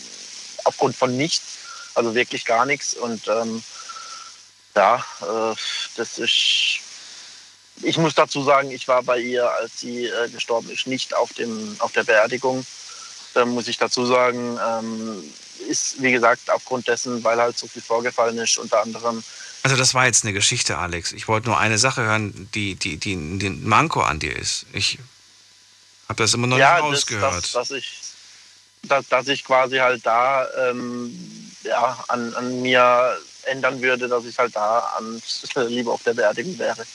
aufgrund von nichts, also wirklich gar nichts. Und ähm, ja, äh, das ist ich muss dazu sagen, ich war bei ihr, als sie äh, gestorben ist, nicht auf, dem, auf der Beerdigung. Da muss ich dazu sagen, ähm, ist wie gesagt aufgrund dessen, weil halt so viel vorgefallen ist, unter anderem.
Also das war jetzt eine Geschichte, Alex. Ich wollte nur eine Sache hören, die, die, die, die ein Manko an dir ist. Ich habe das immer noch
ja,
nicht rausgehört.
Das, dass, ich, dass, dass ich quasi halt da ähm, ja, an, an mir ändern würde, dass ich halt da an, lieber auf der Beerdigung wäre.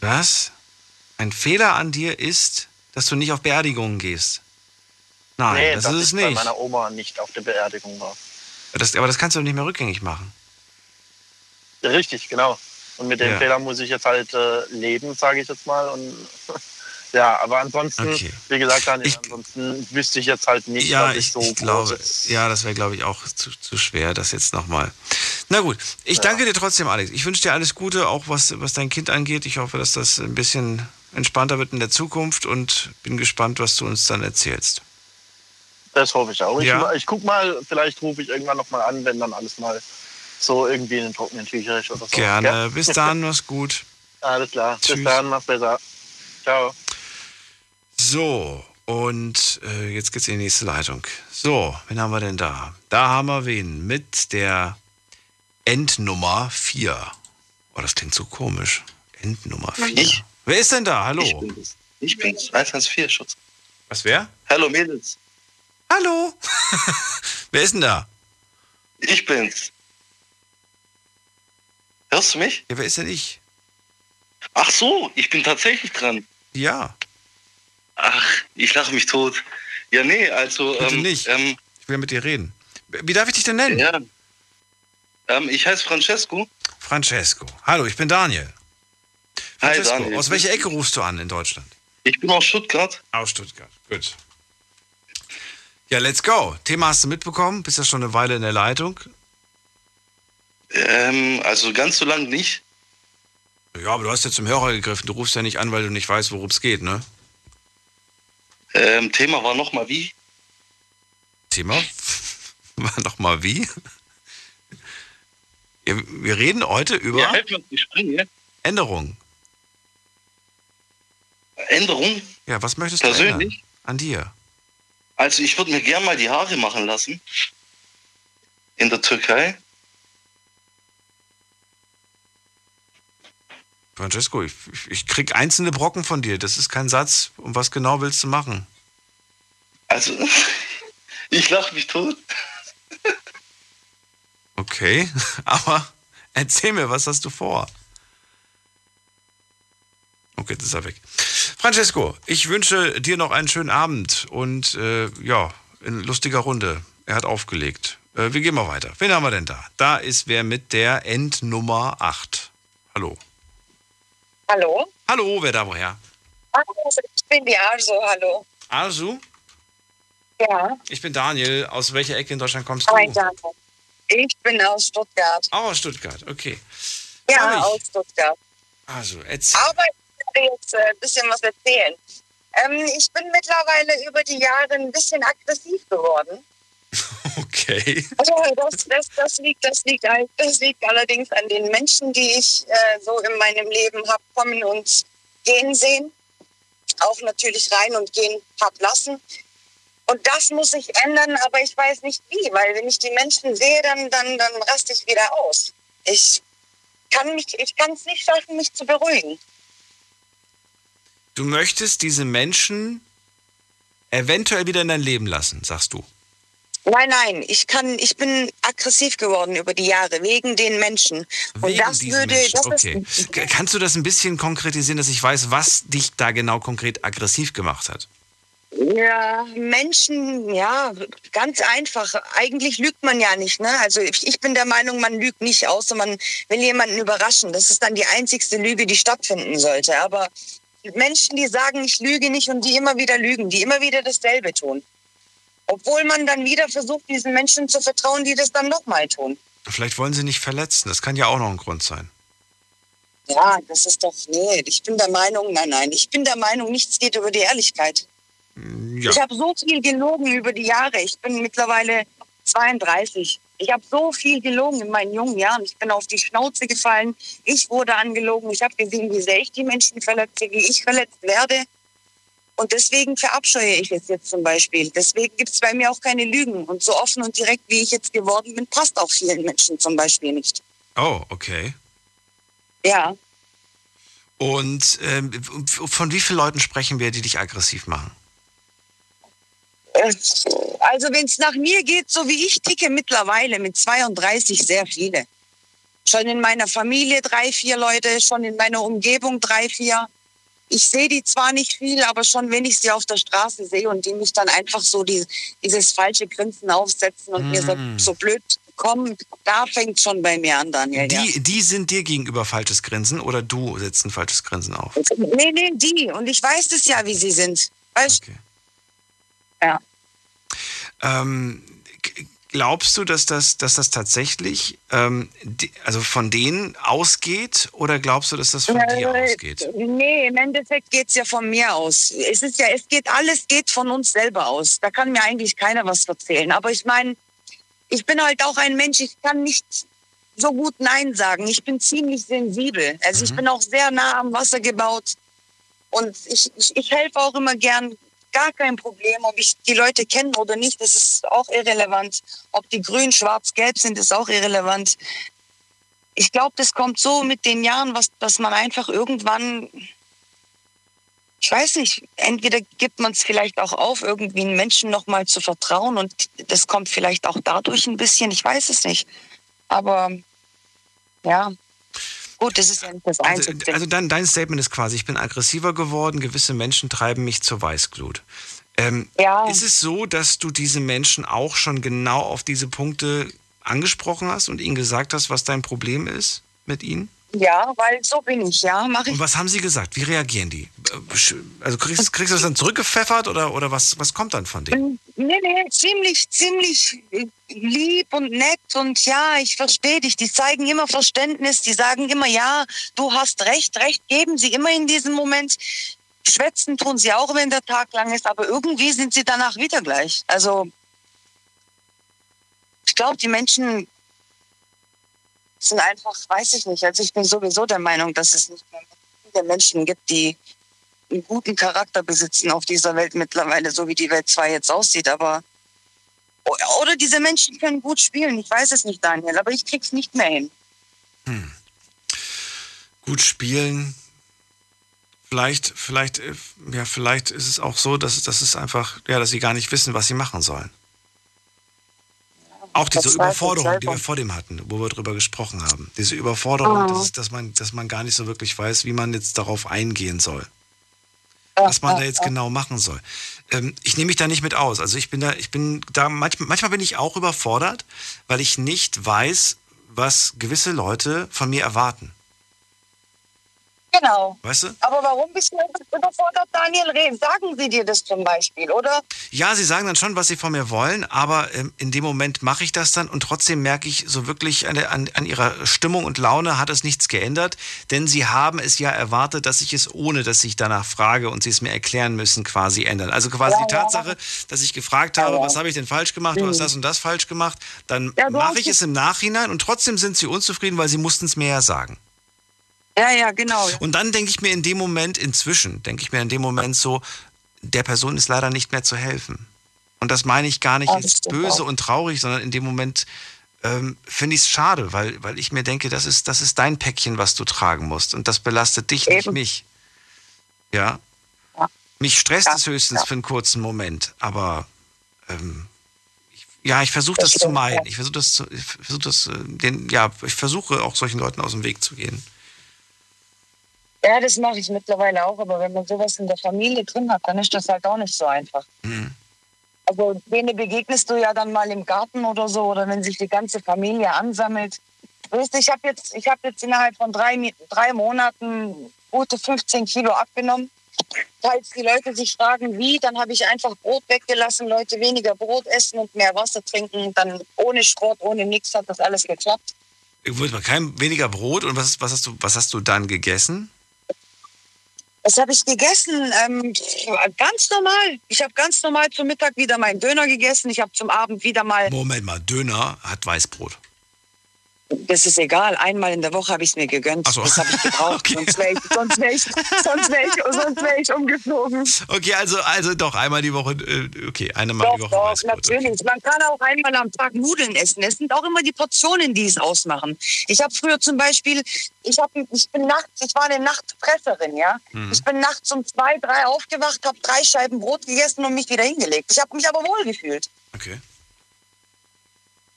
Was? Ein Fehler an dir ist, dass du nicht auf Beerdigungen gehst. Nein,
nee,
das ist es
ich
nicht.
bei meiner Oma nicht auf der Beerdigung war.
Das, aber das kannst du nicht mehr rückgängig machen.
Richtig, genau. Und mit dem
Ja.
Fehler muss ich jetzt halt äh, leben, sage ich jetzt mal. Und ja, aber ansonsten,
Okay.
wie gesagt, Daniel, ansonsten wüsste ich jetzt halt nicht,
Ja,
ich,
ich,
so
ich glaube, ja, das wäre, glaube ich, auch zu, zu schwer, das jetzt nochmal. Na gut, ich danke dir trotzdem, Alex. Ich wünsche dir alles Gute, auch was, was dein Kind angeht. Ich hoffe, dass das ein bisschen entspannter wird in der Zukunft und bin gespannt, was du uns dann erzählst.
Das hoffe ich auch.
Ja.
Ich, ich guck mal, vielleicht rufe ich irgendwann noch mal an, wenn dann alles mal so irgendwie in den trockenen Tüchern ist oder so.
Gerne. Bis dann, mach's gut.
Alles klar.
Tschüss.
Bis dann, mach's besser. Ciao.
So, und äh, jetzt geht's in die nächste Leitung. So, wen haben wir denn da? Da haben wir wen mit der Endnummer 4. Oh, das klingt so komisch. Endnummer 4.
Ich?
Wer ist denn da? Hallo.
Ich bin's. Ich bin's. 114 Schutz.
Was wer?
Hallo Mädels.
Hallo. wer ist denn da?
Ich bin's. Hörst du mich?
Ja, wer ist denn ich?
Ach so, ich bin tatsächlich dran.
Ja.
Ach, ich lache mich tot. Ja, nee, also.
Bitte
ähm,
nicht.
Ähm,
Ich will mit dir reden. Wie darf ich dich denn nennen?
Ja. Ähm, ich heiße Francesco.
Francesco. Hallo, ich bin Daniel.
Hi,
Francesco,
Daniel.
aus welcher Ecke rufst du an in Deutschland?
Ich bin aus Stuttgart.
Aus Stuttgart, gut. Ja, let's go. Thema hast du mitbekommen? Bist ja schon eine Weile in der Leitung.
Ähm, also ganz so lang nicht.
Ja, aber du hast ja zum Hörer gegriffen. Du rufst ja nicht an, weil du nicht weißt, worum es geht, ne?
Ähm, Thema war nochmal wie?
Thema? War nochmal wie? Wir reden heute über
Ja, Sprünge.
Änderungen.
Änderung?
Ja, was möchtest du
Persönlich?
ändern? An dir.
Also ich würde mir gern mal die Haare machen lassen. In der Türkei.
Francesco, ich, ich- krieg einzelne Brocken von dir. Das ist kein Satz. Und was genau willst du machen?
Also, ich lache mich tot.
Okay, aber erzähl mir, was hast du vor? Okay, jetzt ist er weg. Francesco, ich wünsche dir noch einen schönen Abend und äh, ja, in lustiger Runde. Er hat aufgelegt. Äh, wir gehen mal weiter. Wen haben wir denn da? Da ist wer mit der Endnummer 8. Hallo.
Hallo?
Hallo, wer da woher?
Hallo, ich bin die Arso, hallo.
Arsu,
Ja,
ich bin Daniel. Aus welcher Ecke in Deutschland kommst du?
hi Daniel. Ich bin aus Stuttgart.
Auch aus Stuttgart, okay.
Ja, aus Stuttgart.
Also, erzähl.
Aber ich werde jetzt äh, ein bisschen was erzählen. Ähm, ich bin mittlerweile über die Jahre ein bisschen aggressiv geworden.
Okay.
Also das, das, das, liegt, das, liegt, das liegt allerdings an den Menschen, die ich äh, so in meinem Leben habe kommen und gehen sehen. Auch natürlich rein und gehen hab lassen. Und das muss sich ändern, aber ich weiß nicht wie, weil wenn ich die Menschen sehe, dann, dann, dann raste ich wieder aus. Ich kann mich, ich kann es nicht schaffen, mich zu beruhigen.
Du möchtest diese Menschen eventuell wieder in dein Leben lassen, sagst du.
Nein, nein, ich kann, ich bin aggressiv geworden über die Jahre wegen den Menschen. Und
Wegen
das
diesen
würde, das
Okay.
ist,
Kannst du das ein bisschen konkretisieren, dass ich weiß, was dich da genau konkret aggressiv gemacht hat?
Ja, Menschen, ja, ganz einfach. Eigentlich lügt man ja nicht, ne? Also ich, ich bin der Meinung, man lügt nicht, außer man will jemanden überraschen. Das ist dann die einzigste Lüge, die stattfinden sollte. Aber Menschen, die sagen, ich lüge nicht und die immer wieder lügen, die immer wieder dasselbe tun. Obwohl man dann wieder versucht, diesen Menschen zu vertrauen, die das dann nochmal tun.
Vielleicht wollen sie nicht verletzen. Das kann ja auch noch ein Grund sein.
Ja, das ist doch, nee, ich bin der Meinung, nein, nein, ich bin der Meinung, nichts geht über die Ehrlichkeit.
Ja.
Ich habe so viel gelogen über die Jahre. Ich bin mittlerweile 32. Ich habe so viel gelogen in meinen jungen Jahren. Ich bin auf die Schnauze gefallen. Ich wurde angelogen. Ich habe gesehen, wie sehr ich die Menschen verletze, wie ich verletzt werde. Und deswegen verabscheue ich es jetzt zum Beispiel. Deswegen gibt es bei mir auch keine Lügen. Und so offen und direkt, wie ich jetzt geworden bin, passt auch vielen Menschen zum Beispiel nicht.
Oh, okay.
Ja,
Und ähm, von wie vielen Leuten sprechen wir, die dich aggressiv machen?
Äh, Also wenn es nach mir geht, so wie ich ticke mittlerweile mit 32 sehr viele. Schon in meiner Familie drei, vier Leute, schon in meiner Umgebung drei, vier. Ich sehe die zwar nicht viel, aber schon wenn ich sie auf der Straße sehe und die mich dann einfach so die, dieses falsche Grinsen aufsetzen und mir so,
Mm.
so blöd kommen, da fängt schon bei mir an, Daniel. ja.
Die, die sind dir gegenüber falsches Grinsen oder du setzt ein falsches Grinsen auf?
Nee, nee, die. Und ich weiß es ja, wie sie sind. Weißt Ja.
Ähm, glaubst du, dass das, dass das tatsächlich ähm, die, also von denen ausgeht oder glaubst du, dass das von dir
Äh,
ausgeht?
Nee, im Endeffekt geht's ja von mir aus. Es ist ja, es geht, alles geht von uns selber aus. Da kann mir eigentlich keiner was erzählen. Aber ich meine, ich bin halt auch ein Mensch, ich kann nicht so gut Nein sagen. Ich bin ziemlich sensibel. Also ich bin auch sehr nah am Wasser gebaut. Und ich, ich, ich helfe auch immer gern. Gar kein Problem, ob ich die Leute kenne oder nicht, das ist auch irrelevant. Ob die grün, schwarz, gelb sind, ist auch irrelevant. Ich glaube, das kommt so mit den Jahren, was, dass man einfach irgendwann, ich weiß nicht, entweder gibt man es vielleicht auch auf, irgendwie einen Menschen nochmal zu vertrauen und das kommt vielleicht auch dadurch ein bisschen, ich weiß es nicht. Aber ja, gut, das ist ja nicht das
Also,
Einzige.
also dein, dein Statement ist quasi, ich bin aggressiver geworden, gewisse Menschen treiben mich zur Weißglut. Ähm,
Ja.
Ist es so, dass du diese Menschen auch schon genau auf diese Punkte angesprochen hast und ihnen gesagt hast, was dein Problem ist mit ihnen?
Ja, weil so bin ich, ja, mache ich.
Und was haben sie gesagt? Wie reagieren die? Also kriegst, kriegst du das dann zurückgepfeffert oder, oder was, was kommt dann von denen?
Nee, nee, ziemlich, ziemlich lieb und nett und ja, ich verstehe dich. Die zeigen immer Verständnis, die sagen immer, ja, du hast recht, recht geben sie immer in diesem Moment. Schwätzen tun sie auch, wenn der Tag lang ist, aber irgendwie sind sie danach wieder gleich. Also, ich glaube, die Menschen sind einfach, weiß ich nicht, also ich bin sowieso der Meinung, dass es nicht mehr viele Menschen gibt, die einen guten Charakter besitzen auf dieser Welt mittlerweile, so wie die Welt zwar jetzt aussieht, aber oder diese Menschen können gut spielen, ich weiß es nicht, Daniel, aber ich krieg's nicht mehr hin.
Gut spielen. Vielleicht, vielleicht, äh, ja, vielleicht ist es auch so, dass, dass es einfach, ja, dass sie gar nicht wissen, was sie machen sollen. Auch diese Überforderung, die wir vor dem hatten, wo wir drüber gesprochen haben. Diese Überforderung,
Ah.
das ist, dass, man, dass man gar nicht so wirklich weiß, wie man jetzt darauf eingehen soll. Was man da jetzt genau machen soll. Ähm, ich nehme mich da nicht mit aus. Also ich bin da, ich bin da, manchmal, manchmal bin ich auch überfordert, weil ich nicht weiß, was gewisse Leute von mir erwarten.
Genau.
Weißt du?
Aber warum bist du überfordert, Daniel? Re- Sagen sie dir das zum Beispiel, oder?
Ja, sie sagen dann schon, was sie von mir wollen, aber ähm, in dem Moment mache ich das dann und trotzdem merke ich so wirklich an, an, an ihrer Stimmung und Laune hat es nichts geändert, denn sie haben es ja erwartet, dass ich es, ohne dass ich danach frage und sie es mir erklären müssen, quasi ändern. Also quasi
Ja,
die
ja.
Tatsache, dass ich gefragt habe, was habe ich denn falsch gemacht, du hast
Mhm.
das und das falsch gemacht, dann
Ja,
mache ich es im Nachhinein und trotzdem sind sie unzufrieden, weil sie mussten es mir ja sagen.
Ja, ja, genau.
Und dann denke ich mir in dem Moment, inzwischen, denke ich mir in dem Moment so, der Person ist leider nicht mehr zu helfen. Und das meine ich gar nicht
Ja, das
jetzt böse
auch.
und traurig, sondern in dem Moment ähm, finde ich es schade, weil, weil ich mir denke, das ist, das ist dein Päckchen, was du tragen musst. Und das belastet dich, nicht mich. Ja. Mich stresst es höchstens für einen kurzen Moment, aber ähm, ich, Ja, ich versuche das, zu meiden. Ich versuche das, zu, ich versuche das, äh, den, ja, ich versuche auch solchen Leuten aus dem Weg zu gehen.
Ja, das mache ich mittlerweile auch, aber wenn man sowas in der Familie drin hat, dann ist das halt auch nicht so einfach.
Mhm.
Also denen begegnest du ja dann mal im Garten oder so, oder wenn sich die ganze Familie ansammelt. Weißt du, ich habe jetzt, ich hab jetzt innerhalb von drei, drei Monaten gute 15 Kilo abgenommen. Falls die Leute sich fragen, wie, dann habe ich einfach Brot weggelassen, Leute weniger Brot essen und mehr Wasser trinken. Dann ohne Sport, ohne nichts hat das alles geklappt.
Gut, mal kein weniger Brot und was, was hast du, was hast du dann gegessen?
Was habe ich gegessen? Ähm, ganz normal. Ich habe ganz normal zum Mittag wieder meinen Döner gegessen. Ich habe zum Abend wieder mal.
Moment mal, Döner hat Weißbrot.
Das ist egal. Einmal in der Woche habe ich es mir gegönnt.
So.
Das habe ich gebraucht. Sonst wäre ich, sonst wär ich, sonst wär ich, sonst wär ich umgeflogen.
Okay, also, also doch einmal die Woche, äh, okay, einmal
Doch,
die Woche
doch, natürlich. Man kann auch einmal am Tag Nudeln essen. Es sind auch immer die Portionen, die es ausmachen. Ich habe früher zum Beispiel, ich, hab, ich bin nachts, ich war eine Nachtfresserin, ja.
Mhm.
Ich bin nachts um zwei, drei aufgewacht, habe drei Scheiben Brot gegessen und mich wieder hingelegt. Ich habe mich aber wohl gefühlt.
Okay.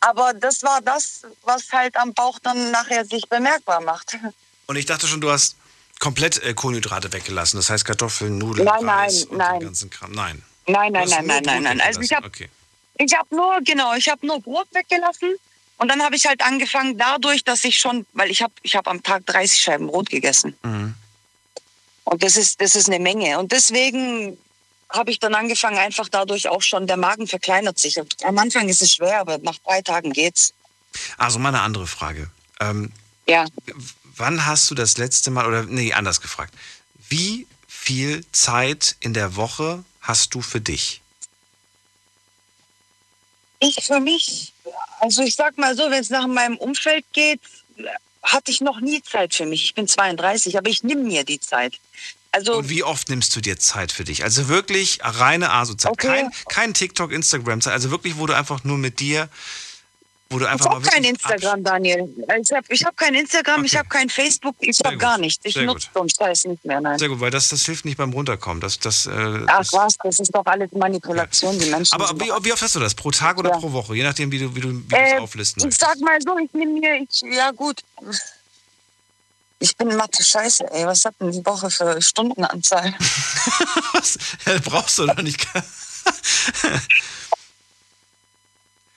Aber das war das, was halt am Bauch dann nachher sich bemerkbar macht.
Und ich dachte schon, du hast komplett äh, Kohlenhydrate weggelassen. Das heißt Kartoffeln, Nudeln,
Nein, nein,
Reis und
nein.
den ganzen Kram. Nein.
Nein, nein, nein, nein, nein, nein. Also ich habe
Okay.
ich nur, genau, ich habe nur Brot weggelassen. Und dann habe ich halt angefangen dadurch, dass ich schon, weil ich habe ich hab am Tag 30 Scheiben Brot gegessen.
Mhm.
Und das ist, das ist eine Menge. Und deswegen habe ich dann angefangen, einfach dadurch auch schon, der Magen verkleinert sich. Und am Anfang ist es schwer, aber nach drei Tagen geht's.
Also mal eine andere Frage. Ähm,
Ja.
wann hast du das letzte Mal, oder nee, anders gefragt. Wie viel Zeit in der Woche hast du für dich?
Ich für mich, also ich sag mal so, wenn es nach meinem Umfeld geht, hatte ich noch nie Zeit für mich. Ich bin 32, aber ich nehme mir die Zeit. Also
Und wie oft nimmst du dir Zeit für dich? Also wirklich reine ASO-Zeit.
Okay.
Kein, kein TikTok, Instagram-Zeit. Also wirklich, wo du einfach nur mit dir, wo du
ich
einfach mal
habe kein Instagram, Daniel. Ich habe ich hab kein Instagram, ich habe kein Facebook, ich habe gar nichts. Ich nutze so einen Scheiß nicht mehr, nein.
Sehr gut, weil das, das hilft nicht beim Runterkommen. Das, das, äh,
Ach
das,
was, das ist doch alles Manipulation, die Menschen.
aber wie, wie oft hast du das? Pro Tag oder
Ja.
pro Woche? Je nachdem, wie du wie du, wie du es
Äh,
auflisten
ich sag mal so, ich nehme mir, ich, ja gut. Ich bin Mathe scheiße, ey. Was hat denn die Woche für Stundenanzahl?
Was? Ja, brauchst du doch nicht.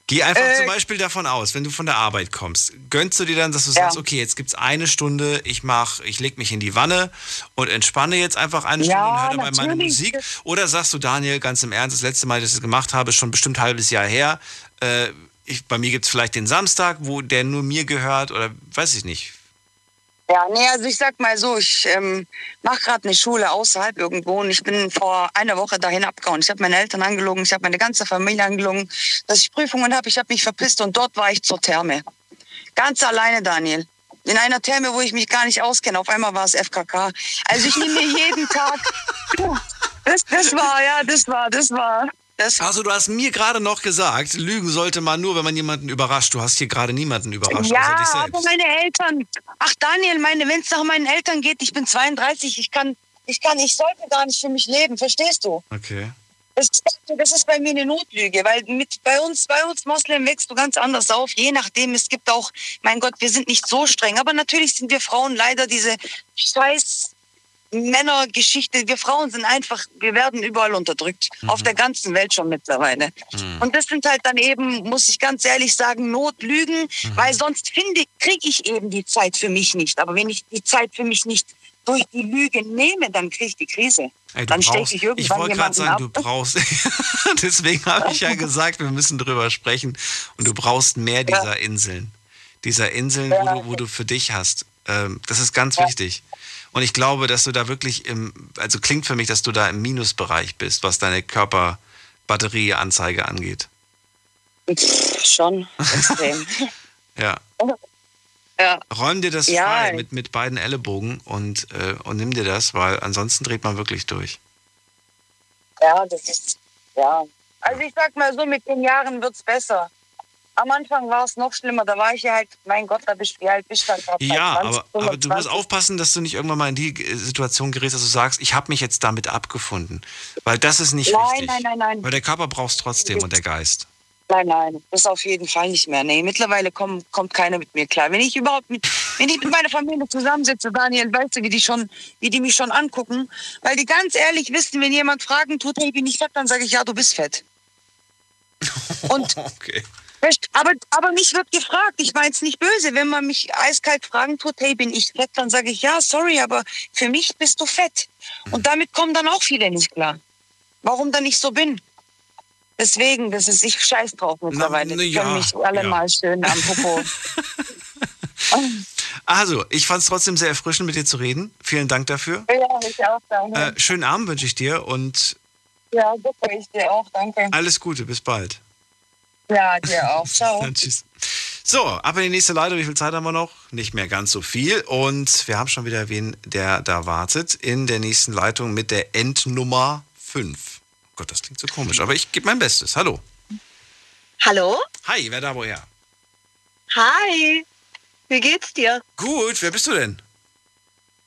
Geh einfach
Äh,
zum Beispiel davon aus, wenn du von der Arbeit kommst, gönnst du dir dann, dass du
Ja.
sagst, okay, jetzt gibt's eine Stunde, ich mach, ich leg mich in die Wanne und entspanne jetzt einfach eine
Ja,
Stunde und höre dabei meine. Musik. Oder sagst du, Daniel, ganz im Ernst, das letzte Mal, dass ich das gemacht habe, ist schon bestimmt ein halbes Jahr her. Äh, ich, bei mir gibt's vielleicht den Samstag, wo der nur mir gehört oder weiß ich nicht.
Ja, nee, also ich sag mal so, ich ähm, mache gerade eine Schule außerhalb irgendwo und ich bin vor einer Woche dahin abgehauen. Ich habe meine Eltern angelogen, ich habe meine ganze Familie angelogen, dass ich Prüfungen habe. Ich habe mich verpisst und dort war ich zur Therme. Ganz alleine, Daniel. In einer Therme, wo ich mich gar nicht auskenne. Auf einmal war es FKK. Also ich nehme mir jeden Tag. Das, das war, ja, das war, das war. Das
Also du hast mir gerade noch gesagt, lügen sollte man nur, wenn man jemanden überrascht. Du hast hier gerade niemanden überrascht, außer dich
Ja,
selbst.
aber meine Eltern. Ach Daniel, meine, wenn es nach meinen Eltern geht, ich bin 32, ich kann, ich kann, ich sollte gar nicht für mich leben, verstehst du?
Okay.
Das, das ist bei mir eine Notlüge, weil mit bei uns, bei uns Moslem wächst du ganz anders auf. Je nachdem, es gibt auch, mein Gott, wir sind nicht so streng, aber natürlich sind wir Frauen leider diese scheiß Männergeschichte. Wir Frauen sind einfach, wir werden überall unterdrückt. Auf der ganzen Welt schon mittlerweile. Und das sind halt dann eben, muss ich ganz ehrlich sagen, Notlügen, weil sonst finde, kriege ich eben die Zeit für mich nicht. Aber wenn ich die Zeit für mich nicht durch die Lüge nehme, dann kriege ich die Krise.
Ey,
dann stecke
brauchst,
ich
ich
irgendwann
wollte gerade sagen,
ab.
du brauchst. Deswegen habe ich ja gesagt, wir müssen drüber sprechen. Und du brauchst mehr dieser Inseln. Dieser Inseln, wo, du, wo du für dich hast. Ähm, das ist ganz wichtig. Und ich glaube, dass du da wirklich im, also klingt für mich, dass du da im Minusbereich bist, was deine Körperbatterieanzeige angeht.
Pff, schon, extrem.
Ja.
ja.
Räum dir das
Ja.
frei mit, mit beiden Ellenbogen und, äh, und nimm dir das, weil ansonsten dreht man wirklich durch.
Ja, das ist, ja. Also ich sag mal so, mit den Jahren wird's besser. Am Anfang war es noch schlimmer, da war ich ja halt, mein Gott, da bist du, wie alt bist du gerade?
Ja,
20,
aber, aber du musst
25?
aufpassen, dass du nicht irgendwann mal in die äh, Situation gerätst, dass du sagst, ich habe mich jetzt damit abgefunden. Weil das ist nicht
Nein,
wichtig.
nein, nein, nein.
Weil der Körper braucht es trotzdem und der Geist.
Nein, nein, das auf jeden Fall nicht mehr. Nee, mittlerweile komm, kommt keiner mit mir klar. Wenn ich überhaupt mit, wenn ich mit meiner Familie zusammensitze, Daniel, weißt du, wie die schon, wie die mich schon angucken, weil die ganz ehrlich wissen, wenn jemand fragen tut, hey, bin ich fett, dann sage ich, ja, du bist fett. Und
okay.
Aber, aber mich wird gefragt, ich meine es nicht böse, wenn man mich eiskalt fragen tut, hey, bin ich fett, dann sage ich, ja, sorry, aber für mich bist du fett. Und damit kommen dann auch viele nicht klar. Warum dann ich so bin? Deswegen, das ist, ich scheiß drauf mittlerweile.
na ja,
können mich alle
ja.
mal schön am Popo.
Also, ich fand es trotzdem sehr erfrischend, mit dir zu reden. Vielen Dank dafür.
ja, ich auch, danke.
Äh, schönen Abend wünsche ich dir und
ja, super, ich dir auch, danke.
alles Gute. Bis bald.
Ja, dir auch. Ciao.
Dann tschüss. So, ab in die nächste Leitung. Wie viel Zeit haben wir noch? Nicht mehr ganz so viel. Und wir haben schon wieder wen, der da wartet. In der nächsten Leitung mit der Endnummer 5. Oh Gott, das klingt so komisch, aber ich gebe mein Bestes. Hallo.
Hallo?
Hi, wer da woher?
Hi. Wie geht's dir?
Gut, wer bist du denn?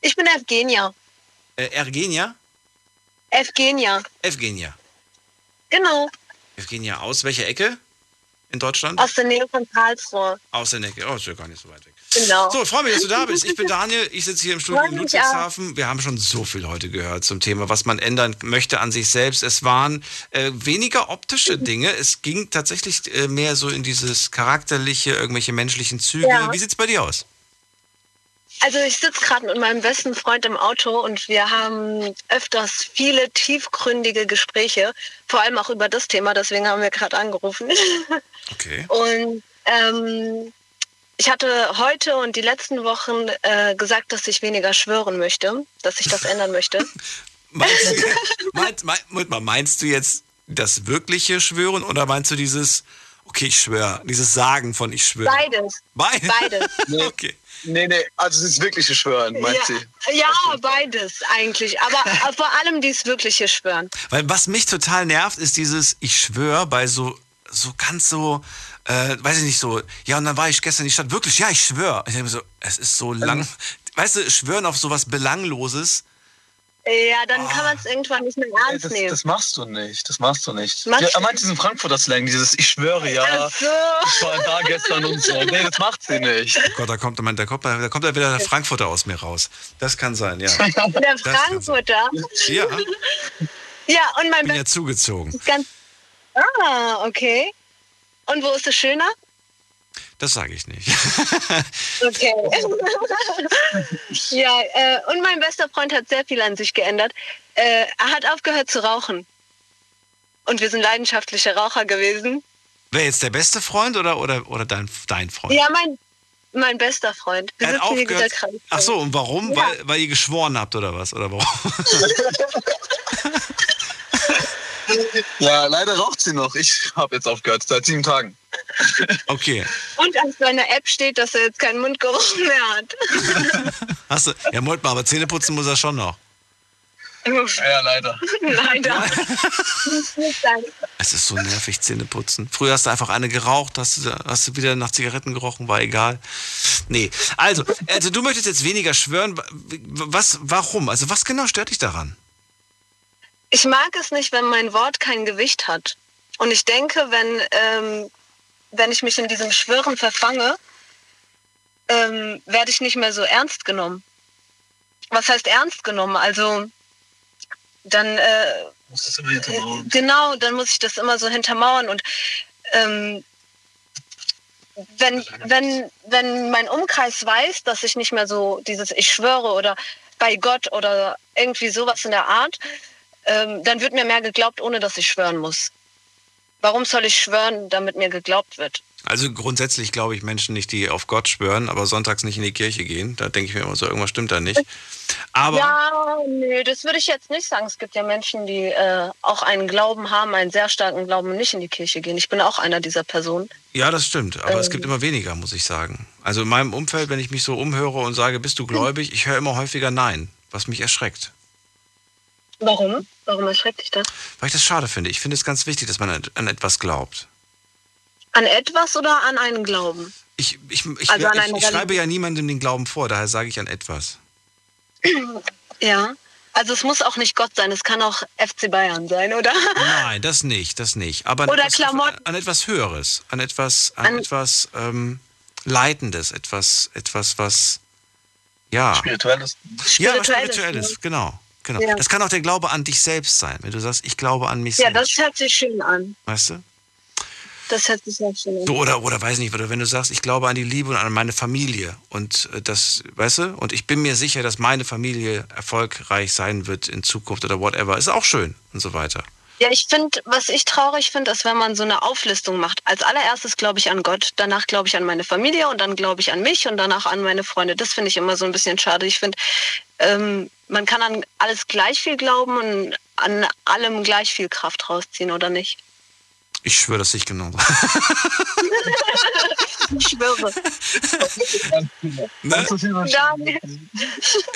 Ich bin Evgenia.
Äh, Ergenia?
Evgenia.
Evgenia.
Genau.
Evgenia aus welcher Ecke in Deutschland?
Aus der Nähe von Karlsruhe.
Aus der Ecke. Oh, ist ja gar nicht so weit weg.
Genau.
So, freue mich, dass du da bist. Ich bin Daniel, ich sitze hier im Studio in Ludwigshafen. Wir haben schon so viel heute gehört zum Thema, was man ändern möchte an sich selbst. Es waren äh, weniger optische Dinge. Es ging tatsächlich äh, mehr so in dieses charakterliche, irgendwelche menschlichen Züge.
Ja.
Wie sieht's bei dir aus?
Also ich sitze gerade mit meinem besten Freund im Auto und wir haben öfters viele tiefgründige Gespräche, vor allem auch über das Thema, deswegen haben wir gerade angerufen.
Okay.
Und ähm, ich hatte heute und die letzten Wochen äh, gesagt, dass ich weniger schwören möchte, dass ich das ändern möchte.
Meinst du, meinst, mein, Moment mal, meinst du jetzt das wirkliche Schwören oder meinst du dieses, okay, ich schwöre, dieses Sagen von ich schwöre?
Beides.
Beides?
Beides.
Okay.
Nee, nee, also das wirkliche Schwören, meint
ja,
sie.
ja, beides eigentlich. Aber vor allem dieses wirkliche Schwören.
Weil was mich total nervt, ist dieses, ich schwöre bei so, so ganz so, äh, weiß ich nicht so, ja und dann war ich gestern in die Stadt, wirklich, ja, ich schwöre. Ich denke mir so, es ist so lang, weißt du, schwören auf sowas Belangloses.
Ja, dann kann man es irgendwann nicht mehr ernst
Das,
nehmen.
das machst du nicht, das machst du nicht.
Machst
Ja, er meint diesen Frankfurter Slang, dieses Ich schwöre, ja,
so.
ich war da gestern und so. Nee, das macht sie nicht.
Oh Gott, da kommt, da kommt, da kommt ja wieder der Frankfurter aus mir raus. Das kann sein, ja.
Der Frankfurter.
Ja,
Ja, und mein
bin ja zugezogen.
ganz. Ah, okay. Und wo ist es schöner?
Das sage ich nicht.
Okay. ja, äh, und mein bester Freund hat sehr viel an sich geändert. Äh, er hat aufgehört zu rauchen. Und wir sind leidenschaftliche Raucher gewesen.
Wer jetzt der beste Freund oder, oder, oder dein, dein Freund?
Ja, mein, mein bester Freund. Wir
Er hat aufgehört.
krank.
Ach so, und warum?
Ja.
Weil, weil ihr geschworen habt oder was? Oder warum?
Ja, leider raucht sie noch. Ich habe jetzt aufgehört, seit sieben Tagen.
Okay.
Und auf seiner App steht, dass er jetzt keinen Mundgeruch mehr hat.
Hast du, ja, Moment mal, aber Zähneputzen muss er schon noch.
Ja, leider.
Leider.
Es ist so nervig, Zähneputzen. Früher hast du einfach eine geraucht, hast du, hast du wieder nach Zigaretten gerochen, war egal. Nee, also, also du möchtest jetzt weniger schwören. Was, warum? Also was genau stört dich daran?
Ich mag es nicht, wenn mein Wort kein Gewicht hat. Und ich denke, wenn, ähm, wenn ich mich in diesem Schwören verfange, ähm, werde ich nicht mehr so ernst genommen. Was heißt ernst genommen? Also dann äh,
Muss das immer hintermauern.
genau, dann muss ich das immer so hintermauern und ähm, wenn, wenn, wenn mein Umkreis weiß, dass ich nicht mehr so dieses Ich schwöre oder bei Gott oder irgendwie sowas in der Art, ähm, dann wird mir mehr geglaubt, ohne dass ich schwören muss. Warum soll ich schwören, damit mir geglaubt wird?
Also grundsätzlich glaube ich Menschen nicht, die auf Gott schwören, aber sonntags nicht in die Kirche gehen. Da denke ich mir immer so, irgendwas stimmt da nicht. Aber
ja, nee, das würde ich jetzt nicht sagen. Es gibt ja Menschen, die äh, auch einen Glauben haben, einen sehr starken Glauben und nicht in die Kirche gehen. Ich bin auch einer dieser Personen.
Ja, das stimmt. Aber es
Ähm.
gibt immer weniger, muss ich sagen. Also in meinem Umfeld, wenn ich mich so umhöre und sage, bist du gläubig, ich höre immer häufiger Nein, was mich erschreckt.
Warum? Warum erschreckt dich das?
Weil ich das schade finde. Ich finde es ganz wichtig, dass man an- an etwas glaubt.
An etwas oder an einen Glauben?
Ich, ich, ich,
Also an
ich, ich schreibe ja niemandem den Glauben vor, daher sage ich an etwas.
Ja. Also es muss auch nicht Gott sein, es kann auch FC Bayern sein, oder?
Nein, das nicht, das nicht. Aber an
Oder
etwas,
Klamotten.
an etwas Höheres, an etwas, an,
An-
etwas ähm, Leitendes, etwas, etwas, was ja.
Spirituelles.
Ja, was
Spirituelles,
Spirituelles, genau. Genau.
Ja.
Das kann auch der Glaube an dich selbst sein, wenn du sagst, ich glaube an mich
Ja,
selbst.
das hört sich schön an.
Weißt du?
Das hört sich sehr schön an.
So, oder, oder weiß nicht, oder wenn du sagst, ich glaube an die Liebe und an meine Familie und äh, das, weißt du, und ich bin mir sicher, dass meine Familie erfolgreich sein wird in Zukunft oder whatever, ist auch schön und so weiter.
Ja, ich finde, was ich traurig finde, ist, wenn man so eine Auflistung macht. Als allererstes glaube ich an Gott, danach glaube ich an meine Familie und dann glaube ich an mich und danach an meine Freunde. Das finde ich immer so ein bisschen schade. Ich finde, ähm, man kann an alles gleich viel glauben und an allem gleich viel Kraft rausziehen, oder nicht?
Ich schwöre, dass ich genauso.
ich schwöre.
Ne?
Daniel,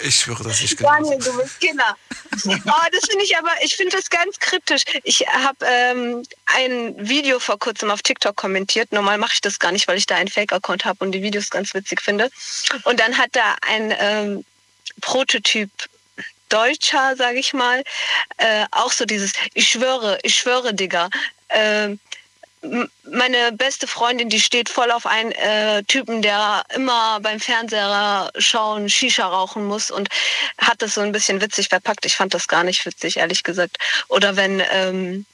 Ich schwöre, dass ich genauso.
Daniel, du bist Kinder. Oh, das finde ich aber, ich finde das ganz kritisch. Ich habe ähm, ein Video vor kurzem auf TikTok kommentiert. Normal mache ich das gar nicht, weil ich da einen Fake-Account habe und die Videos ganz witzig finde. Und dann hat da ein ähm, Prototyp Deutscher, sage ich mal, äh, auch so dieses, ich schwöre, ich schwöre, Digga. M- meine beste Freundin, die steht voll auf einen äh, Typen, der immer beim Fernseher schauen, Shisha rauchen muss und hat das so ein bisschen witzig verpackt. Ich fand das gar nicht witzig, ehrlich gesagt. Oder wenn, ähm,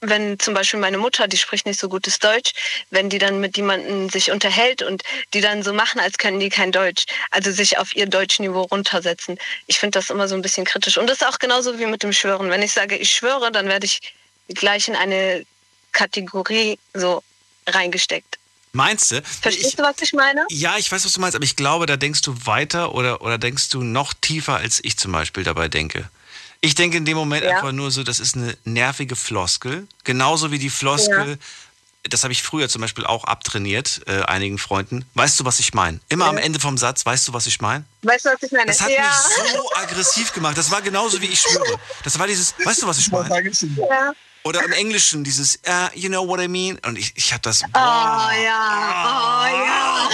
wenn zum Beispiel meine Mutter, die spricht nicht so gutes Deutsch, wenn die dann mit jemandem sich unterhält und die dann so machen, als können die kein Deutsch, also sich auf ihr Deutschniveau runtersetzen. Ich finde das immer so ein bisschen kritisch. Und das ist auch genauso wie mit dem Schwören. Wenn ich sage, ich schwöre, dann werde ich gleich in eine Kategorie so reingesteckt.
Meinst du?
Verstehst du, was ich meine?
Ja, ich weiß, was du meinst, aber ich glaube, da denkst du weiter oder, oder denkst du noch tiefer, als ich zum Beispiel dabei denke. Ich denke in dem Moment
Ja.
einfach nur so, das ist eine nervige Floskel. Genauso wie die Floskel, das habe ich früher zum Beispiel auch abtrainiert, äh, einigen Freunden. Weißt du, was ich meine? Immer am Ende vom Satz, weißt du, was ich meine?
Weißt du, was ich meine?
Das hat
ja.
mich so aggressiv gemacht. Das war genauso wie ich schwöre. Das war dieses, weißt du, was ich meine?
ja.
Oder im Englischen dieses, uh, you know what I mean? Und ich, ich habe das,
Oh ja, oh ja.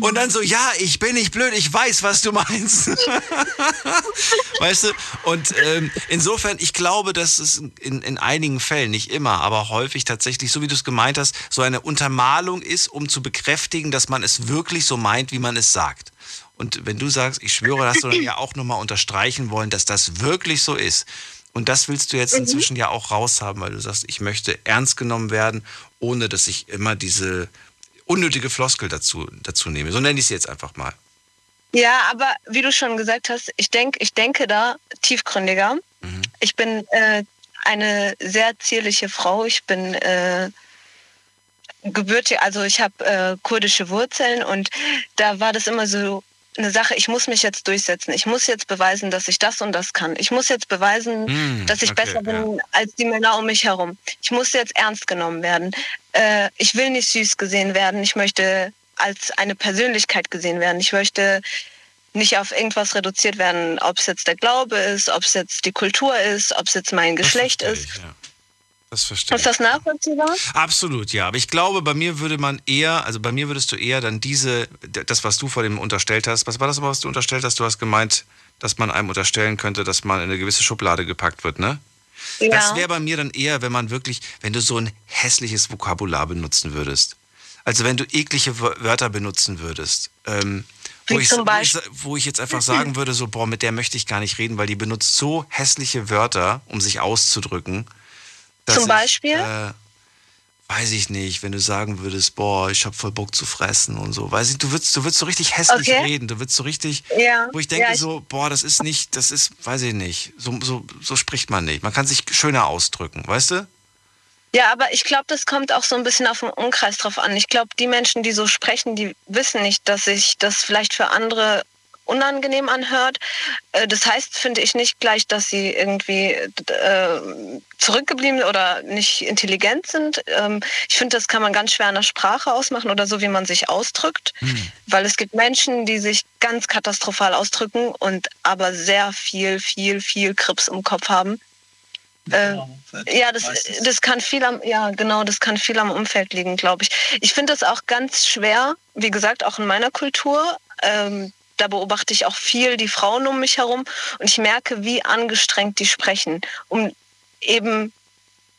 Und dann so, ja, ich bin nicht blöd, ich weiß, was du meinst. weißt du? Und ähm, insofern, ich glaube, dass es in, in einigen Fällen, nicht immer, aber häufig tatsächlich, so wie du es gemeint hast, so eine Untermalung ist, um zu bekräftigen, dass man es wirklich so meint, wie man es sagt. Und wenn du sagst, ich schwöre, hast du dann ja auch nochmal unterstreichen wollen, dass das wirklich so ist. Und das willst du jetzt
Mhm.
inzwischen ja auch raushaben, weil du sagst, ich möchte ernst genommen werden, ohne dass ich immer diese unnötige Floskel dazu, dazu nehme. So nenne ich es jetzt einfach mal.
Ja, aber wie du schon gesagt hast, ich denke, ich denke da tiefgründiger. Ich bin äh, eine sehr zierliche Frau. Ich bin äh, gebürtig, also ich habe äh, kurdische Wurzeln und da war das immer so eine Sache, ich muss mich jetzt durchsetzen. Ich muss jetzt beweisen, dass ich das und das kann. Ich muss jetzt beweisen,
Hm,
dass ich
okay,
besser bin als die Männer um mich herum. Ich muss jetzt ernst genommen werden. Äh, ich will nicht süß gesehen werden. Ich möchte als eine Persönlichkeit gesehen werden. Ich möchte nicht auf irgendwas reduziert werden, ob es jetzt der Glaube ist, ob es jetzt die Kultur ist, ob es jetzt mein Geschlecht ist.
Das verstehe
Ist das nachvollziehbar?
Absolut, ja. Aber ich glaube, bei mir würde man eher, also bei mir würdest du eher dann diese, das, was du vor dem unterstellt hast, was war das, was du unterstellt hast? Du hast gemeint, dass man einem unterstellen könnte, dass man in eine gewisse Schublade gepackt wird, ne?
Ja.
Das wäre bei mir dann eher, wenn man wirklich, wenn du so ein hässliches Vokabular benutzen würdest. Also wenn du eklige Wör- Wörter benutzen würdest. Ähm, wo,
Wie
ich,
zum
wo, ich, wo ich jetzt einfach sagen würde, so, boah, mit der möchte ich gar nicht reden, weil die benutzt so hässliche Wörter, um sich auszudrücken. Dass
Zum
ich,
Beispiel?
Äh, weiß ich nicht, wenn du sagen würdest, boah, ich hab voll Bock zu fressen und so. Weiß ich, du würdest, du würdest so richtig hässlich
Okay.
reden. Du würdest so richtig,
Ja.
wo ich denke
Ja, ich-
so, boah, das ist nicht, das ist, weiß ich nicht. So, so, so spricht man nicht. Man kann sich schöner ausdrücken, weißt du?
Ja, aber ich glaube, das kommt auch so ein bisschen auf den Umkreis drauf an. Ich glaube, die Menschen, die so sprechen, die wissen nicht, dass sich das vielleicht für andere unangenehm anhört. Äh, Das heißt, finde ich nicht gleich, dass sie irgendwie äh, zurückgeblieben oder nicht intelligent sind. Ähm, ich finde, das kann man ganz schwer an der Sprache ausmachen oder so, wie man sich ausdrückt. Weil es gibt Menschen, die sich ganz katastrophal ausdrücken und aber sehr viel, viel, viel Krips im Kopf haben. Äh, ja, das, das kann viel am, ja, genau, das kann viel am Umfeld liegen, glaube ich. Ich finde das auch ganz schwer, wie gesagt, auch in meiner Kultur, ähm, da beobachte ich auch viel die Frauen um mich herum und ich merke, wie angestrengt die sprechen, um eben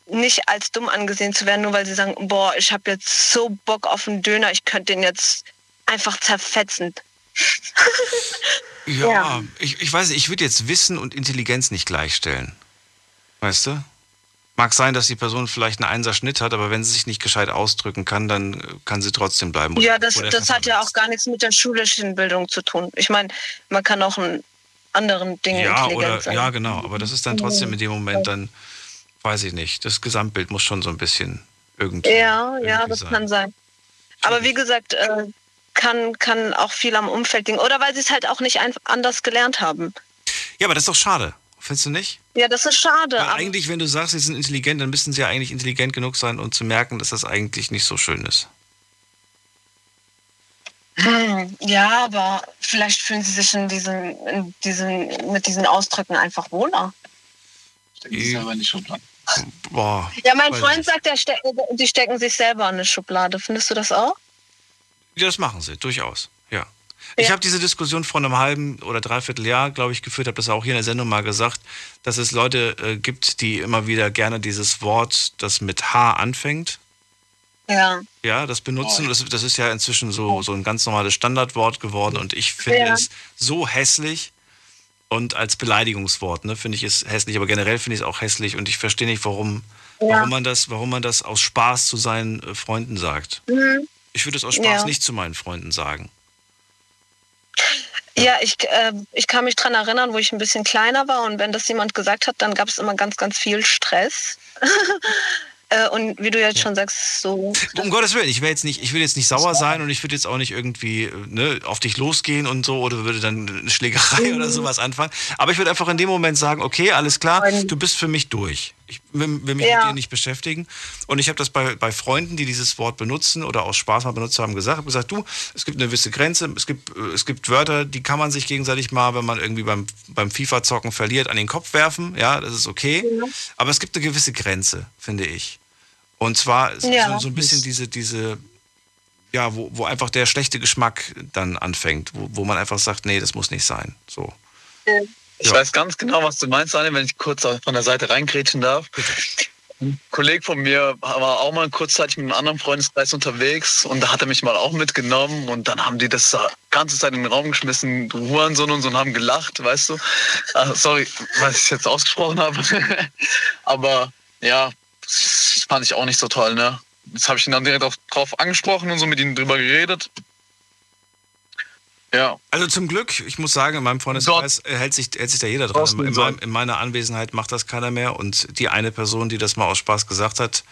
nicht als dumm angesehen zu werden, nur weil sie sagen, boah, ich habe jetzt so Bock auf einen Döner, ich könnte den jetzt einfach zerfetzen.
Ja, ja. Ich, ich weiß nicht, ich würde jetzt Wissen und Intelligenz nicht gleichstellen. Weißt du? Mag sein, dass die Person vielleicht einen Einserschnitt hat, aber wenn sie sich nicht gescheit ausdrücken kann, dann kann sie trotzdem bleiben.
Ja, das, das hat ja auch gar nichts mit der schulischen Bildung zu tun. Ich meine, man kann auch in anderen Dingen
ja,
intelligent
oder,
sein.
Ja, genau. Aber das ist dann trotzdem in dem Moment dann, weiß ich nicht, das Gesamtbild muss schon so ein bisschen irgendwie.
Ja, ja,
irgendwie
das
sein.
kann sein. Aber wie gesagt, äh, kann, kann auch viel am Umfeld liegen. Oder weil sie es halt auch nicht einfach anders gelernt haben.
Ja, aber das ist doch schade. Findest du nicht?
Ja, das ist schade.
Weil
aber-
eigentlich, wenn du sagst, sie sind intelligent, dann müssten sie ja eigentlich intelligent genug sein, um zu merken, dass das eigentlich nicht so schön ist.
Hm, Ja, aber vielleicht fühlen sie sich in diesen, in diesen, mit diesen Ausdrücken einfach wohler.
Ich aber nicht schon Boah.
Ja, mein Freund
nicht.
sagt, steck, die stecken sich selber in eine Schublade. Findest du das auch?
Ja, das machen sie, durchaus. Ja. Ich habe diese Diskussion vor einem halben oder dreiviertel Jahr, glaube ich, geführt, habe das auch hier in der Sendung mal gesagt, dass es Leute äh, gibt, die immer wieder gerne dieses Wort, das mit H anfängt,
Ja.
ja, das benutzen. Das, das ist ja inzwischen so, so ein ganz normales Standardwort geworden und ich finde
Ja.
es so hässlich und als Beleidigungswort, ne, finde ich es hässlich, aber generell finde ich es auch hässlich und ich verstehe nicht, warum,
Ja.
warum, man das, warum man das aus Spaß zu seinen äh, Freunden sagt.
Mhm.
Ich würde es aus Spaß
Ja.
nicht zu meinen Freunden sagen.
Ja, ich, äh, ich kann mich dran erinnern, wo ich ein bisschen kleiner war und wenn das jemand gesagt hat, dann gab es immer ganz, ganz viel Stress. äh, und wie du jetzt schon sagst, so.
Um Gottes Willen, ich will jetzt nicht, ich will jetzt nicht sauer sein und ich würde jetzt auch nicht irgendwie ne, auf dich losgehen und so oder würde dann eine Schlägerei oder sowas anfangen. Aber ich würde einfach in dem Moment sagen, okay, alles klar, du bist für mich durch. Ich will, will mich
Ja.
mit dir nicht beschäftigen. Und ich habe das bei, bei Freunden, die dieses Wort benutzen oder aus Spaß mal benutzt haben, gesagt. habe gesagt, du, es gibt eine gewisse Grenze, es gibt, äh, es gibt Wörter, die kann man sich gegenseitig mal, wenn man irgendwie beim, beim FIFA-Zocken verliert, an den Kopf werfen. Ja, das ist okay. Aber es gibt eine gewisse Grenze, finde ich. Und zwar so,
Ja.
so ein bisschen diese, diese, ja, wo, wo einfach der schlechte Geschmack dann anfängt, wo, wo man einfach sagt, nee, das muss nicht sein. So.
Ich
Ja.
weiß ganz genau, was du meinst, Daniel, wenn ich kurz von der Seite reingrätschen darf. Ein Kollege von mir war auch mal kurzzeitig mit einem anderen Freundeskreis unterwegs und da hat er mich mal auch mitgenommen und dann haben die das da ganze Zeit in den Raum geschmissen, Hurensohn und so und haben gelacht, weißt du. Ah, sorry, was ich jetzt ausgesprochen habe. Aber ja, das fand ich auch nicht so toll, ne? Jetzt habe ich ihn dann direkt auf, drauf angesprochen und so mit ihm drüber geredet. Ja.
Also zum Glück, ich muss sagen, in meinem Freundeskreis äh, hält sich, hält sich da jeder dran. In, meinem, in meiner Anwesenheit macht das keiner mehr und die eine Person, die das mal aus Spaß gesagt hat,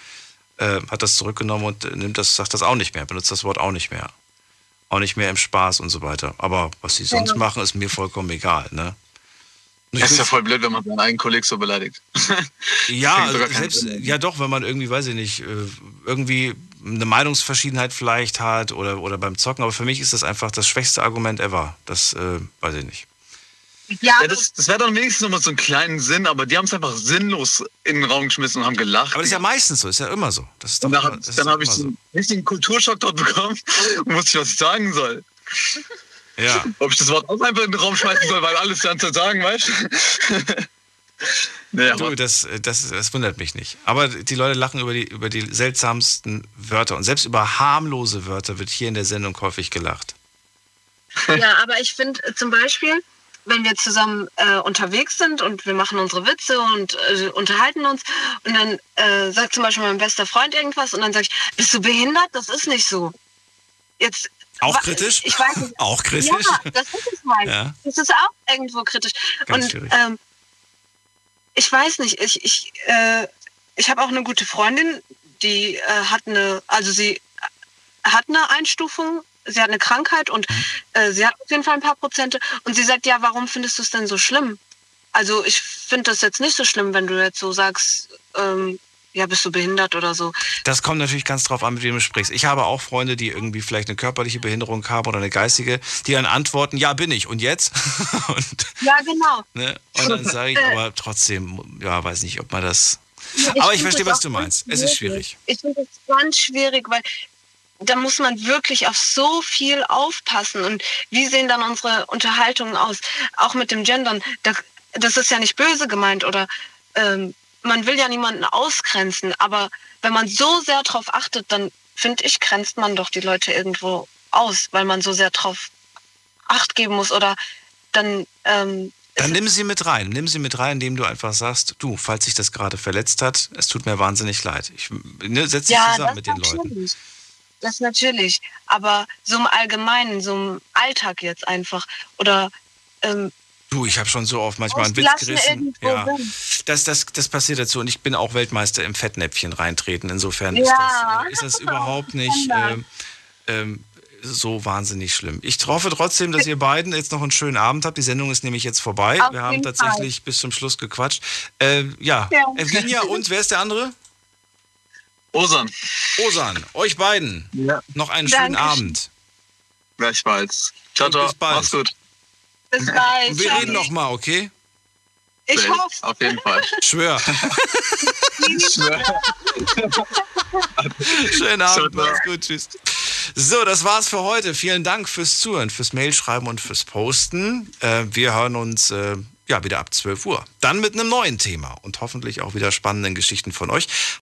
äh, hat das zurückgenommen und äh, nimmt das, sagt das auch nicht mehr, benutzt das Wort auch nicht mehr. Auch nicht mehr im Spaß und so weiter. Aber was sie sonst
Ja.
machen, ist mir vollkommen egal. Ne?
Das ist ja voll blöd, wenn man seinen eigenen Kollegen so beleidigt.
Ja, also selbst, ja doch, wenn man irgendwie, weiß ich nicht, äh, irgendwie eine Meinungsverschiedenheit vielleicht hat oder, oder beim Zocken, aber für mich ist das einfach das schwächste Argument ever. Das äh, weiß ich nicht.
Ja, das, das wäre dann wenigstens nochmal so einen kleinen Sinn, aber die haben es einfach sinnlos in den Raum geschmissen und haben gelacht.
Aber das ist ja meistens so, ist ja immer so. Das ist doch
und dann dann habe ich so
so.
einen richtigen Kulturschock dort bekommen und wusste ich, was ich sagen soll.
Ja.
Ob ich das Wort auch einfach in den Raum schmeißen soll, weil alles dann zu sagen, weißt du? nee,
Du, das, das, das wundert mich nicht. Aber die Leute lachen über die, über die seltsamsten Wörter. Und selbst über harmlose Wörter wird hier in der Sendung häufig gelacht.
Ja, aber ich finde äh, zum Beispiel, wenn wir zusammen äh, unterwegs sind und wir machen unsere Witze und äh, unterhalten uns und dann äh, sagt zum Beispiel mein bester Freund irgendwas und dann sage ich, bist du behindert? Das ist nicht so. Jetzt
Auch kritisch?
Ich weiß nicht.
Auch kritisch?
Ja, das ist es halt.
Ja.
Das ist auch irgendwo kritisch.
Ganz
und
schwierig.
ähm, ich weiß nicht, ich, ich, äh, ich habe auch eine gute Freundin, die äh, hat eine, also sie hat eine Einstufung, sie hat eine Krankheit und
Mhm.
äh, sie hat auf jeden Fall ein paar Prozente. Und sie sagt, ja, warum findest du es denn so schlimm? Also ich finde das jetzt nicht so schlimm, wenn du jetzt so sagst, ähm, ja, bist du behindert oder so.
Das kommt natürlich ganz drauf an, mit wem du sprichst. Ich habe auch Freunde, die irgendwie vielleicht eine körperliche Behinderung haben oder eine geistige, die dann antworten, ja, bin ich. Und jetzt? und,
Ja, genau.
ne? und dann sage ich aber trotzdem, ja, weiß nicht, ob man das.
Ja,
aber ich verstehe, was du meinst. Es ist schwierig.
Ich finde es ganz schwierig, weil da muss man wirklich auf so viel aufpassen. Und wie sehen dann unsere Unterhaltungen aus? Auch mit dem Gendern. Da, das ist ja nicht böse gemeint oder ähm, man will ja niemanden ausgrenzen. Aber wenn man so sehr darauf achtet, dann finde ich, grenzt man doch die Leute irgendwo aus, weil man so sehr darauf Acht geben muss oder dann. Ähm,
dann nimm sie mit rein. Nimm sie mit rein, indem du einfach sagst, du, falls sich das gerade verletzt hat, es tut mir wahnsinnig leid. Ich ne, setze dich
ja,
zusammen mit den. Leuten.
Das natürlich. Aber so im Allgemeinen, so im Alltag jetzt einfach. Oder ähm,
Du, ich habe schon so oft manchmal einen Witz gerissen. Ja, das, das, das passiert dazu und ich bin auch Weltmeister im Fettnäpfchen reintreten. Insofern
Ja.
ist, das, äh, ist das überhaupt nicht ähm, ähm, so wahnsinnig schlimm. Ich hoffe trotzdem, dass ihr beiden jetzt noch einen schönen Abend habt. Die Sendung ist nämlich jetzt vorbei.
Auf
Wir haben tatsächlich bis zum Schluss gequatscht. Äh, ja,
Ja.
Evgenia und wer ist der andere?
Osan.
Osan, euch beiden. Noch einen schönen
Dankeschön.
Abend.
Gleichfalls. Ciao, ciao.
bis bald.
Mach's gut.
Bis bald.
Wir reden noch mal, okay?
Ich hoffe.
Auf jeden Fall.
Schwör. Schönen Abend, macht's gut, tschüss. So, das war's für heute. Vielen Dank fürs Zuhören, fürs Mailschreiben und fürs Posten. Äh, wir hören uns äh, ja wieder ab 12 Uhr. Dann mit einem neuen Thema und hoffentlich auch wieder spannenden Geschichten von euch.